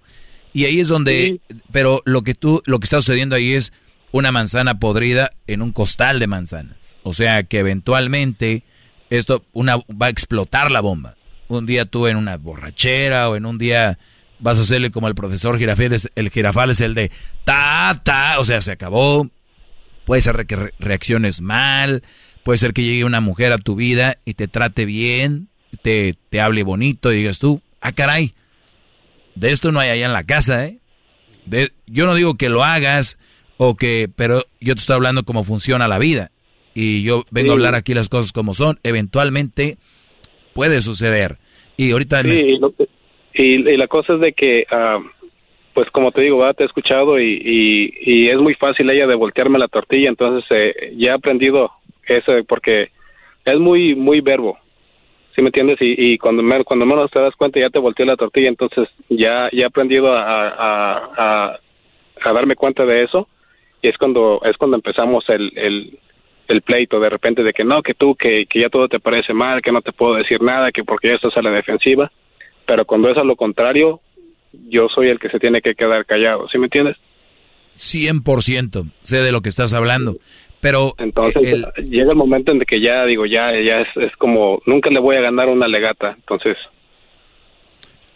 Y ahí es donde, pero lo que tú, lo que está sucediendo ahí es una manzana podrida en un costal de manzanas. O sea que eventualmente esto, una, va a explotar la bomba. Un día tú en una borrachera o en un día vas a hacerle como el profesor Girafales, el Girafal es el de ta, ta, o sea, se acabó. Puede ser que re- reacciones mal, puede ser que llegue una mujer a tu vida y te trate bien, te, te hable bonito y digas tú, ah, caray, de esto no hay allá en la casa, ¿eh? De, yo no digo que lo hagas o que, pero yo te estoy hablando cómo funciona la vida. Y yo vengo a hablar aquí las cosas como son. Eventualmente puede suceder. Y ahorita me- Sí, y, lo y- y la cosa es de que, ah, pues como te digo, ¿verdad? te he escuchado y, y, y es muy fácil ella de voltearme la tortilla, entonces eh, ya he aprendido eso porque es muy muy verbo, ¿sí me entiendes? Y, y cuando, me- cuando menos te das cuenta ya te volteé la tortilla, entonces ya, ya he aprendido a, a, a, darme cuenta de eso y es cuando es cuando empezamos el, el, el pleito de repente de que no, que tú, que, que ya todo te parece mal, que no te puedo decir nada, que porque ya estás a la defensiva, pero cuando es a lo contrario, yo soy el que se tiene que quedar callado, ¿sí me entiendes? 100% sé de lo que estás hablando. Pero Entonces el- llega el momento en que ya digo, ya, ya es, es como, nunca le voy a ganar una legata, entonces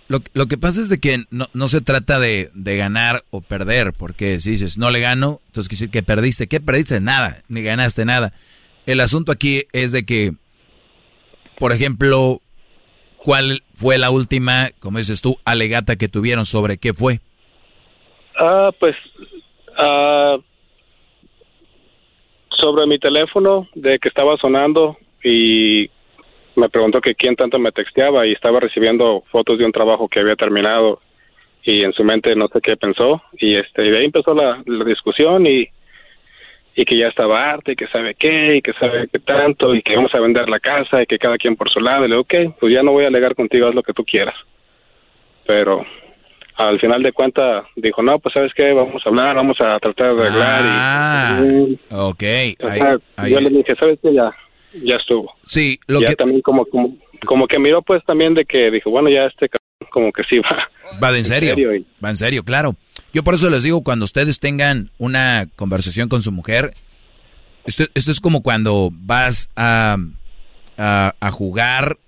Lo, lo que pasa es de que no, no se trata de, de ganar o perder, porque si dices no le gano, entonces quiere decir que perdiste. ¿Qué perdiste? Nada, ni ganaste nada. El asunto aquí es de que, por ejemplo, ¿cuál fue la última, como dices tú, alegata que tuvieron sobre qué fue? Ah, pues ah, sobre mi teléfono de que estaba sonando y me preguntó que quién tanto me texteaba y estaba recibiendo fotos de un trabajo que había terminado y en su mente no sé qué pensó y este y de ahí empezó la, discusión y y que ya estaba harta y que sabe qué y que sabe qué tanto y que vamos a vender la casa y que cada quien por su lado. Y le digo, ok, pues ya no voy a alegar contigo, haz lo que tú quieras. Pero al final de cuentas dijo, no, pues sabes qué, vamos a hablar, vamos a tratar de arreglar. Ah, y, ok. o yo le dije, sabes qué, ya, ya estuvo. sí, lo ya que también como, como, como que miró pues también de que dijo, bueno, ya este como que sí va. va de en serio. serio, y- Va en serio, claro. Yo por eso les digo, cuando ustedes tengan una conversación con su mujer, esto, esto es como cuando vas a, a, a jugar,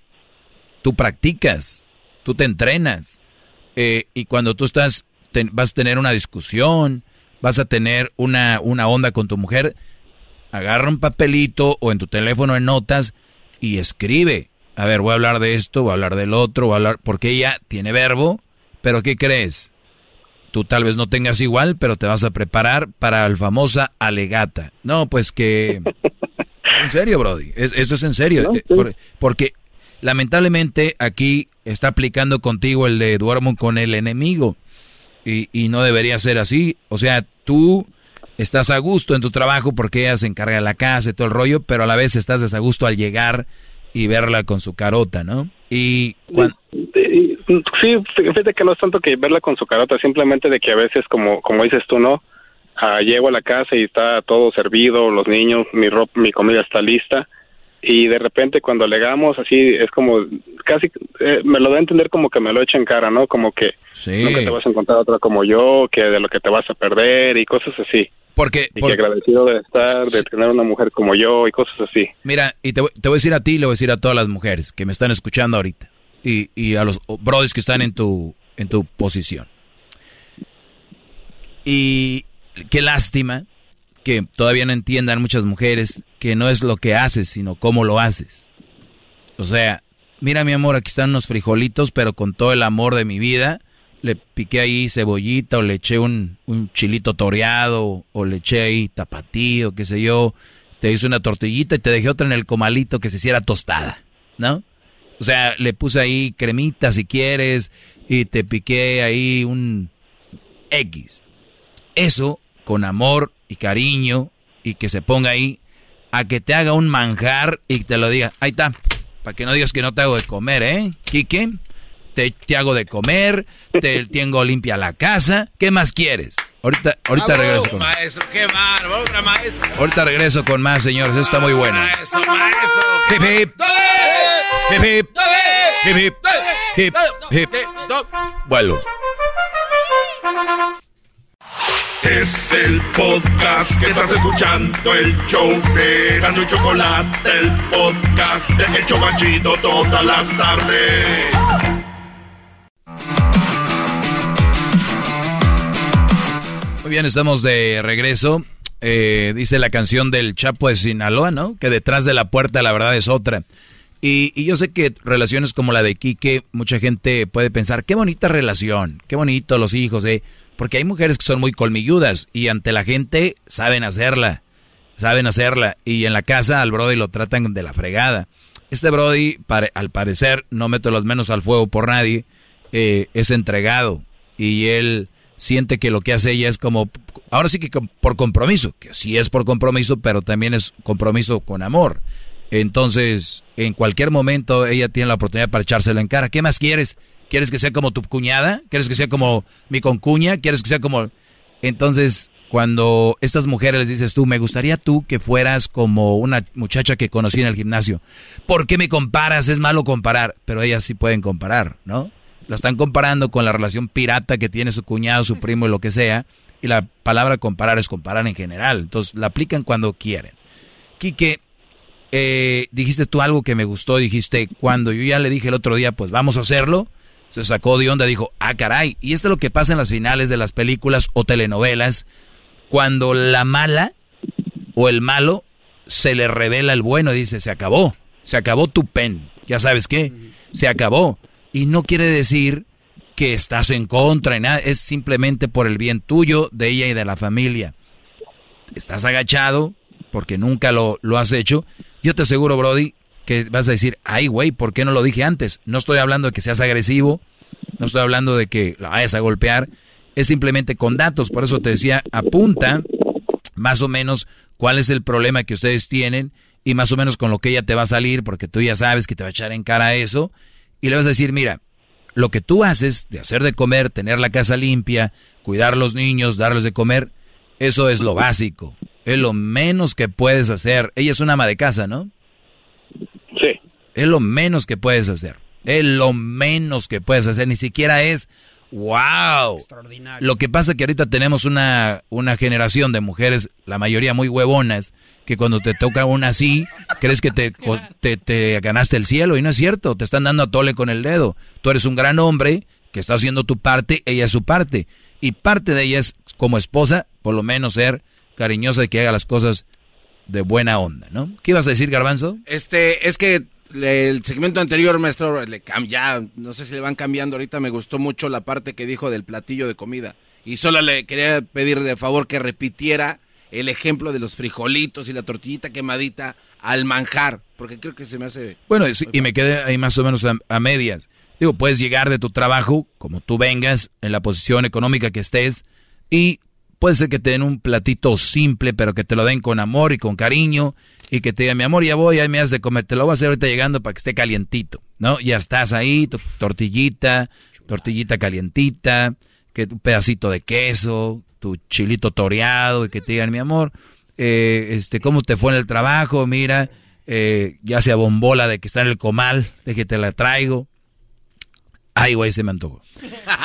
tú practicas, tú te entrenas. Eh, y cuando tú estás, vas a tener una discusión, vas a tener una, una onda con tu mujer, agarra un papelito o en tu teléfono en notas y escribe. A ver, voy a hablar de esto, voy a hablar del otro, voy a hablar, porque ella tiene verbo, pero ¿qué crees? Tú tal vez no tengas igual, pero te vas a preparar para la famosa alegata. No, pues que... Es en serio, Brody. Es- esto es en serio. No, Eh, sí. por- porque lamentablemente aquí está aplicando contigo el de duermo con el enemigo. Y, y no debería ser así. O sea, tú estás a gusto en tu trabajo porque ella se encarga de la casa y todo el rollo, pero a la vez estás desagusto al llegar y verla con su carota, ¿no? Y cuan- Y- Sí, fíjate que no es tanto que verla con su carota, simplemente de que a veces, como, como dices tú, ¿no? Ah, llego a la casa y está todo servido, los niños, mi ropa, mi comida está lista y de repente cuando alegamos así es como casi eh, me lo da a entender como que me lo echa en cara, ¿no? Como que Sí. nunca te vas a encontrar otra como yo, que de lo que te vas a perder y cosas así. Porque, y por- que agradecido de estar, de tener una mujer como yo y cosas así. Mira, y te, voy- te voy a decir a ti y le voy a decir a todas las mujeres que me están escuchando ahorita. Y, y a los brothers que están en tu, en tu posición. Y qué lástima que todavía no entiendan muchas mujeres que no es lo que haces, sino cómo lo haces. O sea, mira mi amor, aquí están unos frijolitos, pero con todo el amor de mi vida. Le piqué ahí cebollita o le eché un, un chilito toreado o le eché ahí tapatío, qué sé yo. Te hice una tortillita y te dejé otra en el comalito que se hiciera tostada. ¿no? O sea, le puse ahí cremita si quieres y te piqué ahí un X. Eso con amor y cariño y que se ponga ahí a que te haga un manjar y te lo diga. Ahí está. Para que no digas que no te hago de comer, ¿eh? Quique, te, te hago de comer, te tengo limpia la casa. ¿Qué más quieres? Ahorita, ahorita regreso con Maestro, qué otra. Ahorita regreso con más, señores. Esto está muy bueno. Maestro, maestro. Hip, hip. Hip, hip. Hip, hip. Hip, hip. Vuelvo. Es el podcast que estás escuchando, el show de Gano y Chocolate, el podcast de El Chocachito todas las tardes. Muy bien, estamos de regreso. Eh, dice la canción del Chapo de Sinaloa, ¿no? Que detrás de la puerta la verdad es otra. Y, y yo sé que relaciones como la de Quique, mucha gente puede pensar, qué bonita relación, qué bonito los hijos, ¿eh? Porque hay mujeres que son muy colmilludas y ante la gente saben hacerla, saben hacerla. Y en la casa al Brody lo tratan de la fregada. Este Brody, al parecer, no meto los menos al fuego por nadie, eh, es entregado. Y él siente que lo que hace ella es como, ahora sí que por compromiso, que sí es por compromiso, pero también es compromiso con amor. Entonces, en cualquier momento ella tiene la oportunidad para echárselo en cara. ¿Qué más quieres? ¿Quieres que sea como tu cuñada? ¿Quieres que sea como mi concuña? ¿Quieres que sea como...? Entonces, cuando estas mujeres les dices tú, me gustaría tú que fueras como una muchacha que conocí en el gimnasio. ¿Por qué me comparas? Es malo comparar. Pero ellas sí pueden comparar, ¿no? La están comparando con la relación pirata que tiene su cuñado, su primo y lo que sea. Y la palabra comparar es comparar en general. Entonces, la aplican cuando quieren. Quique, eh, dijiste tú algo que me gustó, dijiste, cuando yo ya le dije el otro día, pues vamos a hacerlo, se sacó de onda, dijo, ah, caray, y esto es lo que pasa en las finales de las películas o telenovelas, cuando la mala o el malo se le revela el bueno y dice, se acabó, se acabó tu pen, ya sabes qué, se acabó. Y no quiere decir que estás en contra y nada, es simplemente por el bien tuyo, de ella y de la familia. Estás agachado porque nunca lo, lo has hecho. Yo te aseguro, Brody, que vas a decir, ay, güey, ¿por qué no lo dije antes? No estoy hablando de que seas agresivo, no estoy hablando de que la vayas a golpear, es simplemente con datos. Por eso te decía, apunta más o menos cuál es el problema que ustedes tienen y más o menos con lo que ella te va a salir, porque tú ya sabes que te va a echar en cara eso, y le vas a decir, mira, lo que tú haces de hacer de comer, tener la casa limpia, cuidar a los niños, darles de comer, eso es lo básico, es lo menos que puedes hacer. Ella es una ama de casa, ¿no? Sí. Es lo menos que puedes hacer. Es lo menos que puedes hacer. Ni siquiera es, wow. Lo que pasa es que ahorita tenemos una, una generación de mujeres, la mayoría muy huevonas, que cuando te toca una así, crees que te, te, te ganaste el cielo y no es cierto. Te están dando a tole con el dedo. Tú eres un gran hombre que está haciendo tu parte, ella es su parte. Y parte de ella es, como esposa, por lo menos ser cariñosa y que haga las cosas de buena onda, ¿no? ¿Qué ibas a decir, Garbanzo? Este, es que el segmento anterior, maestro, le ya, no sé si le van cambiando ahorita, me gustó mucho la parte que dijo del platillo de comida. Y solo le quería pedir de favor que repitiera el ejemplo de los frijolitos y la tortillita quemadita al manjar, porque creo que se me hace... Bueno, y y me quedé ahí más o menos a, a medias. Digo, puedes llegar de tu trabajo, como tú vengas, en la posición económica que estés, y puede ser que te den un platito simple, pero que te lo den con amor y con cariño, y que te digan, mi amor, ya voy, ahí me has de comer, te lo voy a hacer ahorita llegando para que esté calientito, ¿no? Ya estás ahí, tu tortillita, tortillita calientita, que un pedacito de queso, tu chilito toreado, y que te digan, mi amor, eh, este, ¿cómo te fue en el trabajo? Mira, eh, ya sea bombola de que está en el comal, de que te la traigo. Ay, güey, se me antojó.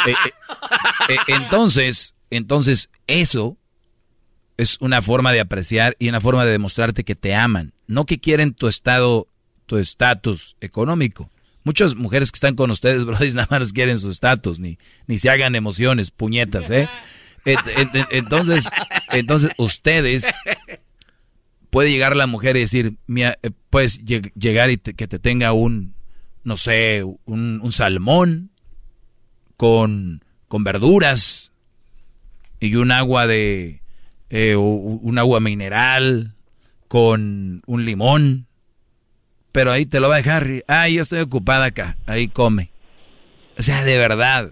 Eh, eh, eh, entonces, entonces, eso es una forma de apreciar y una forma de demostrarte que te aman. No que quieren tu estado, tu estatus económico. Muchas mujeres que están con ustedes, bro, nada más quieren su estatus, ni, ni se hagan emociones, puñetas, ¿eh? Entonces, entonces ustedes puede llegar la mujer y decir, eh, puedes lleg- llegar y te- que te tenga un, no sé, un, un salmón con, con verduras y un agua de, eh, un agua mineral con un limón pero ahí te lo va a dejar. Ah, yo estoy ocupada acá, ahí come. O sea, de verdad.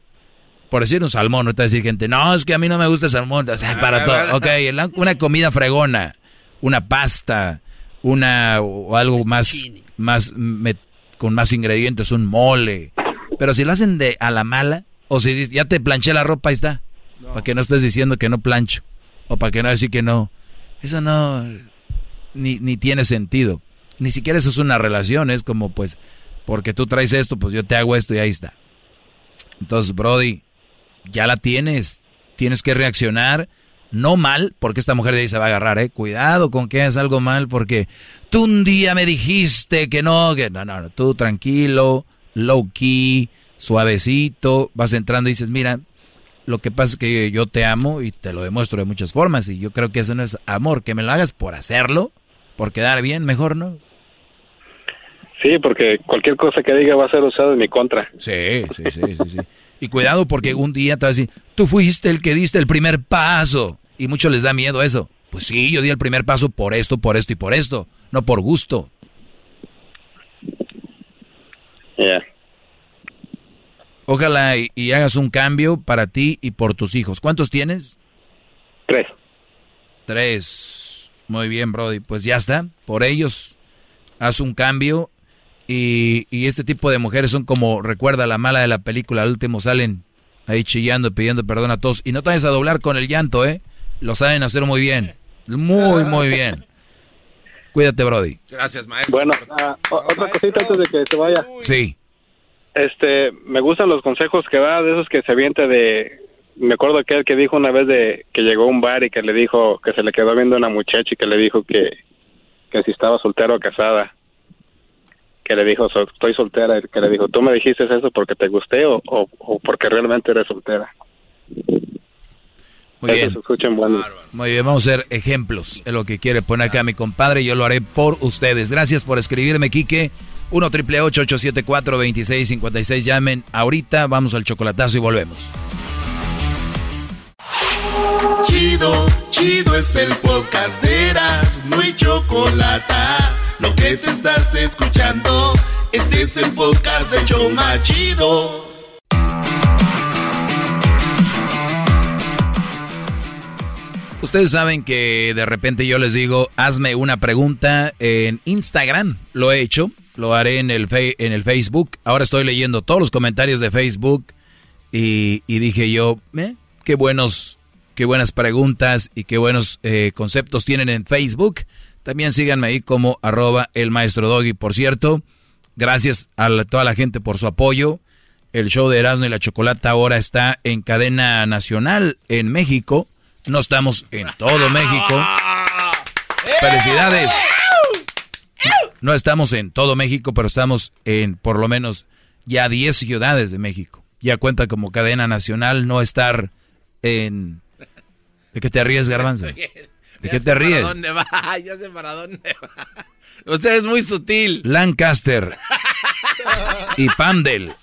Por decir un salmón, no te va a decir gente, no, es que a mí no me gusta el salmón. O sea, para todo. Ok, una comida fregona, una pasta, una o algo más, más con más ingredientes, un mole. Pero si lo hacen de a la mala, o si ya te planché la ropa, ahí está. Para que no estés diciendo que no plancho. O para que no decir que no. Eso no, ni, ni tiene sentido. Ni siquiera eso es una relación, es como pues, porque tú traes esto, pues yo te hago esto y ahí está. Entonces, Brody, ya la tienes. Tienes que reaccionar no mal, porque esta mujer de ahí se va a agarrar, ¿eh? Cuidado con que hagas algo mal, porque tú un día me dijiste que no, que no, no, no, tú tranquilo, low key, suavecito, vas entrando y dices, mira, lo que pasa es que yo te amo y te lo demuestro de muchas formas y yo creo que eso no es amor, que me lo hagas por hacerlo, por quedar bien, mejor no. Sí, porque cualquier cosa que diga va a ser usado en mi contra. Sí, sí, sí, sí, sí. Y cuidado porque un día te vas a decir, tú fuiste el que diste el primer paso. Y muchos les da miedo eso. Pues sí, yo di el primer paso por esto, por esto y por esto, no por gusto. Ya. Ojalá y, hagas un cambio para ti y por tus hijos. ¿Cuántos tienes? Tres. Tres. Muy bien, Brody. Pues ya está. Por ellos, haz un cambio. Y, y este tipo de mujeres son como, recuerda la mala de la película, al último salen ahí chillando, pidiendo perdón a todos. Y no te vayas a doblar con el llanto, ¿eh? Lo saben hacer muy bien. Muy, muy bien. Cuídate, Brody. Gracias, maestro. Bueno, ah, otra cosita antes de que se vaya. Sí. Este, me gustan los consejos que da de esos que se avienta de... Me acuerdo aquel que dijo una vez de que llegó a un bar y que le dijo que se le quedó viendo una muchacha y que le dijo que, que si estaba soltero o casada. Que le dijo, estoy soltera. Que le dijo, ¿tú me dijiste eso porque te gusté o, o porque realmente eres soltera? Muy bien. Muy bien, vamos a hacer ejemplos. Es lo que quiere poner acá mi compadre. Yo lo haré por ustedes. Gracias por escribirme, Quique. 1 triple 874 2656 Llamen ahorita. Vamos al chocolatazo y volvemos. Chido, chido es el podcast de Eras. No hay chocolate. Lo que te estás escuchando, este es el podcast de Choma Chido. Ustedes saben que de repente yo les digo, hazme una pregunta en Instagram. Lo he hecho, lo haré en el, en el Facebook. Ahora estoy leyendo todos los comentarios de Facebook y, dije yo, eh, qué buenos, qué buenas preguntas y qué buenos eh, conceptos tienen en Facebook. También síganme ahí como arroba el maestro Doggy. Por cierto, gracias a toda la gente por su apoyo. El show de Erasmo y la Chocolata ahora está en cadena nacional en México no estamos en todo México. Felicidades. No estamos en todo México, pero estamos en por lo menos ya 10 ciudades de México. Ya cuenta como cadena nacional no estar en... ¿De qué te ríes, Garbanzo? ¿De qué te ríes? ¿Para dónde va? Ya sé para dónde va. Usted es muy sutil. Lancaster y Pandel.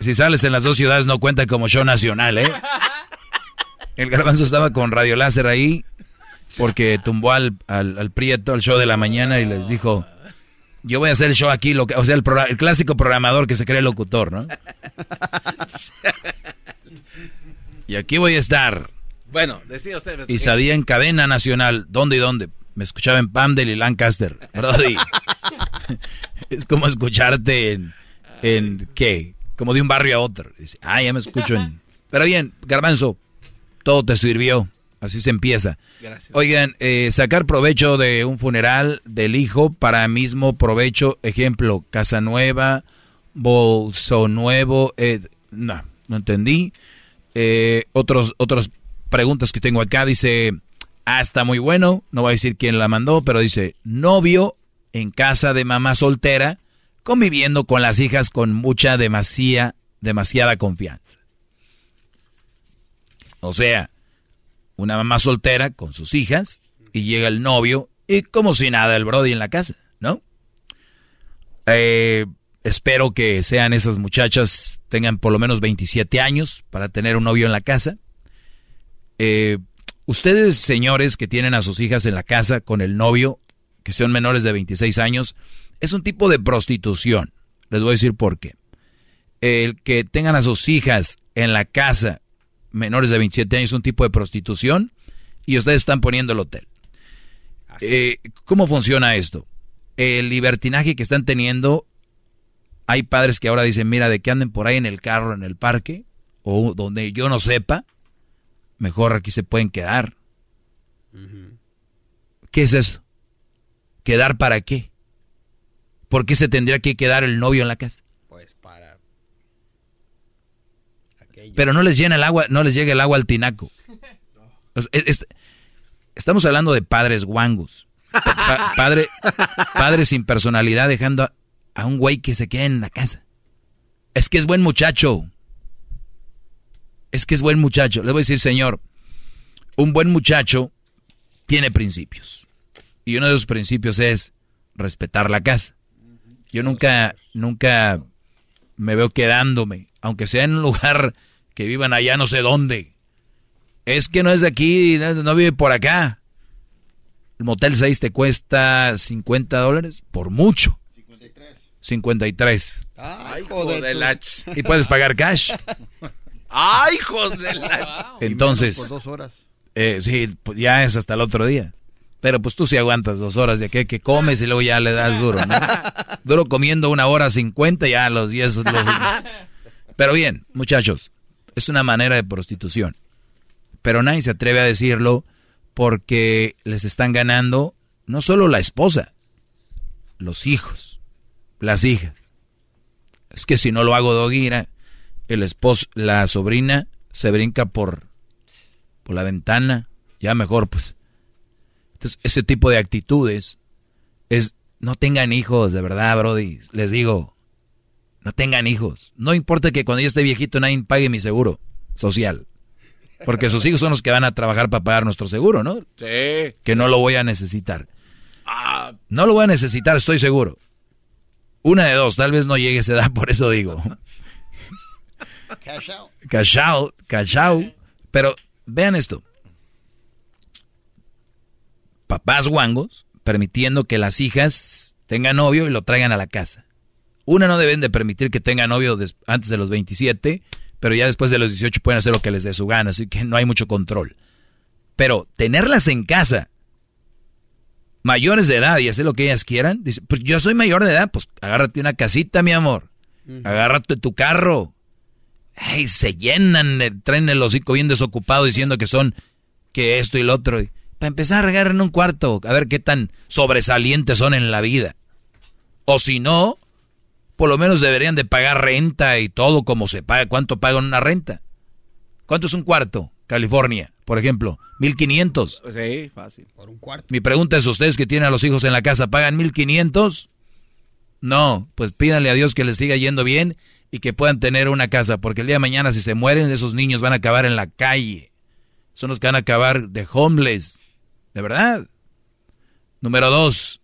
Si sales en las dos ciudades no cuenta como show nacional, ¿eh? El garbanzo estaba con radio láser ahí porque tumbó al, al, Prieto al show de la mañana y les dijo, yo voy a hacer el show aquí, lo que, o sea, el, el clásico programador que se cree locutor, ¿no? y aquí voy a estar. Bueno, decía usted. Y salía en cadena nacional. ¿Dónde y dónde? Me escuchaba en Pamdel y Lancaster. Brody. es como escucharte en, en, ¿qué? Como de un barrio a otro. Dice, ah, ya me escucho en... Pero bien, Garbanzo, todo te sirvió. Así se empieza. Gracias. Oigan, eh, sacar provecho de un funeral del hijo para mismo provecho, ejemplo, casa nueva, bolso nuevo, eh, no, no entendí. Eh, otros, otras preguntas que tengo acá, dice, ah, está muy bueno, no voy a decir quién la mandó, pero dice, novio en casa de mamá soltera, conviviendo con las hijas con mucha demasiada, demasiada confianza. O sea, una mamá soltera con sus hijas y llega el novio y como si nada el Brody en la casa, ¿no? Eh, espero que sean esas muchachas, tengan por lo menos 27 años para tener un novio en la casa. Eh, ustedes, señores, que tienen a sus hijas en la casa con el novio, que sean menores de 26 años, Es un tipo de prostitución. Les voy a decir por qué. El que tengan a sus hijas en la casa menores de 27 años un tipo de prostitución y ustedes están poniendo el hotel. Eh, ¿Cómo funciona esto? El libertinaje que están teniendo, hay padres que ahora dicen, mira, de que anden por ahí en el carro, en el parque, o donde yo no sepa, mejor aquí se pueden quedar. ¿Qué es eso? ¿Quedar para qué? ¿Por qué se tendría que quedar el novio en la casa? Pues para. Pero no les llena el agua, no les llega el agua al tinaco. estamos hablando de padres guangos. padre, padre sin personalidad dejando a, a un güey que se quede en la casa. Es que es buen muchacho. Es que es buen muchacho. Le voy a decir, señor, un buen muchacho tiene principios. Y uno de esos principios es respetar la casa. Yo nunca, nunca me veo quedándome, aunque sea en un lugar que vivan allá no sé dónde. Es que no es de aquí, no vive por acá. El Motel 6 te cuesta 50 dólares, por mucho. 53. 53. Ay, joder. Y puedes pagar cash. Ay, hijos de la... Entonces... Por dos horas. Eh, sí, pues ya es hasta el otro día. Pero pues tú sí aguantas dos horas de qué, que comes y luego ya le das duro, ¿no? Duro comiendo una hora cincuenta ya a los diez. Los... Pero bien, muchachos, es una manera de prostitución. Pero nadie se atreve a decirlo porque les están ganando no solo la esposa, los hijos, las hijas. Es que si no lo hago doguira, el esposo, la sobrina se brinca por, por la ventana, ya mejor pues entonces, ese tipo de actitudes es, no tengan hijos, de verdad, Brody. Les digo, no tengan hijos. No importa que cuando yo esté viejito nadie pague mi seguro social. Porque sus hijos son los que van a trabajar para pagar nuestro seguro, ¿no? Sí. Que no lo voy a necesitar. Ah. No lo voy a necesitar, estoy seguro. Una de dos, tal vez no llegue a esa edad, por eso digo. Cash out. Cash out, cash out. Pero vean esto papás guangos permitiendo que las hijas tengan novio y lo traigan a la casa. Una no deben de permitir que tenga novio antes de los 27, pero ya después de los 18 pueden hacer lo que les dé su gana, así que no hay mucho control. Pero tenerlas en casa, mayores de edad y hacer lo que ellas quieran, dice, pues yo soy mayor de edad, pues agárrate una casita, mi amor. Agárrate tu carro. Ay, se llenan, eh, traen el hocico bien desocupado diciendo que son que esto y lo otro para empezar a regar en un cuarto, a ver qué tan sobresalientes son en la vida. O si no, por lo menos deberían de pagar renta y todo como se paga. ¿Cuánto pagan una renta? ¿Cuánto es un cuarto? California, por ejemplo, 1500. Sí, fácil. Por un cuarto. Mi pregunta es, ¿ustedes que tienen a los hijos en la casa pagan 1500? No, pues pídanle a Dios que les siga yendo bien y que puedan tener una casa, porque el día de mañana si se mueren esos niños van a acabar en la calle. Son los que van a acabar de homeless. De verdad. Número dos.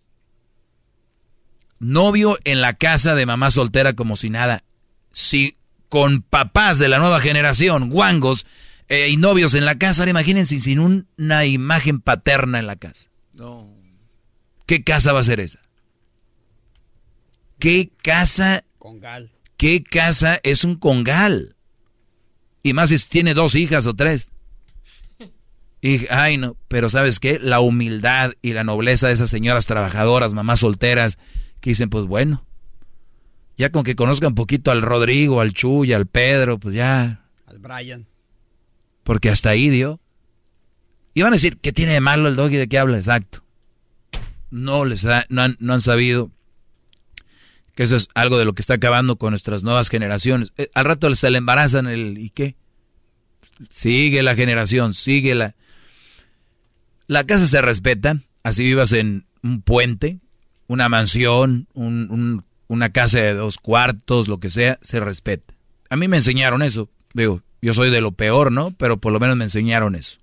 Novio en la casa de mamá soltera como si nada. Si con papás de la nueva generación, guangos, eh, y novios en la casa, ahora imagínense sin una imagen paterna en la casa. No. ¿Qué casa va a ser esa? ¿Qué casa? Congal. ¿Qué casa es un congal? Y más si tiene dos hijas o tres. Y, ay, no, pero ¿sabes qué? La humildad y la nobleza de esas señoras trabajadoras, mamás solteras, que dicen, pues bueno, ya con que conozcan un poquito al Rodrigo, al Chuy, al Pedro, pues ya. Al Brian. Porque hasta ahí dio. Y van a decir, ¿qué tiene de malo el doggy de qué habla? Exacto. No les no, han, no han sabido que eso es algo de lo que está acabando con nuestras nuevas generaciones. Eh, al rato se le embarazan el ¿y qué? Sigue la generación, sigue la... La casa se respeta, así vivas en un puente, una mansión, una casa de dos cuartos, lo que sea, se respeta. A mí me enseñaron eso. Digo, yo soy de lo peor, ¿no? Pero por lo menos me enseñaron eso.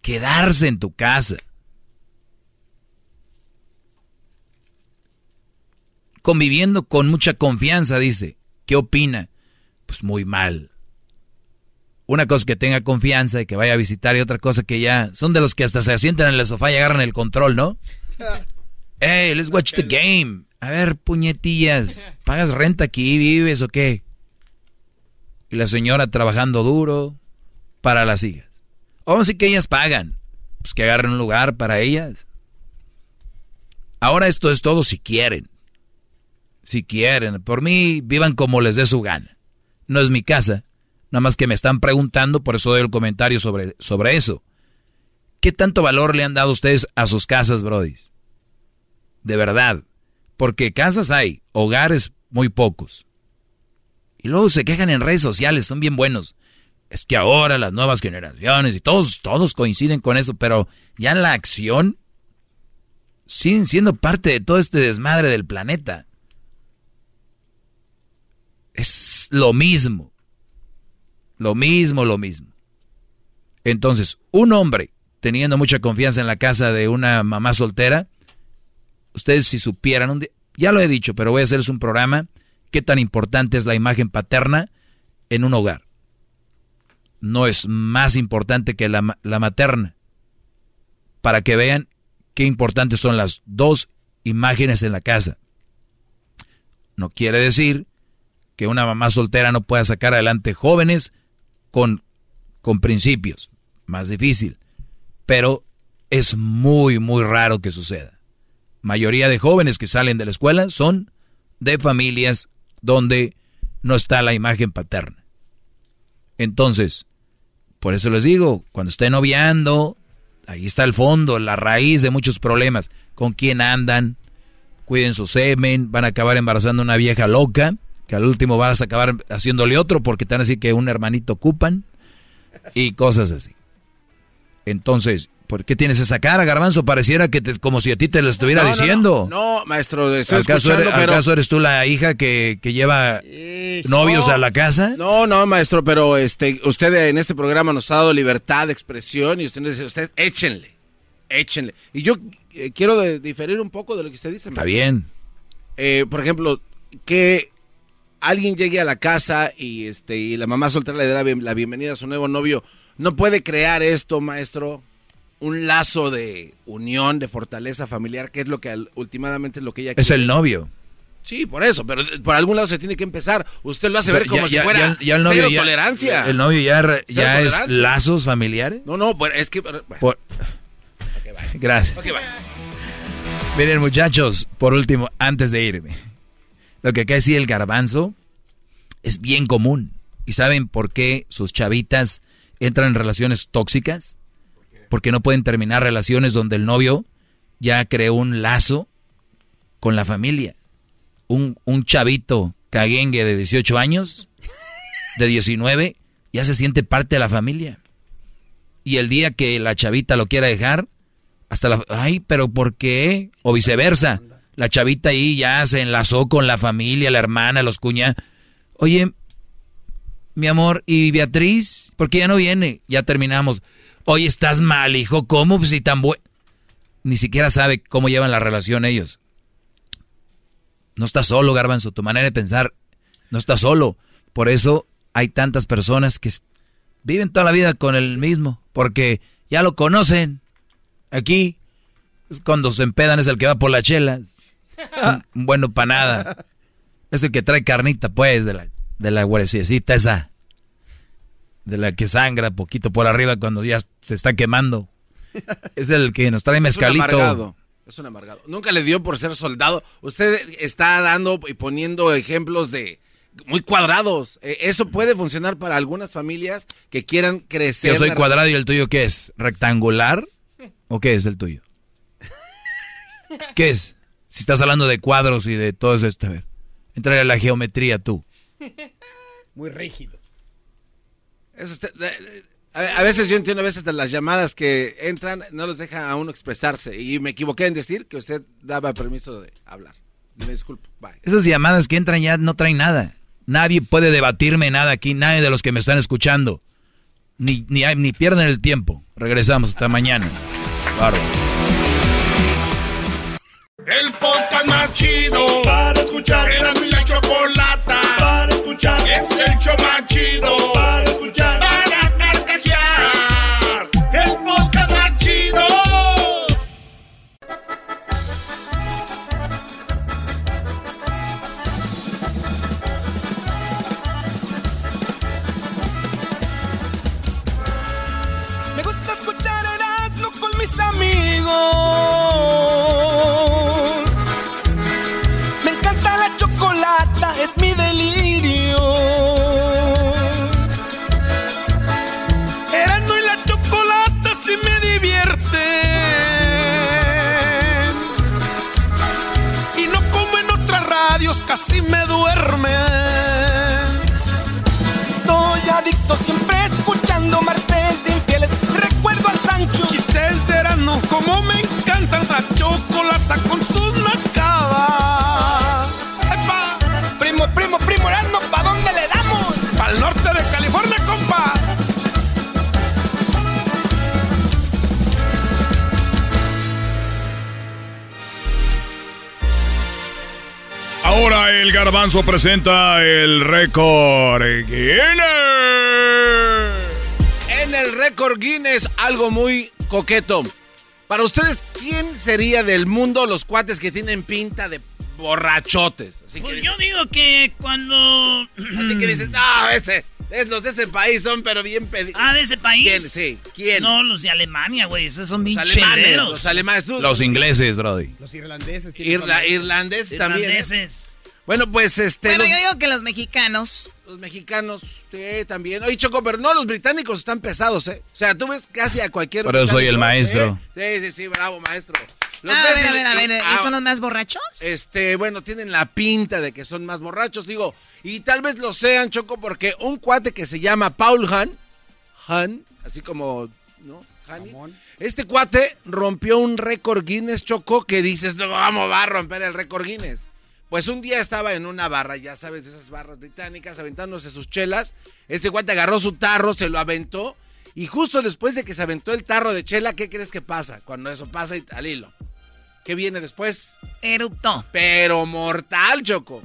Quedarse en tu casa. Conviviendo con mucha confianza, dice. ¿Qué opina? Pues muy mal una cosa que tenga confianza y que vaya a visitar y otra cosa que ya son de los que hasta se asientan en el sofá y agarran el control, ¿no? Hey, let's watch the game. A ver, puñetillas, ¿pagas renta aquí, vives o qué? Y la señora trabajando duro para las hijas. O sí que ellas pagan. Pues que agarren un lugar para ellas. Ahora esto es todo si quieren. Si quieren. Por mí, vivan como les dé su gana. No es mi casa. Nada más que me están preguntando, por eso doy el comentario sobre, sobre eso. ¿Qué tanto valor le han dado ustedes a sus casas, brodis? De verdad. Porque casas hay, hogares muy pocos. Y luego se quejan en redes sociales, son bien buenos. Es que ahora las nuevas generaciones y todos, todos coinciden con eso, pero ya en la acción siguen siendo parte de todo este desmadre del planeta. Es lo mismo. Lo mismo, lo mismo. Entonces, un hombre teniendo mucha confianza en la casa de una mamá soltera, ustedes si supieran, un día, ya lo he dicho, pero voy a hacerles un programa, qué tan importante es la imagen paterna en un hogar. No es más importante que la, la materna. Para que vean qué importantes son las dos imágenes en la casa. No quiere decir que una mamá soltera no pueda sacar adelante jóvenes con, con principios. Más difícil. Pero es muy, muy raro que suceda. Mayoría de jóvenes que salen de la escuela son de familias donde no está la imagen paterna. Entonces, por eso les digo, cuando estén noviando, ahí está el fondo, la raíz de muchos problemas. ¿Con quién andan? Cuiden su semen, van a acabar embarazando a una vieja loca, que al último vas a acabar haciéndole otro porque te van a decir que un hermanito ocupan y cosas así. Entonces, ¿por qué tienes esa cara, Garbanzo? Pareciera que te, como si a ti te lo estuviera No, diciendo. No, no, maestro, estoy ¿Acaso escuchando, eres, pero... acaso eres tú la hija que, que lleva novios No. a la casa? No, no, maestro, pero este, usted en este programa nos ha dado libertad de expresión y usted nos dice, usted échenle, échenle. Y yo eh, quiero de- diferir un poco de lo que usted dice. Está maestro. bien. Eh, por ejemplo, que alguien llegue a la casa y este y la mamá soltera le dé la, bien- la bienvenida a su nuevo novio, no puede crear esto, maestro, un lazo de unión, de fortaleza familiar, que es lo que últimamente es lo que ella Es quiere. el novio. Sí, por eso, pero por algún lado se tiene que empezar. Usted lo hace O sea, ver como ya- si ya- fuera ya- el novio cero tolerancia. ¿El novio ya, ya es tolerancia. lazos familiares? No, no, pues es que... Por- Gracias. Ok, bye. Miren, muchachos, por último, antes de irme, lo que acá decía el garbanzo es bien común. ¿Y saben por qué sus chavitas entran en relaciones tóxicas? Porque no pueden terminar relaciones donde el novio ya creó un lazo con la familia. Un, un chavito caguengue de 18 años, de 19, ya se siente parte de la familia. Y el día que la chavita lo quiera dejar, hasta la... Ay, pero ¿por qué? O viceversa. La chavita ahí ya se enlazó con la familia, la hermana, los cuñados. Oye, mi amor, ¿y Beatriz? ¿Por qué ya no viene? Ya terminamos. Oye, estás mal, hijo. ¿Cómo? Pues si tan bueno. Ni siquiera sabe cómo llevan la relación ellos. No estás solo, Garbanzo. Tu manera de pensar no está solo. Por eso hay tantas personas que viven toda la vida con el mismo. Porque ya lo conocen. Aquí, es cuando se empedan es el que va por las chelas. Un, bueno para nada. Es el que trae carnita, pues, de la, de la huesecita esa. De la que sangra poquito por arriba cuando ya se está quemando. Es el que nos trae Es un mezcalito. amargado. Es un amargado. Nunca le dio por ser soldado. Usted está dando y poniendo ejemplos de muy cuadrados. Eh, Eso puede funcionar para algunas familias que quieran crecer. Yo soy cuadrado y el tuyo ¿qué es? ¿Rectangular? ¿O qué es el tuyo? ¿Qué es? Si estás hablando de cuadros y de todo esto, a ver. Entra a la geometría tú. Muy rígido. Eso está- a, a veces yo entiendo a veces de las llamadas que entran no los deja a uno expresarse y me equivoqué en decir que usted daba permiso de hablar. Me disculpo. Bye. Esas llamadas que entran ya no traen nada. Nadie puede debatirme nada aquí, nadie de los que me están escuchando. Ni, ni, hay- ni pierden el tiempo. Regresamos hasta mañana. Bárbaro. El podcast más chido para escuchar. Era mi la chocolata para escuchar. Es el show más chido Garbanzo presenta el récord Guinness. En el récord Guinness, algo muy coqueto. Para ustedes, ¿quién sería del mundo los cuates que tienen pinta de borrachotes? Así Pues que, yo digo que cuando... así que dices, no, ese, es, los de ese país son pero bien pedidos. Ah, de ese país. ¿Quién? Sí, ¿quién? No, los de Alemania, güey. Esos son bien alemanes, los alemanes. tú- Los ingleses, Brody. Los irlandeses. tienen Irla- irlandeses también. ¿eh? Irlandeses. Bueno, pues este. Bueno, los, yo digo que los mexicanos. los mexicanos, sí, también. Oye, Choco, pero no, los británicos están pesados, ¿eh? O sea, tú ves casi a cualquier. Pero soy el maestro. ¿eh? Sí, sí, sí, bravo, maestro. Los Ah, a ver, a ver, a ver. y- ¿y ah, son los más borrachos? Este, bueno, tienen la pinta de que son más borrachos, digo. Y tal vez lo sean, Choco, porque un cuate que se llama Paul Han, Han, así como, ¿no? Hani. Este cuate rompió un récord Guinness, Choco, que dices, no, vamos, va a romper el récord Guinness. Pues un día estaba en una barra, ya sabes, de esas barras británicas, aventándose sus chelas. Este cuate agarró su tarro, se lo aventó. Y justo después de que se aventó el tarro de chela, ¿qué crees que pasa? Cuando eso pasa y- al hilo. ¿Qué viene después? Eruptó. Pero mortal, Choco.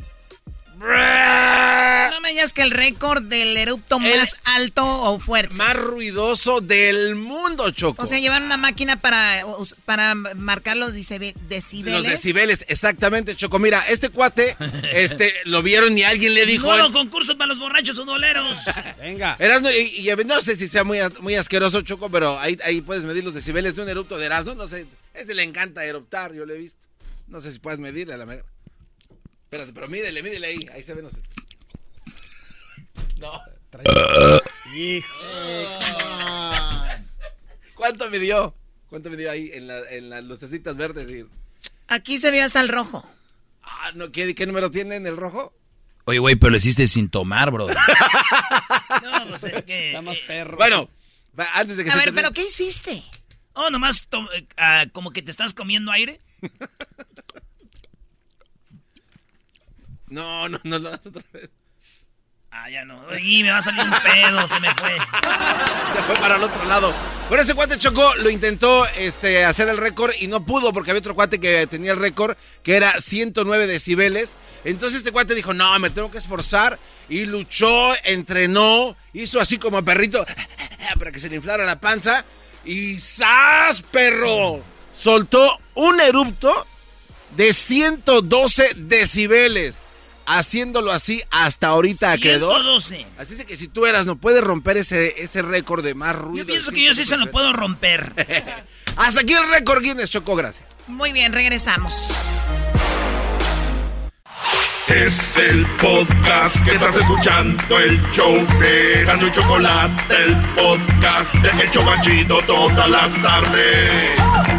No me digas que el récord del erupto más alto o fuerte. Más ruidoso del mundo, Choco. O sea, llevan una máquina para, para marcar los decibel- decibeles. Los decibeles, exactamente, Choco. Mira, este cuate, este, lo vieron y alguien le dijo. Nuevo concurso para los borrachos futboleros. Venga. Erasno, y, y no sé si sea muy, muy asqueroso, Choco, pero ahí, ahí puedes medir los decibeles de un erupto de Erasmo. No sé, este le encanta eruptar, yo lo he visto. No sé si puedes medirle a la mega. Espérate, pero mídele, mídele ahí. Ahí se ve, no sé. No. ¿Cuánto midió? ¿Cuánto midió ahí en, la- en las lucecitas verdes? Aquí se ve hasta el rojo. Ah, no, ¿qué, ¿Qué número tiene en el rojo? Oye, güey, pero lo hiciste sin tomar, bro. No, pues es que... Está más perro. Bueno, antes de que A se ver, termine- ¿pero qué hiciste? Oh, nomás to- eh, ah, como que te estás comiendo aire. No, no, no, no, otra vez. Ah, ya no. Y me va a salir un pedo, se me fue. Se fue para el otro lado. Bueno, ese cuate Choco lo intentó este, hacer el récord y no pudo porque había otro cuate que tenía el récord que era 109 decibeles. Entonces este cuate dijo, no, me tengo que esforzar. Y luchó, entrenó, hizo así como perrito para que se le inflara la panza. Y ¡zas, perro! Soltó un erupto de 112 decibeles. Haciéndolo así hasta ahorita quedó. 112. Así es que si tú eras, no puedes romper ese, ese récord de más ruido. Yo pienso que yo sí se lo puedo romper. Hasta aquí el récord Guinness, Choco, gracias. Muy bien, regresamos. Es el podcast que estás escuchando, el show de Gano y Chocolate, el podcast de El Chobachito todas las tardes.